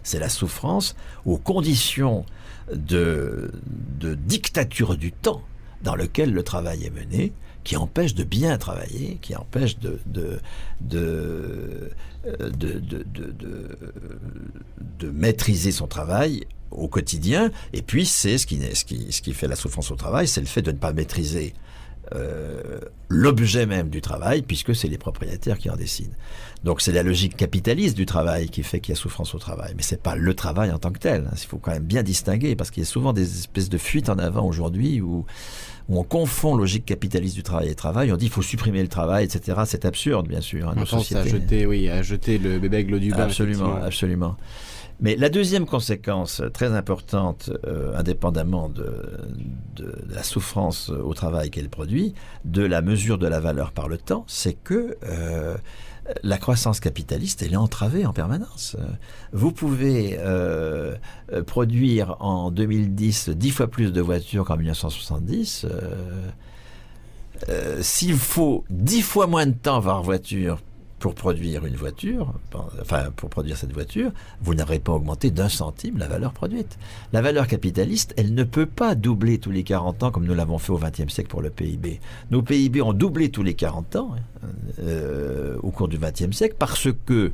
C'est la souffrance aux conditions de, de dictature du temps dans lequel le travail est mené, qui empêche de bien travailler, qui empêche de, de, de, de, de maîtriser son travail au quotidien. Et puis, c'est ce qui, ce, qui, ce qui fait la souffrance au travail, c'est le fait de ne pas maîtriser euh, l'objet même du travail, puisque c'est les propriétaires qui en décident. Donc c'est la logique capitaliste du travail qui fait qu'il y a souffrance au travail, mais c'est pas le travail en tant que tel. Il faut quand même bien distinguer, parce qu'il y a souvent des espèces de fuites en avant aujourd'hui où, où on confond logique capitaliste du travail et travail. On dit il faut supprimer le travail, etc. C'est absurde, bien sûr. Hein, nos à jeter, oui, à jeter le bébé avec l'eau du bain. Absolument, absolument. Mais la deuxième conséquence très importante, euh, indépendamment de, la souffrance au travail qu'elle produit, de la mesure de la valeur par le temps, c'est que euh, la croissance capitaliste, elle est entravée en permanence. Vous pouvez euh, produire en 2010 dix fois plus de voitures qu'en 1970. S'il faut dix fois moins de temps par voiture pour produire une voiture, enfin pour produire cette voiture, vous n'aurez pas augmenté d'un centime la valeur produite. La valeur capitaliste, elle ne peut pas doubler tous les 40 ans comme nous l'avons fait au XXe siècle pour le PIB. Nos PIB ont doublé tous les 40 ans hein, euh, au cours du XXe siècle parce que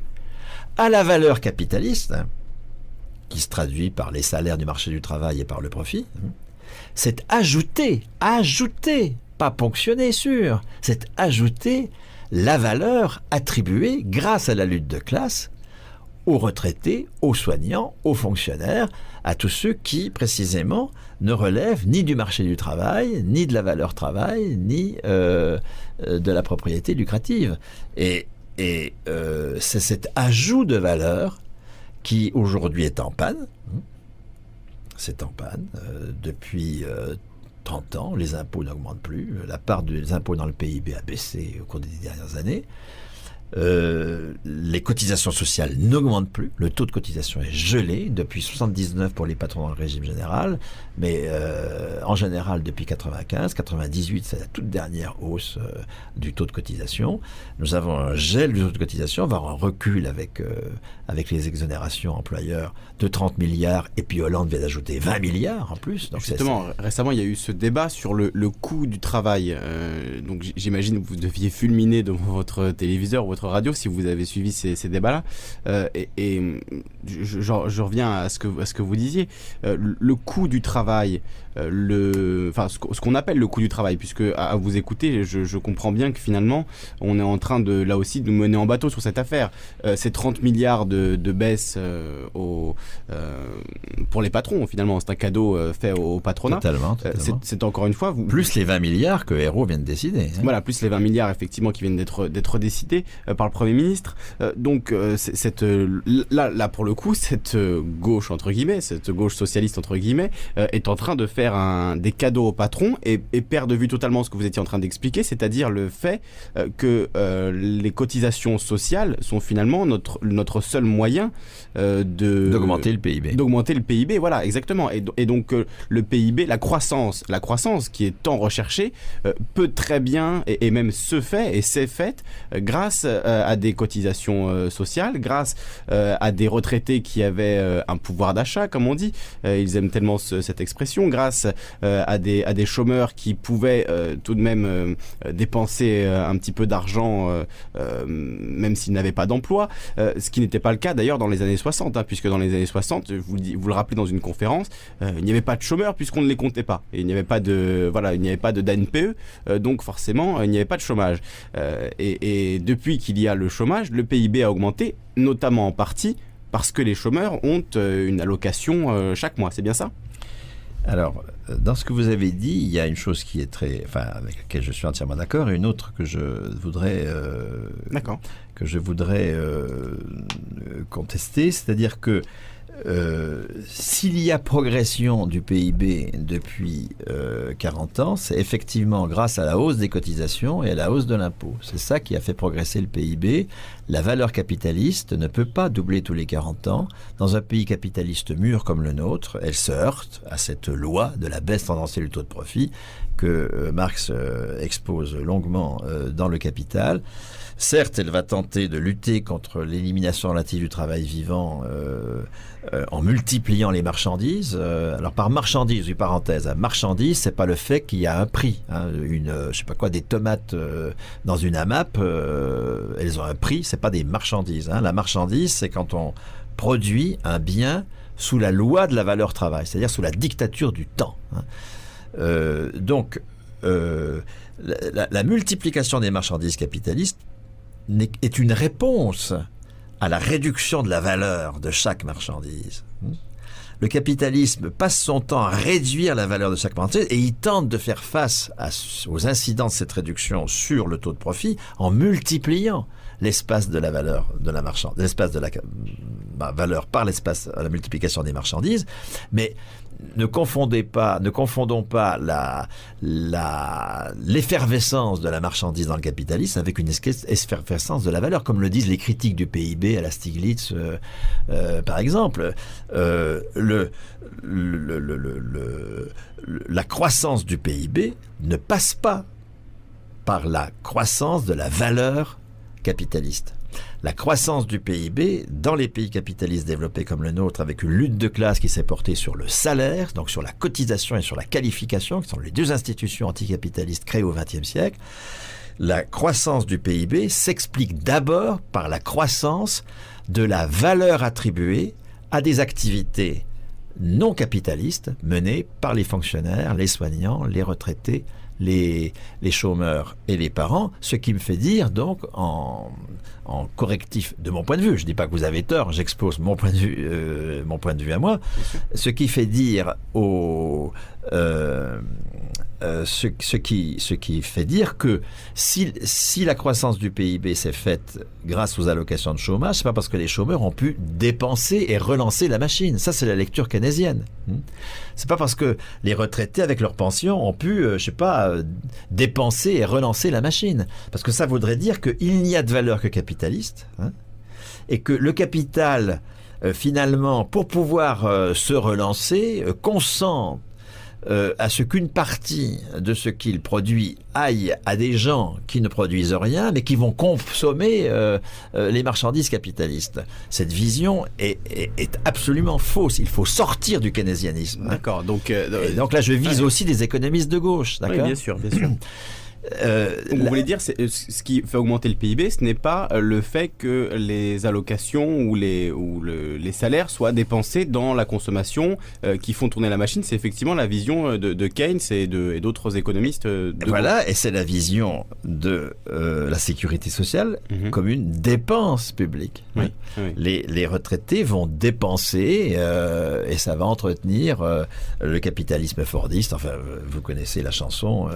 à la valeur capitaliste, hein, qui se traduit par les salaires du marché du travail et par le profit, hein, c'est ajouté, ajouté, pas ponctionné sur, c'est ajouté la valeur attribuée grâce à la lutte de classe aux retraités, aux soignants, aux fonctionnaires, à tous ceux qui, précisément, ne relèvent ni du marché du travail, ni de la valeur travail, ni euh, euh, de la propriété lucrative. Et, euh, c'est cet ajout de valeur qui aujourd'hui est en panne. C'est en panne depuis 30 ans, les impôts n'augmentent plus, la part des impôts dans le PIB a baissé au cours des dernières années. Euh, les cotisations sociales n'augmentent plus. Le taux de cotisation est gelé depuis 79 pour les patrons dans le régime général, mais euh, en général depuis 95, 98 c'est la toute dernière hausse euh, du taux de cotisation. Nous avons un gel du taux de cotisation, voire un recul avec avec les exonérations employeurs de 30 milliards, et puis Hollande vient d'ajouter 20 milliards en plus. Donc Justement, récemment il y a eu ce débat sur le, le coût du travail. donc j'imagine que vous deviez fulminer devant votre téléviseur, votre radio si vous avez suivi ces, débats-là. Euh, et, je, reviens à ce que, vous disiez. Euh, le coût du travail, le, enfin, ce qu'on appelle le coût du travail, puisque à, vous écouter, je, comprends bien que finalement, on est en train de, là aussi, de nous mener en bateau sur cette affaire. ces 30 milliards de, de baisse au, pour les patrons, finalement, c'est un cadeau fait au, patronat. Totalement. C'est encore une fois. Vous, plus les 20 milliards que Héros vient de décider. Hein. Voilà, plus les 20 milliards, effectivement, qui viennent d'être décidés par le Premier ministre. Euh, donc, euh, cette, euh, là, là, pour le coup, cette gauche, entre guillemets, cette gauche socialiste, entre guillemets, est en train de faire un, des cadeaux au patron et, et, perd de vue totalement ce que vous étiez en train d'expliquer, c'est-à-dire le fait que les cotisations sociales sont finalement notre, notre seul moyen de... D'augmenter le PIB. D'augmenter le PIB, voilà, exactement. Et, et donc, le PIB, la croissance, la croissance qui est tant recherchée, peut très bien, et, et même se fait, et s'est faite grâce à des cotisations sociales, grâce à des retraités qui avaient un pouvoir d'achat, comme on dit. ils aiment tellement cette expression, grâce à, des, à des chômeurs qui pouvaient tout de même dépenser un petit peu d'argent, même s'ils n'avaient pas d'emploi, ce qui n'était pas le cas d'ailleurs dans les années 60, hein, puisque dans les années 60, vous, vous le rappelez dans une conférence, il n'y avait pas de chômeurs puisqu'on ne les comptait pas. Et il n'y avait pas de voilà, il n'y avait pas de d'ANPE, donc forcément il n'y avait pas de chômage. Et depuis qu'il y a le chômage, le PIB a augmenté, notamment en partie parce que les chômeurs ont une allocation chaque mois. C'est bien ça? Alors, dans ce que vous avez dit, il y a une chose qui est très, enfin, avec laquelle je suis entièrement d'accord, et une autre que je voudrais, que je voudrais contester, c'est-à-dire que euh, s'il y a progression du PIB depuis 40 euh, ans, c'est effectivement grâce à la hausse des cotisations et à la hausse de l'impôt. C'est ça qui a fait progresser le PIB. La valeur capitaliste ne peut pas doubler tous les 40 ans. Dans un pays capitaliste mûr comme le nôtre, elle se heurte à cette loi de la baisse tendancielle du taux de profit que euh, Marx expose longuement dans le Capital. Certes, elle va tenter de lutter contre l'élimination relative du travail vivant euh, euh, en multipliant les marchandises. Euh, alors par marchandise, une parenthèse, marchandise, c'est pas le fait qu'il y a un prix. Hein. une, je sais pas quoi, des tomates dans une AMAP, elles ont un prix. C'est pas des marchandises. Hein. La marchandise, c'est quand on produit un bien sous la loi de la valeur travail, c'est-à-dire sous la dictature du temps. Hein. donc, la multiplication des marchandises capitalistes est une réponse à la réduction de la valeur de chaque marchandise. Le capitalisme passe son temps à réduire la valeur de chaque marchandise et il tente de faire face aux incidents de cette réduction sur le taux de profit en multipliant l'espace de la valeur de la marchandise, l'espace de la valeur par l'espace, la multiplication des marchandises. Mais ne confondez pas, ne confondons pas l'effervescence de la marchandise dans le capitalisme avec une effervescence de la valeur, comme le disent les critiques du PIB à la Stiglitz, euh, euh, par exemple. Euh, la croissance du PIB ne passe pas par la croissance de la valeur capitaliste la croissance du PIB dans les pays capitalistes développés comme le nôtre, avec une lutte de classe qui s'est portée sur le salaire, donc sur la cotisation et sur la qualification, qui sont les deux institutions anticapitalistes créées au XXe siècle, la croissance du PIB s'explique d'abord par la croissance de la valeur attribuée à des activités non capitalistes menées par les fonctionnaires, les soignants, les retraités, les, chômeurs et les parents, ce qui me fait dire donc en, en correctif de mon point de vue, je ne dis pas que vous avez tort, j'expose mon point de vue, euh, mon point de vue à moi, ce qui fait dire aux, euh, euh, ce, qui, ce qui fait dire que si, si la croissance du PIB s'est faite grâce aux allocations de chômage, c'est pas parce que les chômeurs ont pu dépenser et relancer la machine. Ça, c'est la lecture keynésienne. Hmm. C'est pas parce que les retraités avec leur pension ont pu, euh, je sais pas, dépenser et relancer la machine. Parce que ça voudrait dire qu'il n'y a de valeur que capitaliste, hein, et que le capital, finalement, pour pouvoir se relancer, consent euh, à ce qu'une partie de ce qu'il produit aille à des gens qui ne produisent rien, mais qui vont consommer euh, euh, les marchandises capitalistes. Cette vision est, absolument fausse. Il faut sortir du keynésianisme. D'accord. Donc, donc là, je vise aussi des économistes de gauche. D'accord. Oui, bien sûr, bien sûr. Euh, vous voulez dire, euh, ce qui fait augmenter le PIB, ce n'est pas euh, le fait que les allocations ou les, ou les salaires soient dépensés dans la consommation qui font tourner la machine, c'est effectivement la vision de, Keynes et d'autres économistes. voilà, et c'est la vision de la sécurité sociale mhm. comme une dépense publique. Les, les, retraités vont dépenser et ça va entretenir le capitalisme fordiste. Enfin, vous connaissez la chanson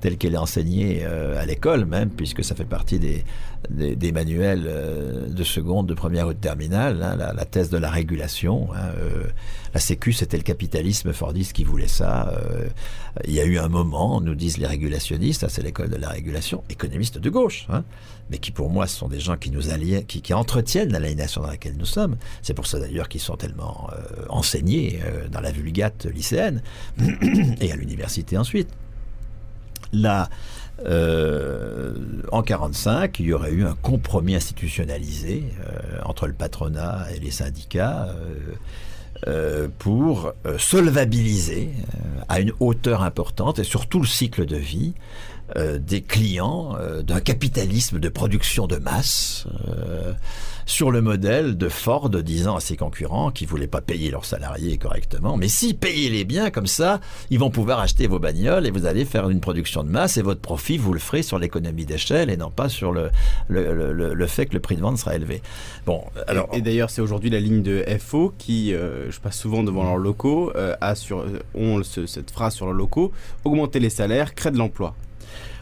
telle qu'elle est enseignée euh, à l'école même, puisque ça fait partie des, manuels euh, de seconde, de première ou de terminale, hein, la, thèse de la régulation. Hein, euh, la Sécu, c'était le capitalisme fordiste qui voulait ça. il y a eu un moment, nous disent les régulationnistes, hein, c'est l'école de la régulation, économistes de gauche, mais qui pour moi sont des gens qui nous entretiennent l'aliénation dans laquelle nous sommes. C'est pour ça d'ailleurs qu'ils sont tellement enseignés dans la vulgate lycéenne et à l'université ensuite. Là, euh, en 45, il y aurait eu un compromis institutionnalisé euh, entre le patronat et les syndicats pour solvabiliser à une hauteur importante et sur tout le cycle de vie euh, des clients euh, d'un capitalisme de production de masse euh, sur le modèle de Ford disant à ses concurrents qui voulaient pas payer leurs salariés correctement, mais si payez-les bien comme ça, ils vont pouvoir acheter vos bagnoles et vous allez faire une production de masse et votre profit vous le ferez sur l'économie d'échelle et non pas sur le, le, le, fait que le prix de vente sera élevé. Bon, alors et, d'ailleurs c'est aujourd'hui la ligne de FO qui, je passe souvent devant leurs locaux, a sur, ont cette phrase sur leurs locaux augmenter les salaires crée de l'emploi.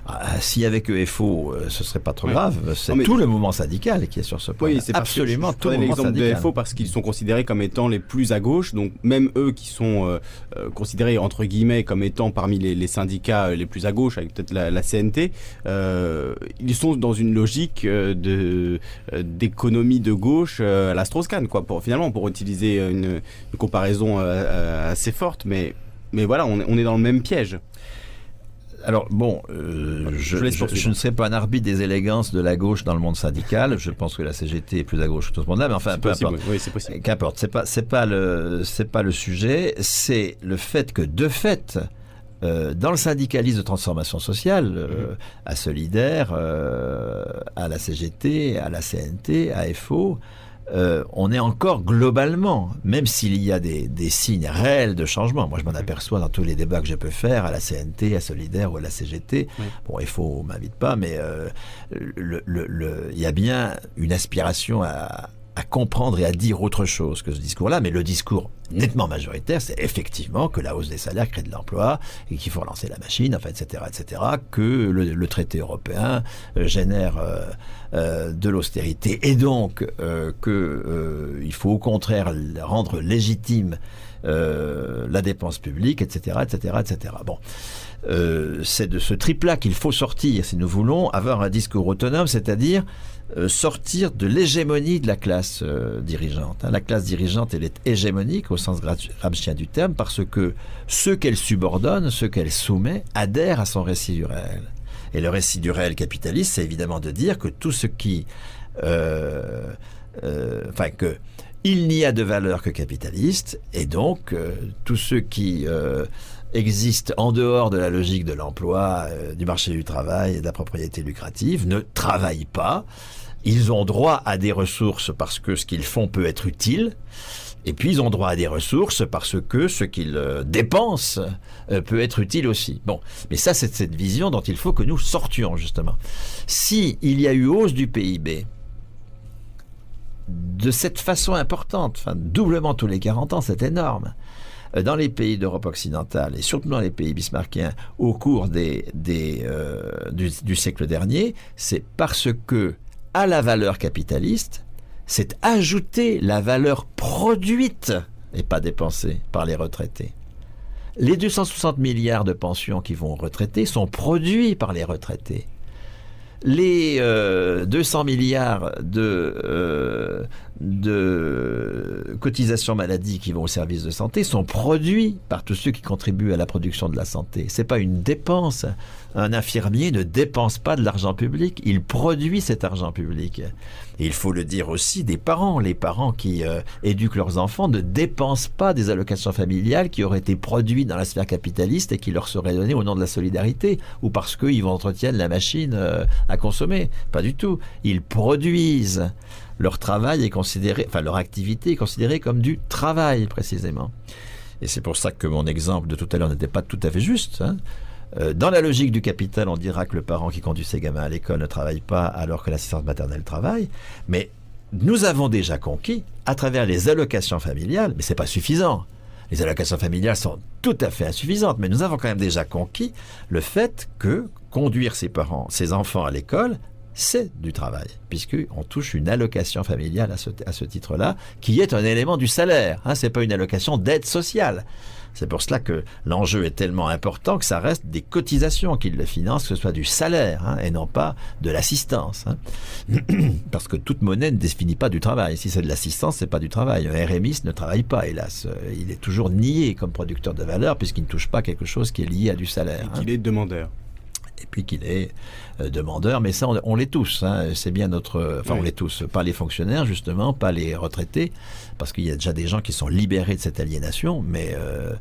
Ah, S'il y avait que FO, euh, ce serait pas trop grave. C'est tout le mouvement syndical qui est sur ce point. Oui, c'est absolument tout le mouvement syndical. de FO parce qu'ils sont considérés comme étant les plus à gauche. Donc même eux qui sont euh, euh, considérés entre guillemets comme étant parmi les, syndicats les plus à gauche, avec peut-être la, CNT, ils sont dans une logique de d'économie de gauche à la Strauss-Kahn, quoi. Pour finalement, pour utiliser une, comparaison assez forte, mais mais voilà, on est dans le même piège. Alors bon, euh, je, ne serai pas un arbitre des élégances de la gauche dans le monde syndical. Je pense que la CGT est plus à gauche que tout ce monde-là, mais enfin, peu importe. Oui, c'est possible. Qu'importe, c'est pas, c'est pas le, c'est pas le sujet. C'est le fait que de fait, euh, dans le syndicalisme de transformation sociale, euh, mm-hmm. à Solidaire, à la CGT, à la CNT, à FO, euh, on est encore globalement, même s'il y a des, signes réels de changement, moi je m'en aperçois dans tous les débats que je peux faire à la CNT, à Solidaire ou à la CGT, bon il faut m'invite pas, mais euh, il y a bien une aspiration à, à comprendre et à dire autre chose que ce discours-là, mais le discours nettement majoritaire, c'est effectivement que la hausse des salaires crée de l'emploi et qu'il faut relancer la machine, enfin, etc., etc., que le, traité européen euh, génère euh, euh, de l'austérité et donc que il faut au contraire rendre légitime la dépense publique, etc., etc., etc. Bon. c'est de ce triple-là qu'il faut sortir si nous voulons avoir un discours autonome, c'est-à-dire euh, sortir de l'hégémonie de la classe euh, dirigeante. Hein. La classe dirigeante, elle est hégémonique au sens gramscien du terme parce que ceux qu'elle subordonne, ceux qu'elle soumet, adhèrent à son récit du réel. Et le récit du réel capitaliste, c'est évidemment de dire que tout ce qui... Euh, enfin, que il n'y a de valeur que capitaliste, et donc tous ceux qui existent en dehors de la logique de l'emploi, du marché du travail et de la propriété lucrative, ne travaillent pas, ils ont droit à des ressources parce que ce qu'ils font peut être utile. Et puis ils ont droit à des ressources parce que ce qu'ils euh, dépensent euh, peut être utile aussi. Bon, mais ça c'est cette vision dont il faut que nous sortions justement. Si il y a eu hausse du PIB de cette façon importante, doublement tous les 40 ans, c'est énorme. Euh, dans les pays d'Europe occidentale et surtout dans les pays bismarckiens au cours du siècle dernier, c'est parce que à la valeur capitaliste, c'est ajouter la valeur produite et pas dépensée par les retraités. Les 260 milliards de pensions qui vont aux retraités sont produits par les retraités. Les 200 euh, milliards de, euh, de cotisations maladie qui vont au service de santé sont produits par tous ceux qui contribuent à la production de la santé. C'est pas une dépense. Un infirmier ne dépense pas de l'argent public, il produit cet argent public. Il faut le dire aussi des parents. Les parents qui euh, éduquent leurs enfants ne dépensent pas des allocations familiales qui auraient été produites dans la sphère capitaliste et qui leur seraient données au nom de la solidarité ou parce qu'ils entretiennent la machine euh, à consommer. Pas du tout. Ils produisent leur travail est considéré, enfin leur activité est considérée comme du travail précisément. Et c'est pour ça que mon exemple de tout à l'heure n'était pas tout à fait juste. Hein. Euh, dans la logique du capital, on dira que le parent qui conduit ses gamins à l'école ne travaille pas alors que l'assistante maternelle travaille. Mais nous avons déjà conquis, à travers les allocations familiales, mais c'est pas suffisant. Les allocations familiales sont tout à fait insuffisantes, mais nous avons quand même déjà conquis le fait que conduire ses parents, ses enfants à l'école c'est du travail, puisqu'on touche une allocation familiale à ce, titre-là, qui est un élément du salaire. Hein, ce n'est pas une allocation d'aide sociale. C'est pour cela que l'enjeu est tellement important que ça reste des cotisations qui le financent, que ce soit du salaire hein, et non pas de l'assistance. Hein. Parce que toute monnaie ne définit pas du travail. Si c'est de l'assistance, c'est pas du travail. Un RMiste ne travaille pas, hélas. Il est toujours nié comme producteur de valeur puisqu'il ne touche pas quelque chose qui est lié à du salaire. Et qu'il est demandeur. Puis qu'il est euh, demandeur. Mais ça, on, l'est tous. Hein. C'est bien notre. Enfin, on l'est tous. Pas les fonctionnaires, justement, pas les retraités, parce qu'il y a déjà des gens qui sont libérés de cette aliénation, mais euh,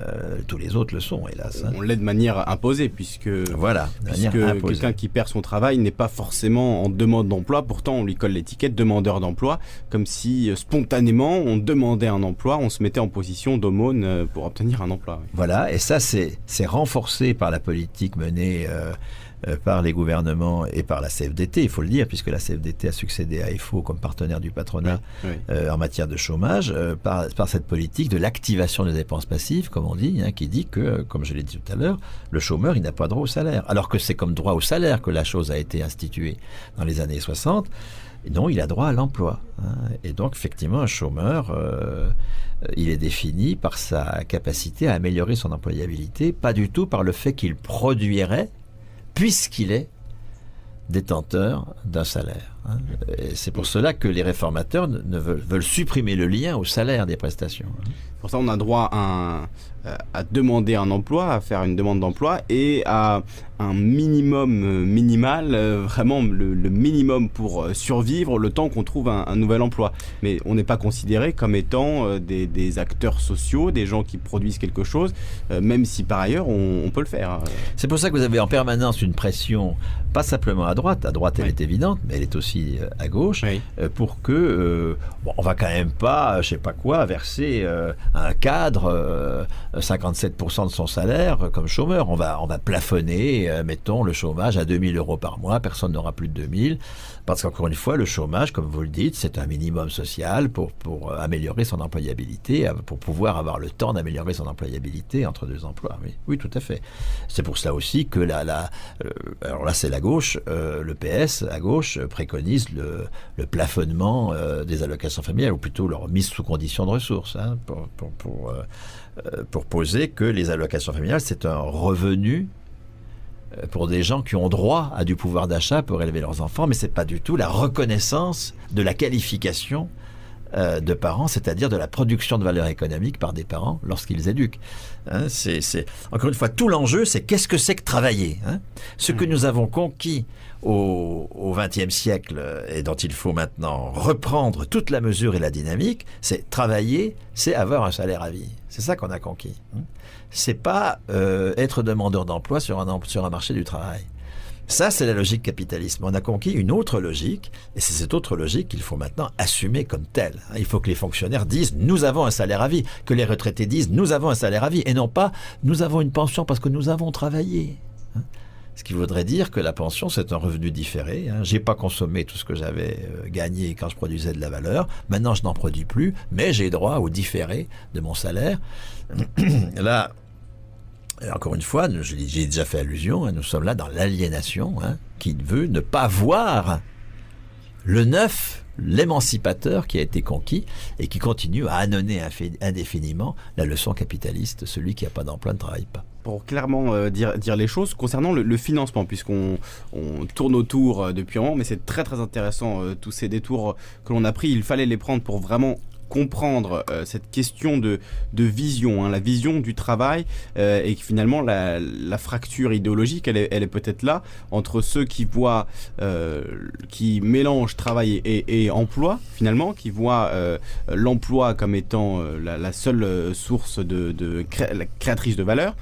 euh, tous les autres le sont, hélas. Hein. On l'est de manière imposée, puisque. Voilà, puisque quelqu'un qui perd son travail n'est pas forcément en demande d'emploi. Pourtant, on lui colle l'étiquette demandeur d'emploi, comme si spontanément on demandait un emploi, on se mettait en position d'aumône pour obtenir un emploi. Voilà, et ça, c'est renforcé par la politique menée euh, par les gouvernements et par la CFDT, il faut le dire, puisque la CFDT a succédé à EFO comme partenaire du patronat euh, en matière de chômage, euh, par, cette politique de l'activation des dépenses passives, comme on dit, hein, qui dit que, comme je l'ai dit tout à l'heure, le chômeur, il n'a pas droit au salaire. Alors que c'est comme droit au salaire que la chose a été instituée dans les années 60. Non, il a droit à l'emploi. Hein. Et donc, effectivement, un chômeur, il est défini par sa capacité à améliorer son employabilité, pas du tout par le fait qu'il produirait puisqu'il est détenteur d'un salaire. Hein. C'est pour cela que les réformateurs veulent, supprimer le lien au salaire des prestations. Hein. Pour ça, on a droit euh, à demander un emploi, à faire une demande d'emploi et à un minimum euh, minimal, euh, vraiment le, minimum pour survivre le temps qu'on trouve un, nouvel emploi. Mais on n'est pas considéré comme étant des, acteurs sociaux, des gens qui produisent quelque chose, même si par ailleurs on, peut le faire. C'est pour ça que vous avez en permanence une pression, pas simplement à droite, à droite elle est évidente, mais elle est aussi à gauche, pour que on va quand même pas, je sais pas quoi, verser un cadre 57% de son salaire comme chômeur. On va, on va plafonner, euh, mettons, le chômage à 2000 euros par mois. Personne n'aura plus de 2000. Parce qu'encore une fois, le chômage, comme vous le dites, c'est un minimum social pour, pour euh, améliorer son employabilité, euh, pour pouvoir avoir le temps d'améliorer son employabilité entre deux emplois. Oui, tout à fait. C'est pour cela aussi que la, la alors là, c'est la gauche, le PS à gauche préconise le, plafonnement des allocations familiales, ou plutôt leur mise sous condition de ressources, hein, pour, pour, euh, poser que les allocations familiales, c'est un revenu euh, pour des gens qui ont droit à du pouvoir d'achat pour élever leurs enfants, mais c'est pas du tout la reconnaissance de la qualification euh, de parents, c'est-à-dire de la production de valeur économique par des parents lorsqu'ils éduquent. Hein, c'est, encore une fois, tout l'enjeu, c'est qu'est-ce que c'est que travailler hein Ce que mmh. nous avons conquis au XXe siècle et dont il faut maintenant reprendre toute la mesure et la dynamique, c'est travailler, c'est avoir un salaire à vie. C'est ça qu'on a conquis. Hein. C'est pas euh, être demandeur d'emploi sur un, sur un marché du travail. Ça, c'est la logique capitaliste. On a conquis une autre logique, et c'est cette autre logique qu'il faut maintenant assumer comme telle. Hein. Il faut que les fonctionnaires disent nous avons un salaire à vie, que les retraités disent nous avons un salaire à vie, et non pas nous avons une pension parce que nous avons travaillé. Ce qui voudrait dire que la pension, c'est un revenu différé. Hein. J'ai pas consommé tout ce que j'avais euh, gagné quand je produisais de la valeur. Maintenant, je n'en produis plus, mais j'ai droit au différé de mon salaire. là, encore une fois, j'ai déjà fait allusion, hein, nous sommes là dans l'aliénation, hein, qui veut ne pas voir le neuf, l'émancipateur qui a été conquis et qui continue à annoncer indéfiniment la leçon capitaliste, celui qui n'a pas d'emploi ne travaille pas pour clairement euh, dire, dire les choses concernant le, financement, puisqu'on on tourne autour euh, depuis un moment, mais c'est très très intéressant euh, tous ces détours que l'on a pris. Il fallait les prendre pour vraiment comprendre euh, cette question de, vision, hein, la vision du travail, euh, et finalement la, fracture idéologique, elle est, peut-être là entre ceux qui voient, euh, qui mélangent travail et, emploi finalement, qui voient l'emploi comme étant la, seule source de, créatrice de valeur.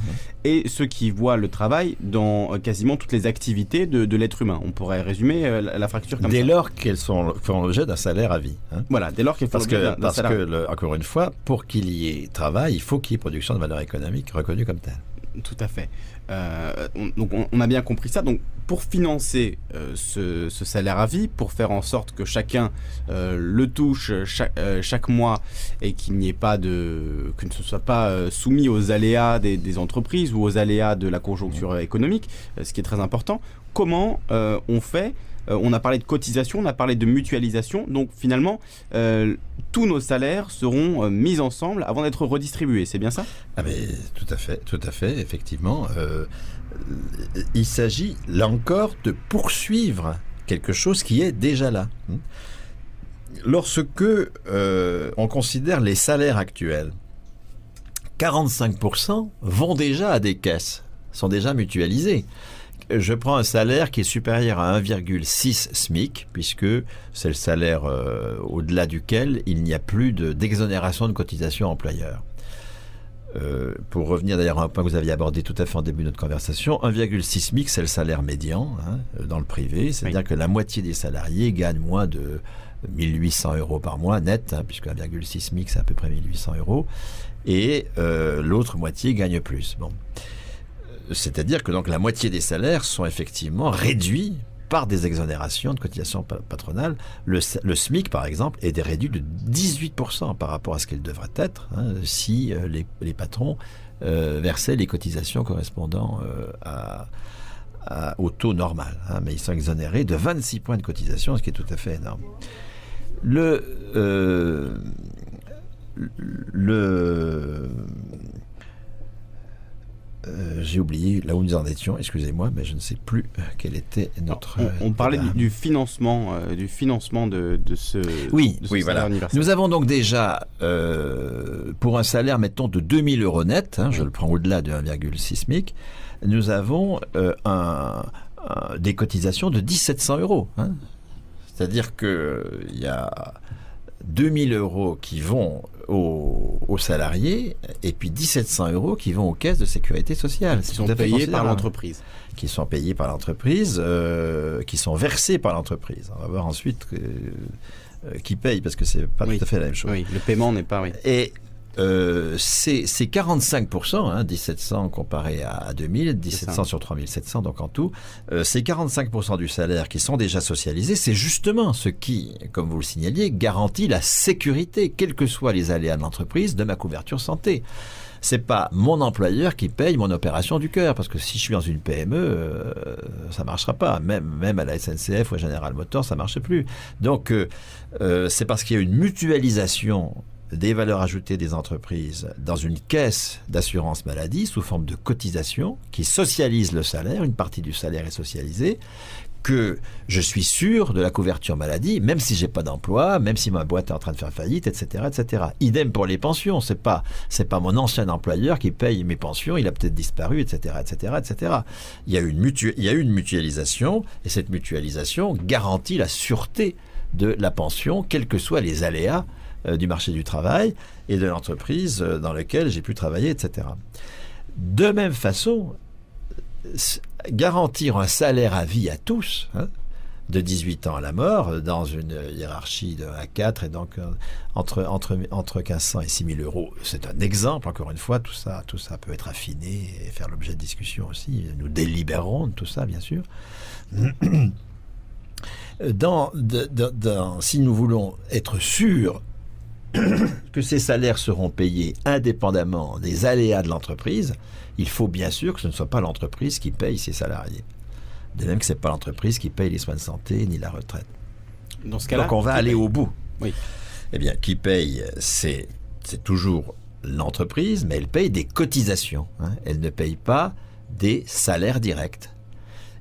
Et ceux qui voient le travail dans quasiment toutes les activités de, de l'être humain. On pourrait résumer la, fracture comme dès ça. Dès lors qu'elles sont font l'objet d'un salaire à vie. Hein. Voilà, dès lors qu'elles font l'objet d'un parce que, encore une fois, pour qu'il y ait travail, il faut qu'il y ait production de valeur économique reconnue comme telle. Tout à fait. Euh, on, donc on, a bien compris ça. Donc pour financer euh, ce, salaire à vie, pour faire en sorte que chacun euh, le touche chaque, mois et qu'il n'y ait pas de, que ne soit pas soumis aux aléas des, des, entreprises ou aux aléas de la conjoncture économique, ce qui est très important. Comment on fait euh, on a parlé de cotisation, on a parlé de mutualisation. Donc finalement, euh, tous nos salaires seront euh, mis ensemble avant d'être redistribués. C'est bien ça? Ah Tout à fait, tout à fait, effectivement. il s'agit là encore de poursuivre quelque chose qui est déjà là. Lorsque on considère les salaires actuels, 45% vont déjà à des caisses, sont déjà mutualisés. Je prends un salaire qui est supérieur à 1,6 SMIC, puisque c'est le salaire euh, au-delà duquel il n'y a plus d'exonération de, cotisation employeur. Euh, pour revenir d'ailleurs à un point que vous aviez abordé tout à fait en début de notre conversation, 1,6 SMIC, c'est le salaire médian hein, dans le privé, c'est-à-dire que la moitié des salariés gagnent moins de 1800 euros par mois net, hein, puisque 1,6 SMIC, c'est à peu près 1800 euros, et euh, l'autre moitié gagne plus. Bon. C'est-à-dire que donc la moitié des salaires sont effectivement réduits par des exonérations de cotisations patronales. Le, SMIC, par exemple, est réduit de 18% par rapport à ce qu'il devrait être hein, si euh, les, patrons euh, versaient les cotisations correspondant à, au taux normal. Hein. mais ils sont exonérés de 26 points de cotisation, ce qui est tout à fait énorme. Le, le euh, j'ai oublié là où nous en étions, excusez-moi, mais je ne sais plus euh, quel était notre. on, euh, parlait du, financement, du financement de, ce. Oui, oui, voilà. Nous avons donc déjà, pour un salaire, mettons, de 2000 euros net, hein, je le prends au-delà de 1,6 SMIC, nous avons un, des cotisations de 1700 euros. Hein. C'est-à-dire qu'il y a 2000 euros qui vont aux, salariés et puis 1700 euros qui vont aux caisses de sécurité sociale. Qui sont payés par l'entreprise. Qui sont payés par l'entreprise, euh, qui sont versés par l'entreprise. On va voir ensuite euh, qui paye parce que c'est pas tout à fait la même chose. Oui, le paiement n'est pas. Oui. Et euh, c'est 45%, hein, 1700 comparé à, 2000, 1700 sur 3700, donc en tout, euh, c'est 45% du salaire qui sont déjà socialisés. C'est justement ce qui, comme vous le signaliez, garantit la sécurité, quels que soient les aléas de l'entreprise, de ma couverture santé. C'est pas mon employeur qui paye mon opération du cœur, parce que si je suis dans une PME, euh, ça marchera pas. Même, même à la SNCF ou à General Motors, ça marche plus. Donc, euh, c'est parce qu'il y a une mutualisation des valeurs ajoutées des entreprises dans une caisse d'assurance maladie sous forme de cotisation qui socialise le salaire, une partie du salaire est socialisée, que je suis sûr de la couverture maladie, même si j'ai pas d'emploi, même si ma boîte est en train de faire faillite, etc., etc. Idem pour les pensions. C'est pas, c'est pas mon ancien employeur qui paye mes pensions. Il a peut-être disparu, etc., etc., etc. Il y a une il y a une mutualisation et cette mutualisation garantit la sûreté de la pension, quels que soient les aléas du marché du travail et de l'entreprise euh, dans laquelle j'ai pu travailler, etc. De même façon, garantir un salaire à vie à tous, hein, de 18 ans à la mort, dans une hiérarchie de 1 à 4, et donc euh, entre, entre, entre 1500 et 6000 euros. C'est un exemple, encore une fois, tout ça, tout ça peut être affiné et faire l'objet de discussions aussi. Nous délibérons de tout ça, bien sûr. Dans, si nous voulons être sûrs que ces salaires seront payés indépendamment des aléas de l'entreprise, il faut bien sûr que ce ne soit pas l'entreprise qui paye ses salariés. De même que ce n'est pas l'entreprise qui paye les soins de santé ni la retraite. Dans ce cas-là, Donc on va aller au bout. Oui. Eh bien, qui paye, c'est toujours l'entreprise, mais elle paye des cotisations. Hein. Elle ne paye pas des salaires directs.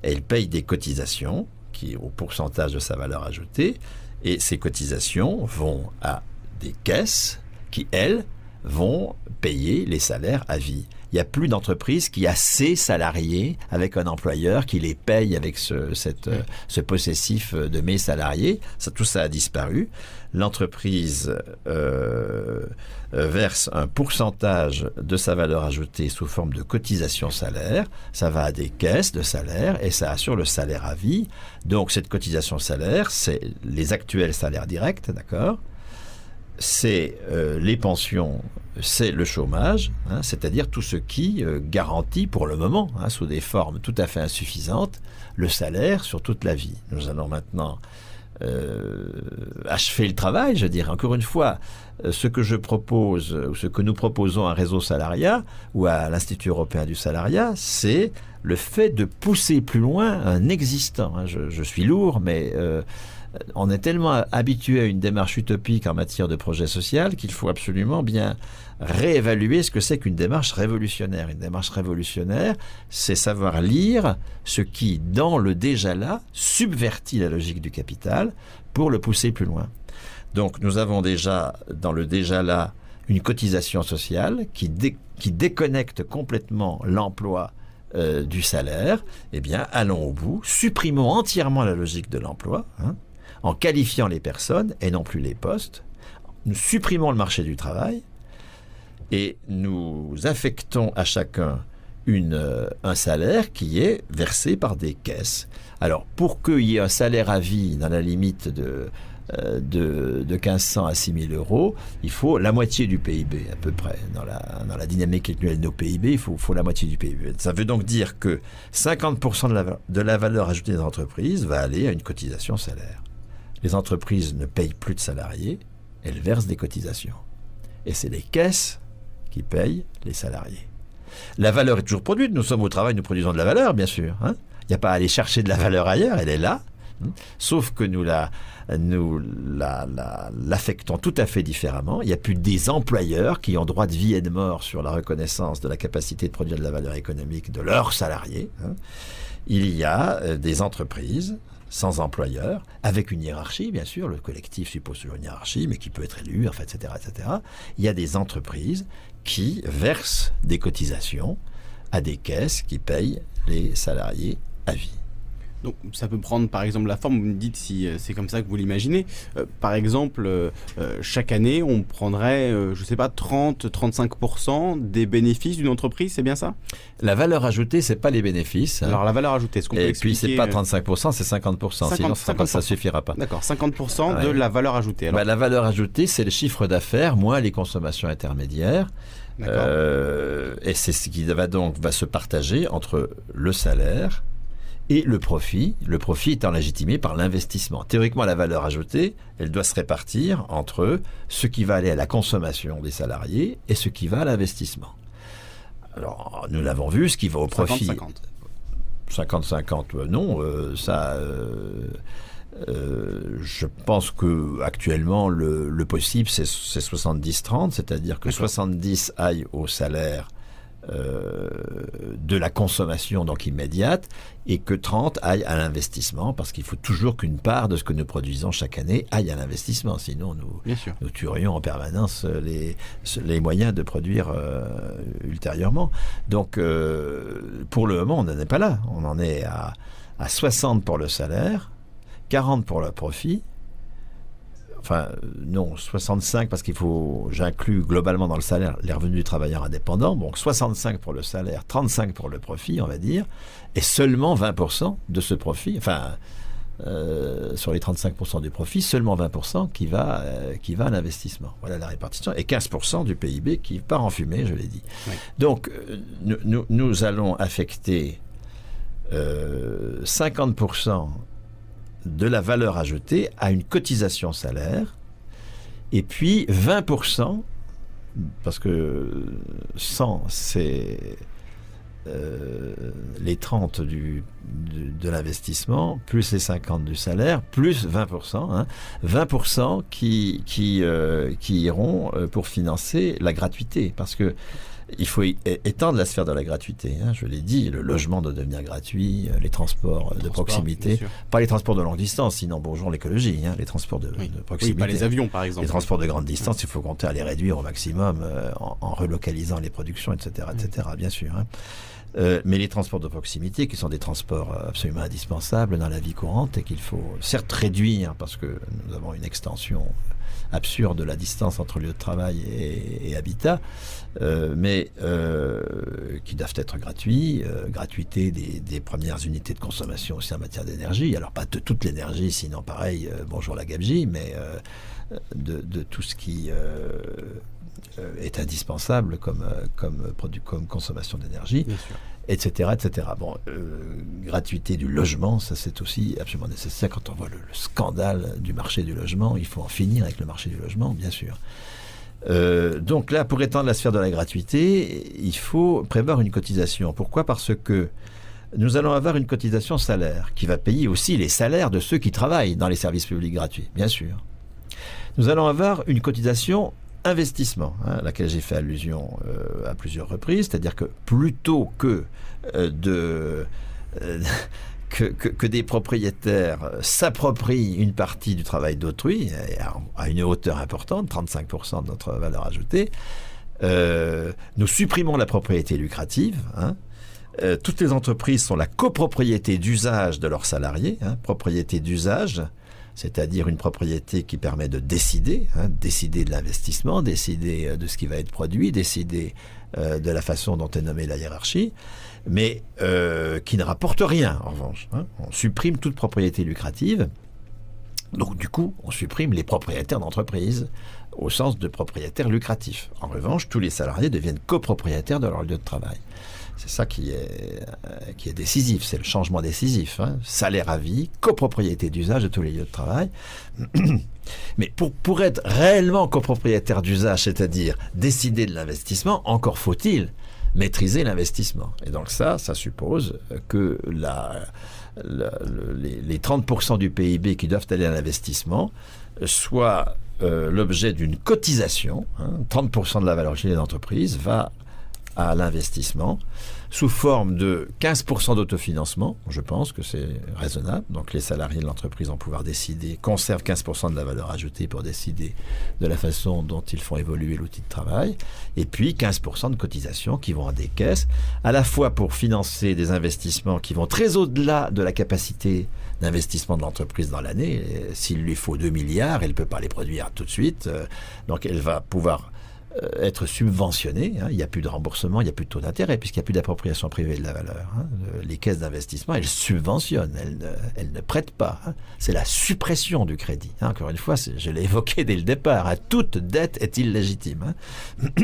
Elle paye des cotisations qui au pourcentage de sa valeur ajoutée, et ces cotisations vont à des caisses qui, elles, vont payer les salaires à vie. Il n'y a plus d'entreprise qui a ses salariés avec un employeur qui les paye avec ce, cette, ce possessif de mes salariés. Ça, tout ça a disparu. L'entreprise euh, verse un pourcentage de sa valeur ajoutée sous forme de cotisation salaire. Ça va à des caisses de salaire et ça assure le salaire à vie. Donc cette cotisation salaire, c'est les actuels salaires directs, d'accord? C'est euh, les pensions, c'est le chômage, hein, c'est-à-dire tout ce qui euh, garantit pour le moment, hein, sous des formes tout à fait insuffisantes, le salaire sur toute la vie. Nous allons maintenant euh, achever le travail, je dirais. Encore une fois, ce que je propose, ou ce que nous proposons à Réseau Salariat ou à l'Institut européen du salariat, c'est le fait de pousser plus loin un existant. Hein. Je, suis lourd, mais on est tellement habitué à une démarche utopique en matière de projet social qu'il faut absolument bien réévaluer ce que c'est qu'une démarche révolutionnaire. Une démarche révolutionnaire, c'est savoir lire ce qui, dans le déjà là, subvertit la logique du capital pour le pousser plus loin. Donc nous avons déjà, dans le déjà là, une cotisation sociale qui, qui déconnecte complètement l'emploi euh, du salaire, eh bien, allons au bout, supprimons entièrement la logique de l'emploi, hein, en qualifiant les personnes et non plus les postes. Nous supprimons le marché du travail et nous affectons à chacun une, euh, un salaire qui est versé par des caisses. Alors, pour qu'il y ait un salaire à vie dans la limite de, euh, de, de 1500 à 6000 euros, il faut la moitié du PIB à peu près. Dans la, dynamique actuelle de nos PIB, il faut, faut la moitié du PIB. Ça veut donc dire que 50% de la, de la valeur ajoutée des entreprises va aller à une cotisation salaire. Les entreprises ne payent plus de salariés, elles versent des cotisations. Et c'est les caisses qui payent les salariés. La valeur est toujours produite. Nous sommes au travail, nous produisons de la valeur, bien sûr. hein. Il n'y a pas à aller chercher de la valeur ailleurs, elle est là. hein. Sauf que nous la, nous la- la- l'affectons tout à fait différemment. Il n'y a plus des employeurs qui ont droit de vie et de mort sur la reconnaissance de la capacité de produire de la valeur économique de leurs salariés. hein. Il y a euh, des entreprises sans employeur, avec une hiérarchie, bien sûr, le collectif suppose toujours une hiérarchie, mais qui peut être élu, etc., etc. Il y a des entreprises qui versent des cotisations à des caisses qui payent les salariés à vie. Donc ça peut prendre par exemple la forme, vous me dites si euh, c'est comme ça que vous l'imaginez. Euh, par exemple, euh, chaque année, on prendrait, euh, je sais pas, 30-35% des bénéfices d'une entreprise, c'est bien ça? La valeur ajoutée, c'est pas les bénéfices. hein. Alors la valeur ajoutée, est-ce qu'on peut Et puis c'est pas euh, 35%, c'est 50%. Sinon, ça, 50%. ça suffira pas. D'accord, 50% de la valeur ajoutée. Alors, Bah, la valeur ajoutée, c'est le chiffre d'affaires moins les consommations intermédiaires. d'accord. Et c'est ce qui va donc va se partager entre le salaire et le profit. Le profit étant légitimé par l'investissement. Théoriquement, la valeur ajoutée, elle doit se répartir entre ce qui va aller à la consommation des salariés et ce qui va à l'investissement. Alors, nous l'avons vu, ce qui va au profit. 50-50. 50-50, euh, non, euh, ça. euh, euh, je pense que actuellement le, le possible c'est c'est 70-30, c'est-à-dire que D'accord. 70 aillent au salaire euh, de la consommation donc immédiate et que 30 aillent à l'investissement parce qu'il faut toujours qu'une part de ce que nous produisons chaque année aille à l'investissement, sinon nous, Bien sûr. nous tuerions en permanence les, les moyens de produire euh, ultérieurement. Donc, euh, pour le moment, on n'en est pas là. On en est à, à 60 pour le salaire, 40 pour le profit. Enfin, non, 65 parce qu'il faut, j'inclus globalement dans le salaire les revenus du travailleur indépendant. Donc 65 pour le salaire, 35 pour le profit, on va dire, et seulement 20% de ce profit, enfin, euh, sur les 35% du profit, seulement 20% qui va, euh, qui va à l'investissement. Voilà la répartition. Et 15% du PIB qui part en fumée, je l'ai dit. Oui. Donc, euh, nous, nous- nous allons affecter euh, 50% de la valeur ajoutée à une cotisation salaire, et puis 20%, parce que 100, c'est euh, les 30 du, de l'investissement, plus les 50 du salaire, plus 20%, hein, 20% qui, qui, euh, iront euh, pour financer la gratuité. Parce que il faut étendre la sphère de la gratuité. hein, je l'ai dit, le logement doit devenir gratuit, euh, les transports euh, de Transport, proximité, pas les transports de longue distance, sinon bonjour l'écologie, hein, les transports de, Oui. de Oui, proximité. pas les avions par exemple. Les transports de grande distance, il faut compter à les réduire au maximum euh, en, en relocalisant les productions, etc., etc., bien sûr. hein. Euh, mais les transports de proximité, qui sont des transports absolument indispensables dans la vie courante et qu'il faut certes réduire parce que nous avons une extension absurde de la distance entre lieu de travail et, et habitat, euh, mais euh, qui doivent être gratuits, euh, gratuité des, des premières unités de consommation aussi en matière d'énergie. Alors pas de toute l'énergie, sinon pareil, bonjour la gabegie, mais de, de tout ce qui est indispensable comme, comme, comme consommation d'énergie, etc. etc. Bon, euh, gratuité du logement, ça c'est aussi absolument nécessaire. Quand on voit le, le scandale du marché du logement, il faut en finir avec le marché du logement, bien sûr. Euh, donc là, pour étendre la sphère de la gratuité, il faut prévoir une cotisation. Pourquoi? Parce que nous allons avoir une cotisation salaire qui va payer aussi les salaires de ceux qui travaillent dans les services publics gratuits, bien sûr. Nous allons avoir une cotisation investissement, hein, à laquelle j'ai fait allusion euh, à plusieurs reprises, c'est-à-dire que plutôt que euh, de que, des propriétaires s'approprient une partie du travail d'autrui à, une hauteur importante, 35% de notre valeur ajoutée, euh, nous supprimons la propriété lucrative. hein. euh, toutes les entreprises sont la copropriété d'usage de leurs salariés, hein, propriété d'usage, c'est-à-dire une propriété qui permet de décider, hein, décider de l'investissement, décider euh, de ce qui va être produit, décider de la façon dont est nommée la hiérarchie, mais qui ne rapporte rien en revanche. Hein. On supprime toute propriété lucrative. Donc du coup, on supprime les propriétaires d'entreprise au sens de propriétaires lucratifs. En revanche, tous les salariés deviennent copropriétaires de leur lieu de travail. C'est ça qui est, euh, décisif, c'est le changement décisif. Hein. Salaire à vie, copropriété d'usage de tous les lieux de travail. Mais pour, pour être réellement copropriétaire d'usage, c'est-à-dire décider de l'investissement, encore faut-il maîtriser l'investissement. Et donc ça, ça suppose que les, 30% du PIB qui doivent aller à l'investissement soient euh, l'objet d'une cotisation. 30% hein. de la valeur de l'entreprise va à l'investissement sous forme de 15% d'autofinancement. Je pense que c'est raisonnable. Donc les salariés de l'entreprise vont pouvoir décider, conservent 15% de la valeur ajoutée pour décider de la façon dont ils font évoluer l'outil de travail. Et puis 15% de cotisations qui vont à des caisses, à la fois pour financer des investissements qui vont très au-delà de la capacité d'investissement de l'entreprise dans l'année. S'il lui faut 2 milliards, elle ne peut pas les produire tout de suite. Euh, donc elle va pouvoir être subventionné. Hein. Il n'y a plus de remboursement, il n'y a plus de taux d'intérêt, puisqu'il n'y a plus d'appropriation privée de la valeur. Hein. Les caisses d'investissement, elles subventionnent, elles ne, prêtent pas. Hein. C'est la suppression du crédit. Encore une fois, je l'ai évoqué dès le départ. Toute dette est illégitime.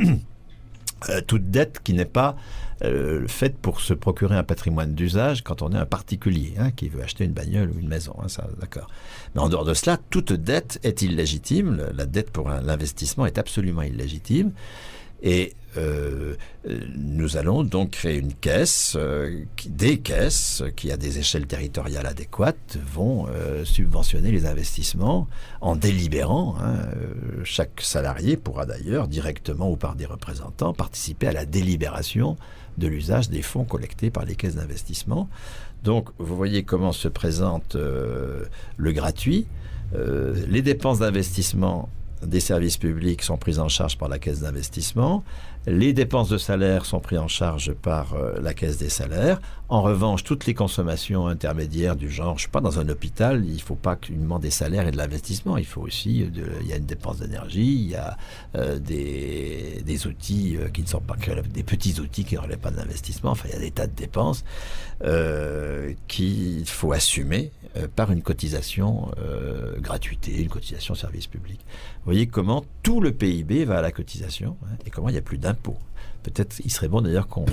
Euh, toute dette qui n'est pas euh, pour se procurer un patrimoine d'usage quand on est un particulier hein, qui veut acheter une bagnole ou une maison. Hein, ça, d'accord. Mais en dehors de cela, toute dette est illégitime. La dette pour l'investissement est absolument illégitime. Et euh, nous allons donc créer une caisse, euh, des caisses qui, à des échelles territoriales adéquates, vont euh, subventionner les investissements en délibérant. Hein, chaque salarié pourra d'ailleurs, directement ou par des représentants, participer à la délibération de l'usage des fonds collectés par les caisses d'investissement. Donc, vous voyez comment se présente le gratuit. les dépenses d'investissement des services publics sont prises en charge par la caisse d'investissement. Les dépenses de salaire sont prises en charge par euh, la caisse des salaires. En revanche, toutes les consommations intermédiaires du genre, je suis pas dans un hôpital, il ne faut pas uniquement des salaires et de l'investissement. Il faut aussi, euh, il y a une dépense d'énergie, il y a euh, des, des, outils qui ne sont pas des petits outils qui ne relèvent pas de l'investissement. Enfin, il y a des tas de dépenses qu'il faut assumer par une cotisation gratuité, une cotisation service public. Vous voyez comment tout le PIB va à la cotisation hein, et comment il n'y a plus d'impôts. Peut-être il serait bon d'ailleurs qu'on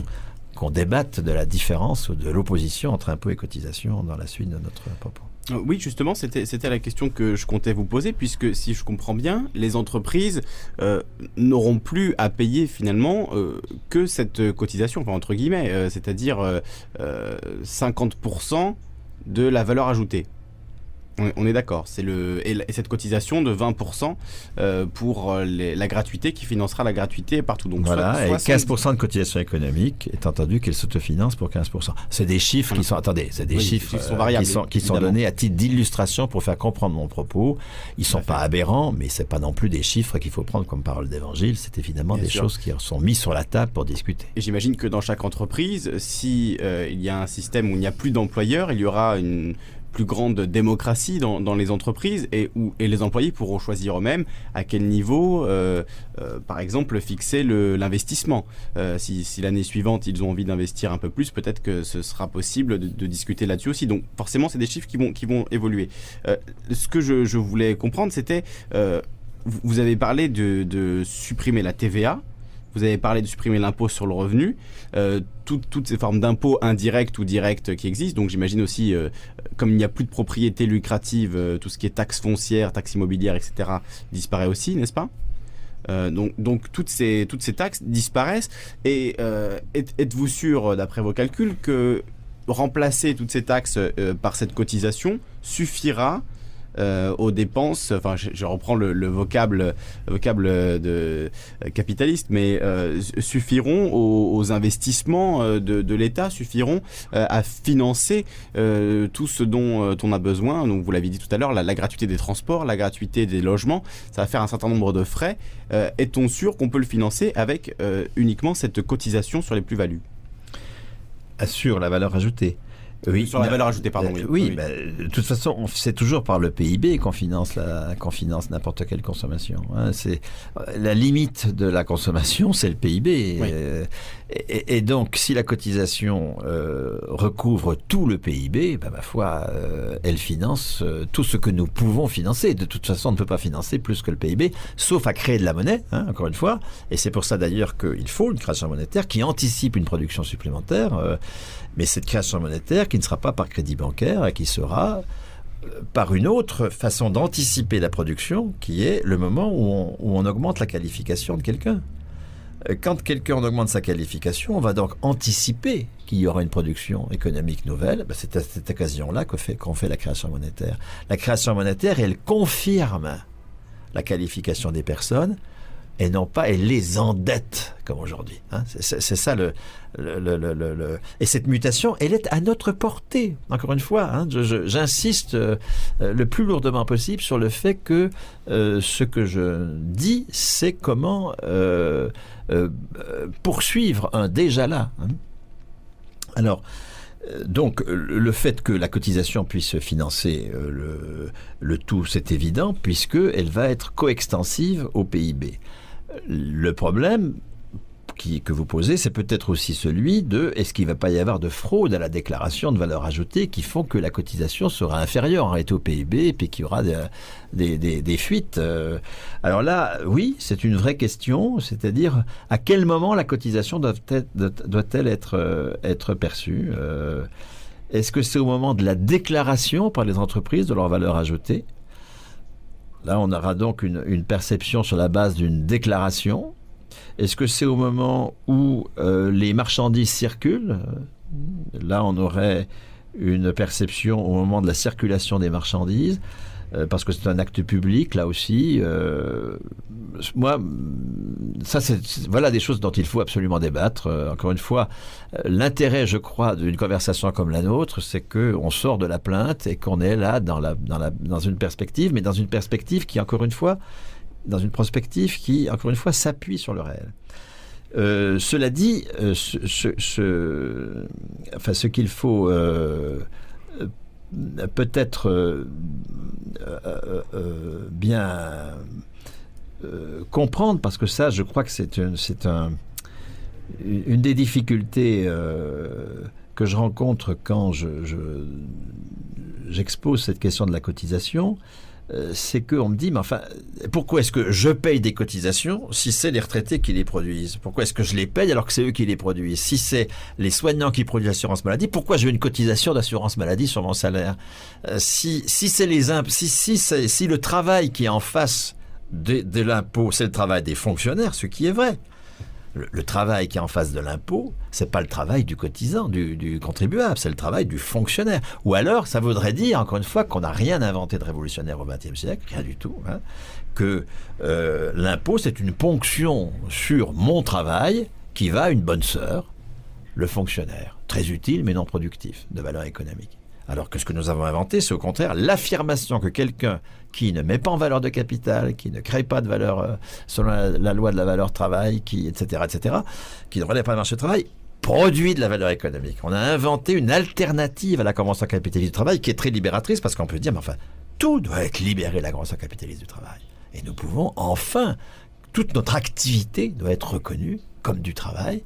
qu'on débatte de la différence ou de l'opposition entre impôts et cotisation dans la suite de notre propos. Euh, oui, justement, c'était la question que je comptais vous poser, puisque si je comprends bien, les entreprises euh, n'auront plus à payer finalement euh, que cette cotisation, enfin, entre guillemets, c'est-à-dire 50% de la valeur ajoutée. On est d'accord. C'est le et, cette cotisation de 20% euh, pour euh, la gratuité qui financera la gratuité partout. Donc voilà, et 15% de cotisation économique, est entendu qu'elle s'autofinance pour 15%. C'est des chiffres qui sont attendez, c'est des chiffres, sont variables, qui sont qui sont donnés à titre d'illustration pour faire comprendre mon propos. Ils sont pas aberrants, mais c'est pas non plus des chiffres qu'il faut prendre comme parole d'évangile. C'est évidemment des choses qui sont mises sur la table pour discuter. Et j'imagine que dans chaque entreprise, si euh, il y a un système où il n'y a plus d'employeurs, il y aura une plus grande démocratie dans, les entreprises et où et les employés pourront choisir eux-mêmes à quel niveau, euh, euh, par exemple, fixer l'investissement. Euh, si, l'année suivante ils ont envie d'investir un peu plus, peut-être que ce sera possible de, discuter là-dessus aussi. Donc forcément, c'est des chiffres qui vont qui vont évoluer. ce que je, voulais comprendre, c'était vous avez parlé de supprimer la TVA. Vous avez parlé de supprimer l'impôt sur le revenu, euh, toutes ces formes d'impôts indirects ou directs qui existent. Donc j'imagine aussi, euh, comme il n'y a plus de propriété lucrative, euh, tout ce qui est taxes foncières, taxes immobilières, etc., disparaît aussi, n'est-ce pas? Donc, toutes, ces, toutes ces taxes disparaissent. Et êtes-vous sûr, d'après vos calculs, que remplacer toutes ces taxes par cette cotisation suffira aux dépenses, enfin je, reprends le, vocable, vocable de euh, capitaliste, mais euh, suffiront aux, investissements de, l'État, suffiront à financer tout ce dont on a besoin. Donc vous l'avez dit tout à l'heure, la, gratuité des transports, la gratuité des logements, ça va faire un certain nombre de frais. Est-on sûr qu'on peut le financer avec uniquement cette cotisation sur les plus-values? Assure la valeur ajoutée. Oui, sur la valeur ajoutée, pardon. Euh, oui, oui. de toute façon, c'est toujours par le PIB qu'on finance qu'on finance n'importe quelle consommation. Hein. c'est la limite de la consommation, c'est le PIB. Euh, et, donc, si la cotisation euh, recouvre tout le PIB, ben, ma foi, elle finance tout ce que nous pouvons financer. De toute façon, on ne peut pas financer plus que le PIB, sauf à créer de la monnaie, hein, encore une fois. Et c'est pour ça d'ailleurs qu'il faut une création monétaire qui anticipe une production supplémentaire. Mais cette création monétaire qui ne sera pas par crédit bancaire, et qui sera euh, par une autre façon d'anticiper la production, qui est le moment où on, augmente la qualification de quelqu'un. Euh, quand quelqu'un augmente sa qualification, on va donc anticiper qu'il y aura une production économique nouvelle. Ben, c'est à cette occasion-là qu'on fait, fait la création monétaire. La création monétaire, elle confirme la qualification des personnes et non pas elle les endette comme aujourd'hui. Hein. C'est ça le, Et cette mutation, elle est à notre portée. Encore une fois, hein, j'insiste euh, le plus lourdement possible sur le fait que euh, ce que je dis, c'est comment euh, poursuivre un déjà là. Hein. Alors, donc, le fait que la cotisation puisse financer le, le tout, c'est évident, puisqu'elle va être coextensive au PIB. Le problème que vous posez, c'est peut-être aussi celui de est-ce qu'il ne va pas y avoir de fraude à la déclaration de valeur ajoutée qui font que la cotisation sera inférieure en réalité au PIB et qu'il y aura des, fuites. Euh. Alors là, oui, c'est une vraie question, c'est-à-dire à quel moment la cotisation doit-elle doit être, euh, perçue euh. Est-ce que c'est au moment de la déclaration par les entreprises de leur valeur ajoutée Là, on aura donc une, perception sur la base d'une déclaration. Est-ce que c'est au moment où euh, les marchandises circulent Là, on aurait une perception au moment de la circulation des marchandises. Euh, parce que c'est un acte public, là aussi. Euh, moi, ça, voilà des choses dont il faut absolument débattre. Euh, encore une fois, l'intérêt, je crois, d'une conversation comme la nôtre, c'est que on sort de la plainte et qu'on est là dans une perspective, mais dans une perspective qui, encore une fois, dans une perspective qui, encore une fois, s'appuie sur le réel. cela dit, ce qu'il faut peut-être euh, euh, euh, bien comprendre, parce que ça, je crois que c'est une, un, une des difficultés que je rencontre quand j'expose je, cette question de la cotisation, euh, c'est qu'on me dit, mais enfin, pourquoi est-ce que je paye des cotisations si c'est les retraités qui les produisent? Pourquoi est-ce que je les paye alors que c'est eux qui les produisent? Si c'est les soignants qui produisent l'assurance maladie, pourquoi veux une cotisation d'assurance maladie sur mon salaire? Euh, Si, si c'est les si, si, si le travail qui est en face de, de l'impôt, c'est le travail des fonctionnaires, ce qui est vrai le, travail qui est en face de l'impôt, c'est pas le travail du cotisant, du, contribuable, c'est le travail du fonctionnaire. Ou alors, ça voudrait dire, encore une fois, qu'on n'a rien inventé de révolutionnaire au XXe siècle, rien du tout, hein, que euh, l'impôt, c'est une ponction sur mon travail qui va à une bonne sœur, le fonctionnaire, très utile mais non productif, de valeur économique. Alors que ce que nous avons inventé, c'est au contraire l'affirmation que quelqu'un qui ne met pas en valeur de capital, qui ne crée pas de valeur euh, selon la, loi de la valeur travail, qui, etc., etc., qui ne relève pas le marché du travail, produit de la valeur économique. On a inventé une alternative à la convention capitaliste du travail qui est très libératrice parce qu'on peut dire, mais enfin, tout doit être libéré, la convention capitaliste du travail. Et nous pouvons enfin, toute notre activité doit être reconnue comme du travail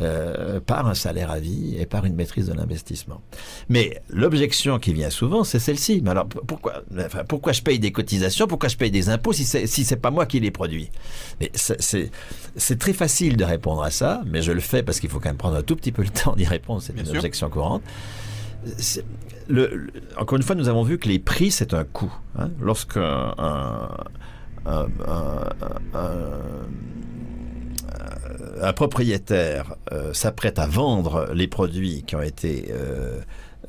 euh, par un salaire à vie et par une maîtrise de l'investissement. Mais l'objection qui vient souvent, c'est celle-ci. Mais alors pourquoi, enfin, pourquoi je paye des cotisations, pourquoi je paye des impôts si c'est si c'est pas moi qui les produis? Mais c'est c'est très facile de répondre à ça, mais je le fais parce qu'il faut quand même prendre un tout petit peu le temps d'y répondre. C'est une objection courante. Le, encore une fois, nous avons vu que les prix, c'est un coût. Hein. Lorsqu'un un, un, un propriétaire euh, s'apprête à vendre les produits qui ont été euh,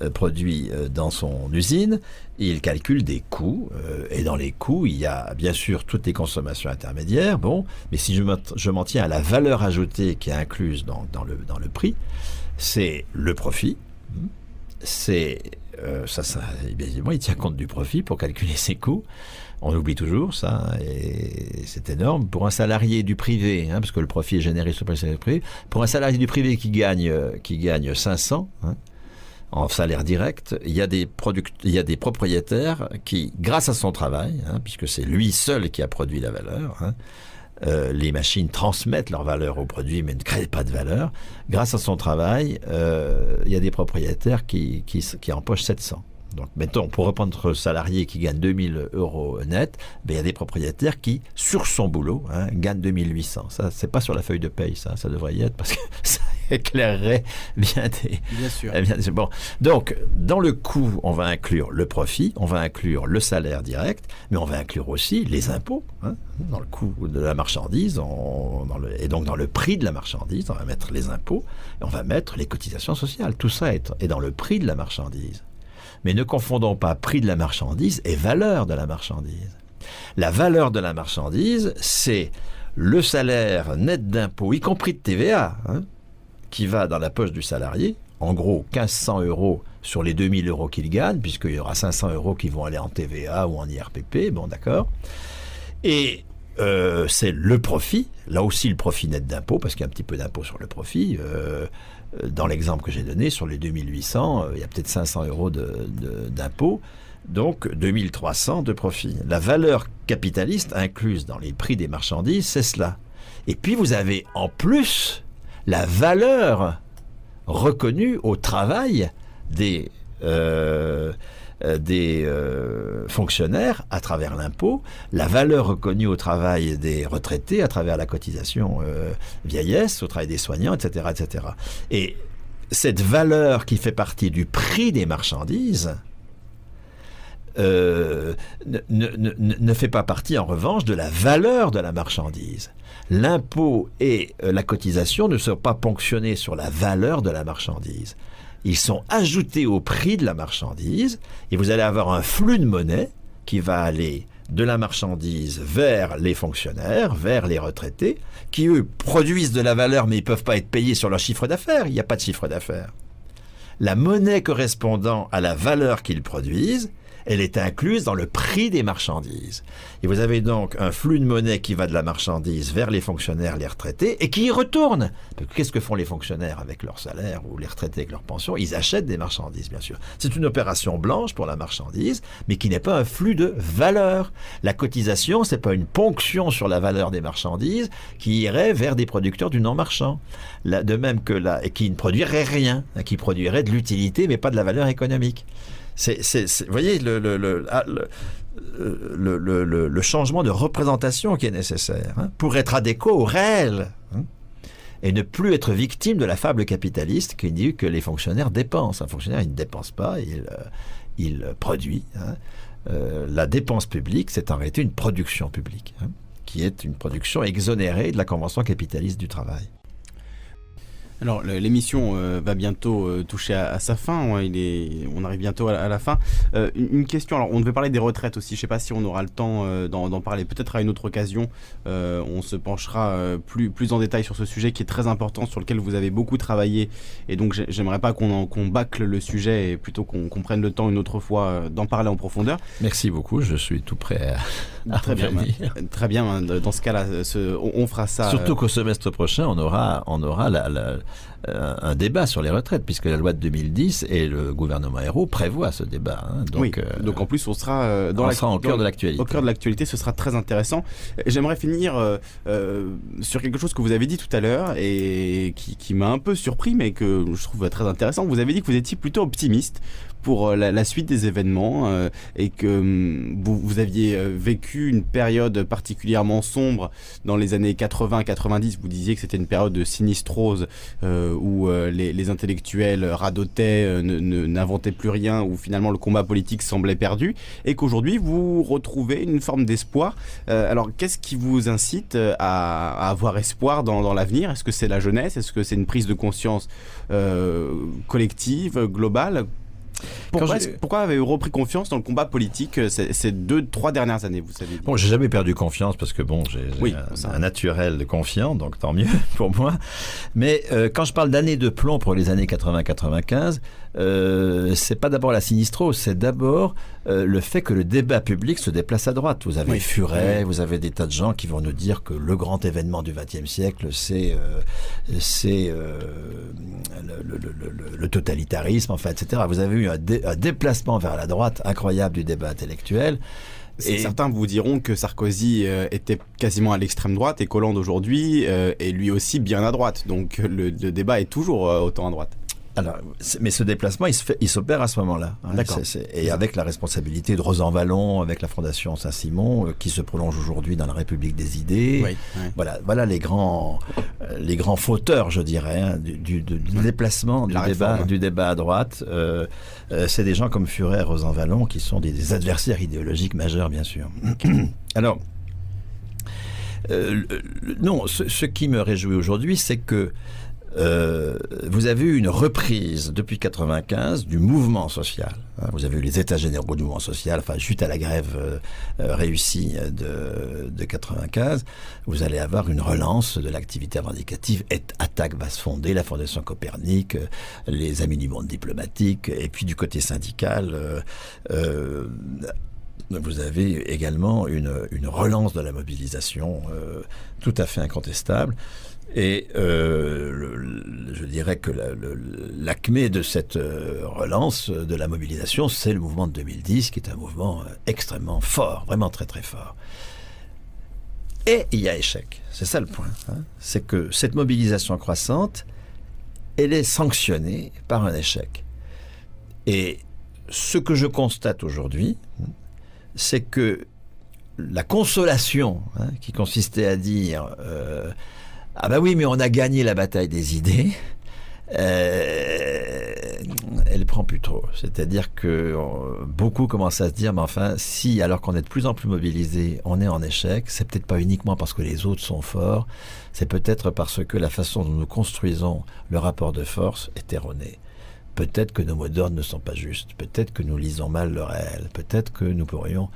euh, produits dans son usine, il calcule des coûts, et dans les coûts, il y a bien sûr toutes les consommations intermédiaires, bon, mais si je m'en tiens à la valeur ajoutée qui est incluse dans, le, prix, c'est le profit, c'est euh, évidemment, il tient compte du profit pour calculer ses coûts. On oublie toujours ça, et c'est énorme. Pour un salarié du privé, hein, parce que le profit est généré sur le salaire privé, pour un salarié du privé qui gagne, qui gagne 500 hein, en salaire direct, il y, a des propriétaires qui, grâce à son travail, hein, puisque c'est lui seul qui a produit la valeur, euh, les machines transmettent leur valeur au produit mais ne créent pas de valeur. Grâce à son travail, euh, il y a des propriétaires qui, qui, qui empochent 700. Donc, mettons, pour reprendre salarié qui gagne 2000 euros net, ben, il y a des propriétaires qui, sur son boulot, hein, gagnent 2800. Ça, c'est pas sur la feuille de paye, ça, ça devrait y être parce que ça éclairerait bien des. Bien sûr. Eh bon. Donc, dans le coût, on va inclure le profit, on va inclure le salaire direct, mais on va inclure aussi les impôts. Hein, dans le coût de la marchandise, dans le, et donc dans le prix de la marchandise, on va mettre les impôts et on va mettre les cotisations sociales. Tout ça est, est dans le prix de la marchandise. Mais ne confondons pas prix de la marchandise et valeur de la marchandise. La valeur de la marchandise, c'est le salaire net d'impôts, y compris de TVA, hein, qui va dans la poche du salarié, en gros 1500 euros sur les 2000 euros qu'il gagne, puisqu'il y aura 500 euros qui vont aller en TVA ou en IRPP, bon d'accord. Et euh, c'est le profit, là aussi le profit net d'impôt, parce qu'il y a un petit peu d'impôt sur le profit. Euh, dans l'exemple que j'ai donné, sur les 2800, euh, il y a peut-être 500 euros d'impôt, donc 2300 de profit. La valeur capitaliste incluse dans les prix des marchandises, c'est cela. Et puis vous avez en plus la valeur reconnue au travail des euh, des euh, fonctionnaires à travers l'impôt, la valeur reconnue au travail des retraités à travers la cotisation euh, vieillesse, au travail des soignants, etc., etc. Et cette valeur qui fait partie du prix des marchandises, ne, ne, fait pas partie en revanche de la valeur de la marchandise. L'impôt et la cotisation ne sont pas ponctionnés sur la valeur de la marchandise ils sont ajoutés au prix de la marchandise et vous allez avoir un flux de monnaie qui va aller de la marchandise vers les fonctionnaires, vers les retraités, qui eux produisent de la valeur mais ils ne peuvent pas être payés sur leur chiffre d'affaires, il n'y a pas de chiffre d'affaires. La monnaie correspondant à la valeur qu'ils produisent elle est incluse dans le prix des marchandises. Et vous avez donc un flux de monnaie qui va de la marchandise vers les fonctionnaires, les retraités, et qui y retourne. Qu'est-ce que font les fonctionnaires avec leur salaire ou les retraités avec leur pension? Ils achètent des marchandises, bien sûr. C'est une opération blanche pour la marchandise, mais qui n'est pas un flux de valeur. La cotisation, c'est pas une ponction sur la valeur des marchandises qui irait vers des producteurs du non-marchand. De même que la, et qui ne produirait rien, hein, qui produirait de l'utilité, mais pas de la valeur économique. C'est, vous voyez ah, le, le, le, changement de représentation qui est nécessaire hein, pour être adéquat au réel hein, et ne plus être victime de la fable capitaliste qui dit que les fonctionnaires dépensent. Un fonctionnaire, il ne dépense pas, il, euh, il produit. Hein. Euh, la dépense publique, c'est en réalité une production publique, qui est une production exonérée de la Convention capitaliste du travail. Alors l'émission euh, va bientôt euh, toucher à, sa fin, il est, on arrive bientôt à, la fin. Euh, une, question, alors on devait parler des retraites aussi, je ne sais pas si on aura le temps d'en parler, peut-être à une autre occasion, on se penchera plus, plus en détail sur ce sujet qui est très important, sur lequel vous avez beaucoup travaillé, et donc j'aimerais pas qu'on bâcle le sujet, et plutôt qu'on prenne le temps une autre fois d'en parler en profondeur. Merci beaucoup, je suis tout prêt à, très, bien, très bien, dans ce cas-là, on, fera ça. Surtout qu'au semestre prochain, on aura, on aura la euh, un débat sur les retraites, puisque la loi de 2010 et le gouvernement Hérault prévoient ce débat. Hein. donc, oui, euh, donc en plus, on sera, euh, dans on sera au cœur de l'actualité. Au cœur de l'actualité, ce sera très intéressant. J'aimerais finir sur quelque chose que vous avez dit tout à l'heure et qui, qui m'a un peu surpris, mais que je trouve très intéressant. Vous avez dit que vous étiez plutôt optimiste pour euh, la, suite des événements euh, et que hum, vous, aviez euh, vécu une période particulièrement sombre dans les années 80-90. Vous disiez que c'était une période de sinistrose où les, intellectuels radotaient, n'inventaient plus rien, où finalement le combat politique semblait perdu et qu'aujourd'hui vous retrouvez une forme d'espoir. alors qu'est-ce qui vous incite à, avoir espoir dans l'avenir? Est-ce que c'est la jeunesse? Est-ce que c'est une prise de conscience collective, globale? Pourquoi, pourquoi avez-vous repris confiance dans le combat politique ces, deux, trois dernières années, vous savez? Bon, j'ai jamais perdu confiance parce que bon, j'ai un, naturel de confiant, donc tant mieux pour moi. Mais quand je parle d'années de plomb pour les années 80-95, euh, c'est pas d'abord la sinistrose, c'est d'abord euh, le fait que le débat public se déplace à droite. Vous avez Furet, vous avez des tas de gens qui vont nous dire que le grand événement du XXe siècle, c'est euh, c'est le, totalitarisme, enfin, etc. Vous avez eu un, déplacement vers la droite incroyable du débat intellectuel. Et certains vous diront que Sarkozy était quasiment à l'extrême droite et Hollande aujourd'hui est lui aussi bien à droite. Donc le débat est toujours autant à droite mais ce déplacement, il s'opère à ce moment-là. Hein. Et avec la responsabilité de Rosan Vallon, avec la Fondation Saint-Simon, euh, qui se prolonge aujourd'hui dans la République des idées. Voilà, voilà les grands, euh, les grands fauteurs, je dirais, hein, du, déplacement, du débat, du débat à droite. Euh, c'est des gens comme Furet et Rosan Vallon qui sont des, adversaires idéologiques majeurs, bien sûr. Alors. non, ce, qui me réjouit aujourd'hui, c'est que euh, vous avez eu une reprise depuis 95 du mouvement social. Hein. vous avez eu les états généraux du mouvement social, enfin suite à la grève euh, euh, réussie de, de 95, vous allez avoir une relance de l'activité revendicative. Et Attaque va se fonder, la Fondation Copernic, les Amis du monde diplomatique, et puis du côté syndical. vous avez également une, une, relance de la mobilisation tout à fait incontestable. Et euh, je dirais que l'acmé de cette euh, relance de la mobilisation, c'est le mouvement de 2010, qui est un mouvement euh, extrêmement fort, vraiment très très fort. Et il y a échec. C'est ça le point. Hein. C'est que cette mobilisation croissante, elle est sanctionnée par un échec. Et ce que je constate aujourd'hui, c'est que la consolation, hein, qui consistait à dire ah ben oui, mais on a gagné la bataille des idées. Euh, elle prend plus trop. C'est-à-dire que euh, beaucoup commencent à se dire, mais enfin, si, alors qu'on est de plus en plus mobilisé, on est en échec, c'est peut-être pas uniquement parce que les autres sont forts, c'est peut-être parce que la façon dont nous construisons le rapport de force est erronée. Peut-être que nos mots d'ordre ne sont pas justes, peut-être que nous lisons mal le réel, peut-être que nous pourrions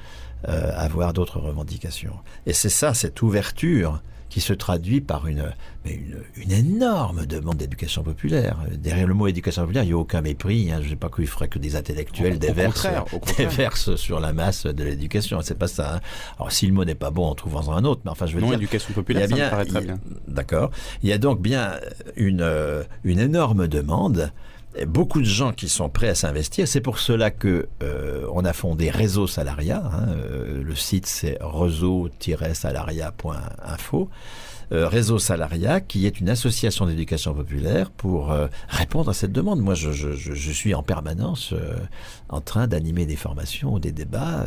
euh, avoir d'autres revendications. Et c'est ça, cette ouverture qui se traduit par une, une, une énorme demande d'éducation populaire. Derrière le mot éducation populaire, il n'y a aucun mépris. Hein. Je n'ai pas cru ferait que des intellectuels déversent, sur la masse de l'éducation. C'est pas ça. Hein. Alors, si le mot n'est pas bon, en trouvant un autre. Mais enfin, je veux non, dire. éducation populaire, ça me paraît très bien. D'accord. Il y a donc bien une, une énorme demande beaucoup de gens qui sont prêts à s'investir. C'est pour cela que euh, on a fondé Réseau Salaria. Hein. Euh, le site c'est réseau-salaria.info. Euh, Réseau Salaria, qui est une association d'éducation populaire pour euh, répondre à cette demande. Moi, je, je, je suis en permanence euh, en train d'animer des formations, des débats.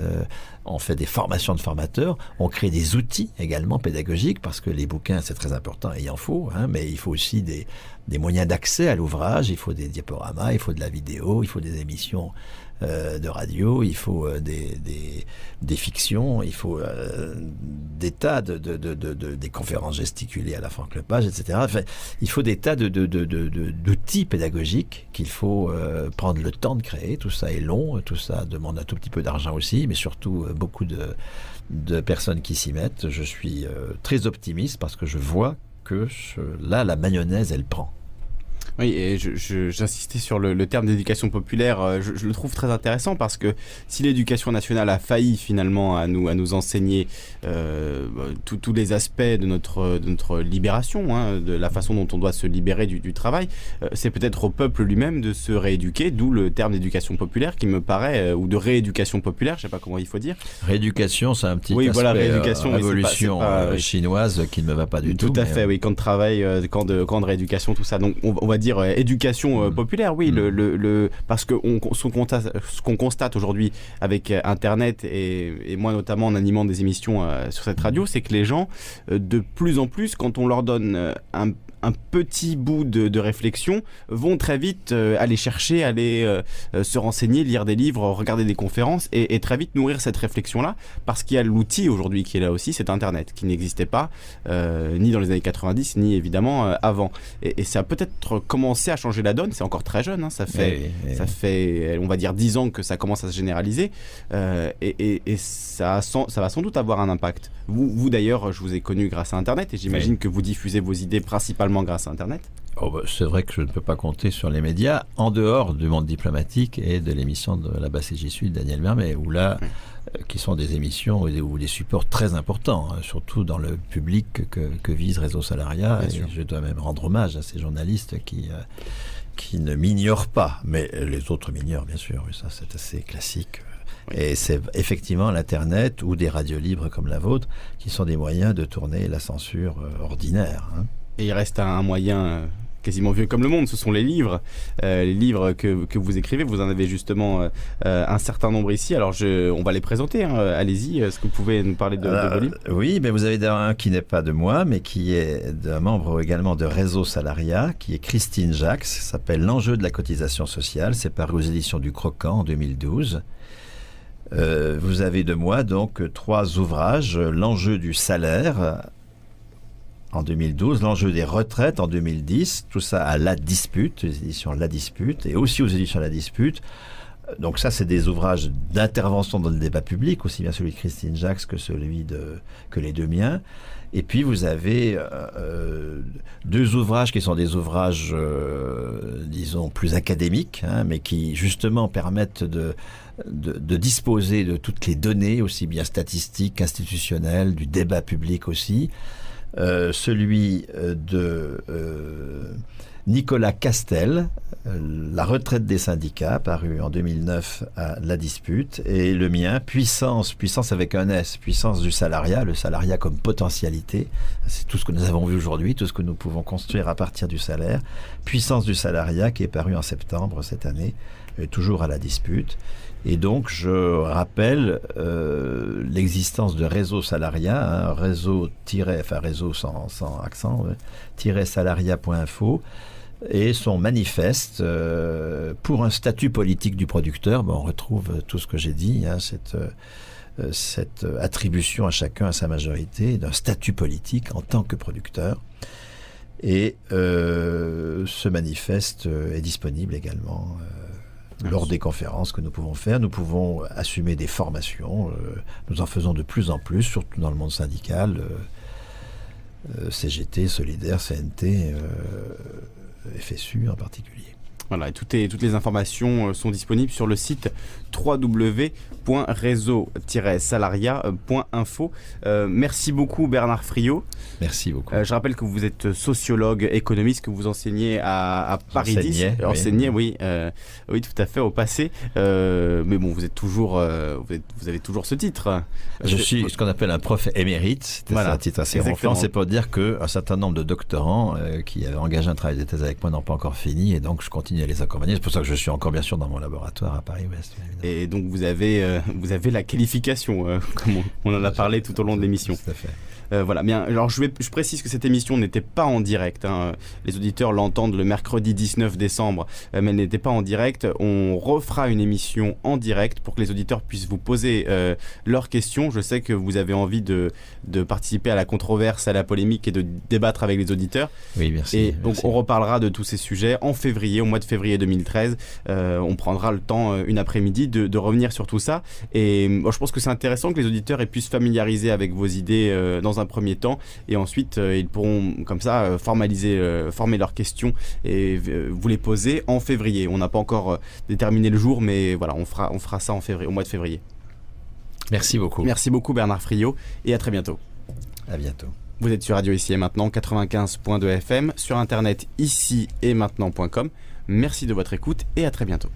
on fait des formations de formateurs. On crée des outils également pédagogiques parce que les bouquins, c'est très important et il en faut, hein, mais il faut aussi des, des moyens d'accès à l'ouvrage. Il faut des diaporamas, il faut de la vidéo, il faut des émissions euh, de radio, il faut euh, des, des, fictions, il faut euh, des tas de, des conférences gesticulées à la Franck Lepage, etc. Enfin, il faut des tas de, d'outils pédagogiques qu'il faut prendre le temps de créer. Tout ça est long, tout ça demande un tout petit peu d'argent aussi, mais surtout beaucoup de, de personnes qui s'y mettent. Je suis très optimiste parce que je vois que là, la mayonnaise, elle prend. Oui, et j'insistais sur le, terme d'éducation populaire. Euh, je, le trouve très intéressant parce que si l'éducation nationale a failli finalement à nous, à nous enseigner euh, tous les aspects de notre, de notre libération, hein, de la façon dont on doit se libérer du, travail, euh, c'est peut-être au peuple lui-même de se rééduquer, d'où le terme d'éducation populaire qui me paraît, ou de rééducation populaire, je sais pas comment il faut dire. Rééducation, c'est un petit oui, voilà, rééducation, révolution chinoise qui ne me va pas du tout. Tout à fait, oui, camp de travail, camp de, camp de rééducation, tout ça. Donc on, on va dire dire euh, éducation euh, mm. populaire, oui, le, mm. le, parce que on, ce qu'on constate, aujourd'hui avec euh, Internet et, moi notamment en animant des émissions sur cette radio, c'est que les gens, de plus en plus, quand on leur donne un un petit bout de, réflexion vont très vite euh, aller chercher, aller euh, se renseigner, lire des livres, regarder des conférences et, très vite nourrir cette réflexion-là parce qu'il y a l'outil aujourd'hui qui est là aussi, c'est Internet, qui n'existait pas ni dans les années 90 ni évidemment avant. Et, et c'est peut-être commencé à changer la donne. C'est encore très jeune, hein, ça fait, ça fait, on va dire, 10 ans que ça commence à se généraliser, et, ça, ça va sans doute avoir un impact. Vous, vous d'ailleurs, je vous ai connu grâce à Internet, et j'imagine que vous diffusez vos idées principalement grâce à Internet. Oh bah, c'est vrai que je ne peux pas compter sur les médias en dehors du monde diplomatique et de l'émission de la basse j'y suis de Daniel Mermet, où là, euh, qui sont des émissions ou des, supports très importants, hein, surtout dans le public que, vise Réseau Salariat. et je dois même rendre hommage à ces journalistes qui, euh, qui ne m'ignorent pas, mais les autres m'ignorent bien sûr, ça c'est assez classique. Et c'est effectivement l'Internet ou des radios libres comme la vôtre qui sont des moyens de tourner la censure euh, ordinaire. Hein. Et il reste un moyen quasiment vieux comme le monde, ce sont les livres, euh, les livres que, que, vous écrivez. Vous en avez justement euh, euh, un certain nombre ici. Alors, je, on va les présenter. Hein. Allez-y. Est-ce que vous pouvez nous parler de, vos livres? Oui, mais vous avez un qui n'est pas de moi, mais qui est d'un membre également de Réseau Salariat, qui est Christine Jacques. S'appelle L'enjeu de la cotisation sociale. C'est paru aux éditions du Croquant en 2012. vous avez de moi donc trois ouvrages. L'enjeu du salaire en 2012, l'enjeu des retraites en 2010, tout ça à La Dispute, les éditions La Dispute, et aussi aux éditions La Dispute. Donc ça, c'est des ouvrages d'intervention dans le débat public, aussi bien celui de Christine Jacques que celui de que les deux miens. Et puis vous avez euh, euh, deux ouvrages qui sont des ouvrages, euh, disons, plus académiques, hein, mais qui justement permettent de, de, disposer de toutes les données, aussi bien statistiques, institutionnelles, du débat public aussi. Euh, celui euh, de euh, Nicolas Castel, La retraite des syndicats, paru en 2009 à La Dispute, et le mien, Puissance, puissance avec un S, puissance du salariat, le salariat comme potentialité, c'est tout ce que nous avons vu aujourd'hui, tout ce que nous pouvons construire à partir du salaire, Puissance du salariat qui est paru en septembre cette année, toujours à La Dispute. Et donc, je rappelle euh, l'existence de réseau salariat, hein, réseau enfin réseau sans, accent, salariat.info et son manifeste euh, pour un statut politique du producteur. on retrouve tout ce que j'ai dit, hein, euh, cette attribution à chacun à sa majorité d'un statut politique en tant que producteur. Et ce manifeste est disponible également lors des conférences que nous pouvons faire. Nous pouvons assumer des formations. Euh, nous en faisons de plus en plus, surtout dans le monde syndical. Euh, euh, CGT, Solidaire, CNT, FSU en particulier. Voilà, et toutes, les informations sont disponibles sur le site www.réseau-salariat.info. Euh, merci beaucoup Bernard Friot. Merci beaucoup. Euh, je rappelle que vous êtes sociologue, économiste, que vous enseignez à, Paris 10. Enseignez, oui, euh, oui, tout à fait, au passé. mais bon, vous êtes toujours, vous, avez toujours ce titre. Je suis ce qu'on appelle un prof émérite. Voilà, un titre assez ronflant. C'est pour dire qu'un certain nombre de doctorants qui avaient engagé un travail de thèse avec moi n'ont pas encore fini, et donc je continue à les accompagner. C'est pour ça que je suis encore bien sûr dans mon laboratoire à Paris-Ouest. Et donc vous avez, euh, vous avez la qualification, euh, comme on, en a parlé tout au long de l'émission. Tout à fait. Euh, voilà, bien. Alors je, vais, je précise que cette émission n'était pas en direct. Hein. Les auditeurs l'entendent le mercredi 19 décembre, euh, mais elle n'était pas en direct. On refera une émission en direct pour que les auditeurs puissent vous poser euh, leurs questions. Je sais que vous avez envie de, de, participer à la controverse, à la polémique et de débattre avec les auditeurs. Oui, merci. Et donc on reparlera de tous ces sujets en février, au mois de février 2013. on prendra le temps, une après-midi, de, de, revenir sur tout ça. Et je pense que c'est intéressant que les auditeurs aient pu se familiariser avec vos idées dans un premier temps et ensuite euh, ils pourront comme ça euh, formaliser, euh, former leurs questions et vous les poser en février. On n'a pas encore déterminé le jour, mais voilà, on fera, on fera ça en février, au mois de février. Merci beaucoup. Merci beaucoup Bernard Friot et à très bientôt. À bientôt. Vous êtes sur Radio Ici et Maintenant 95.2 FM, sur internet ici et maintenant.com. Merci de votre écoute et à très bientôt.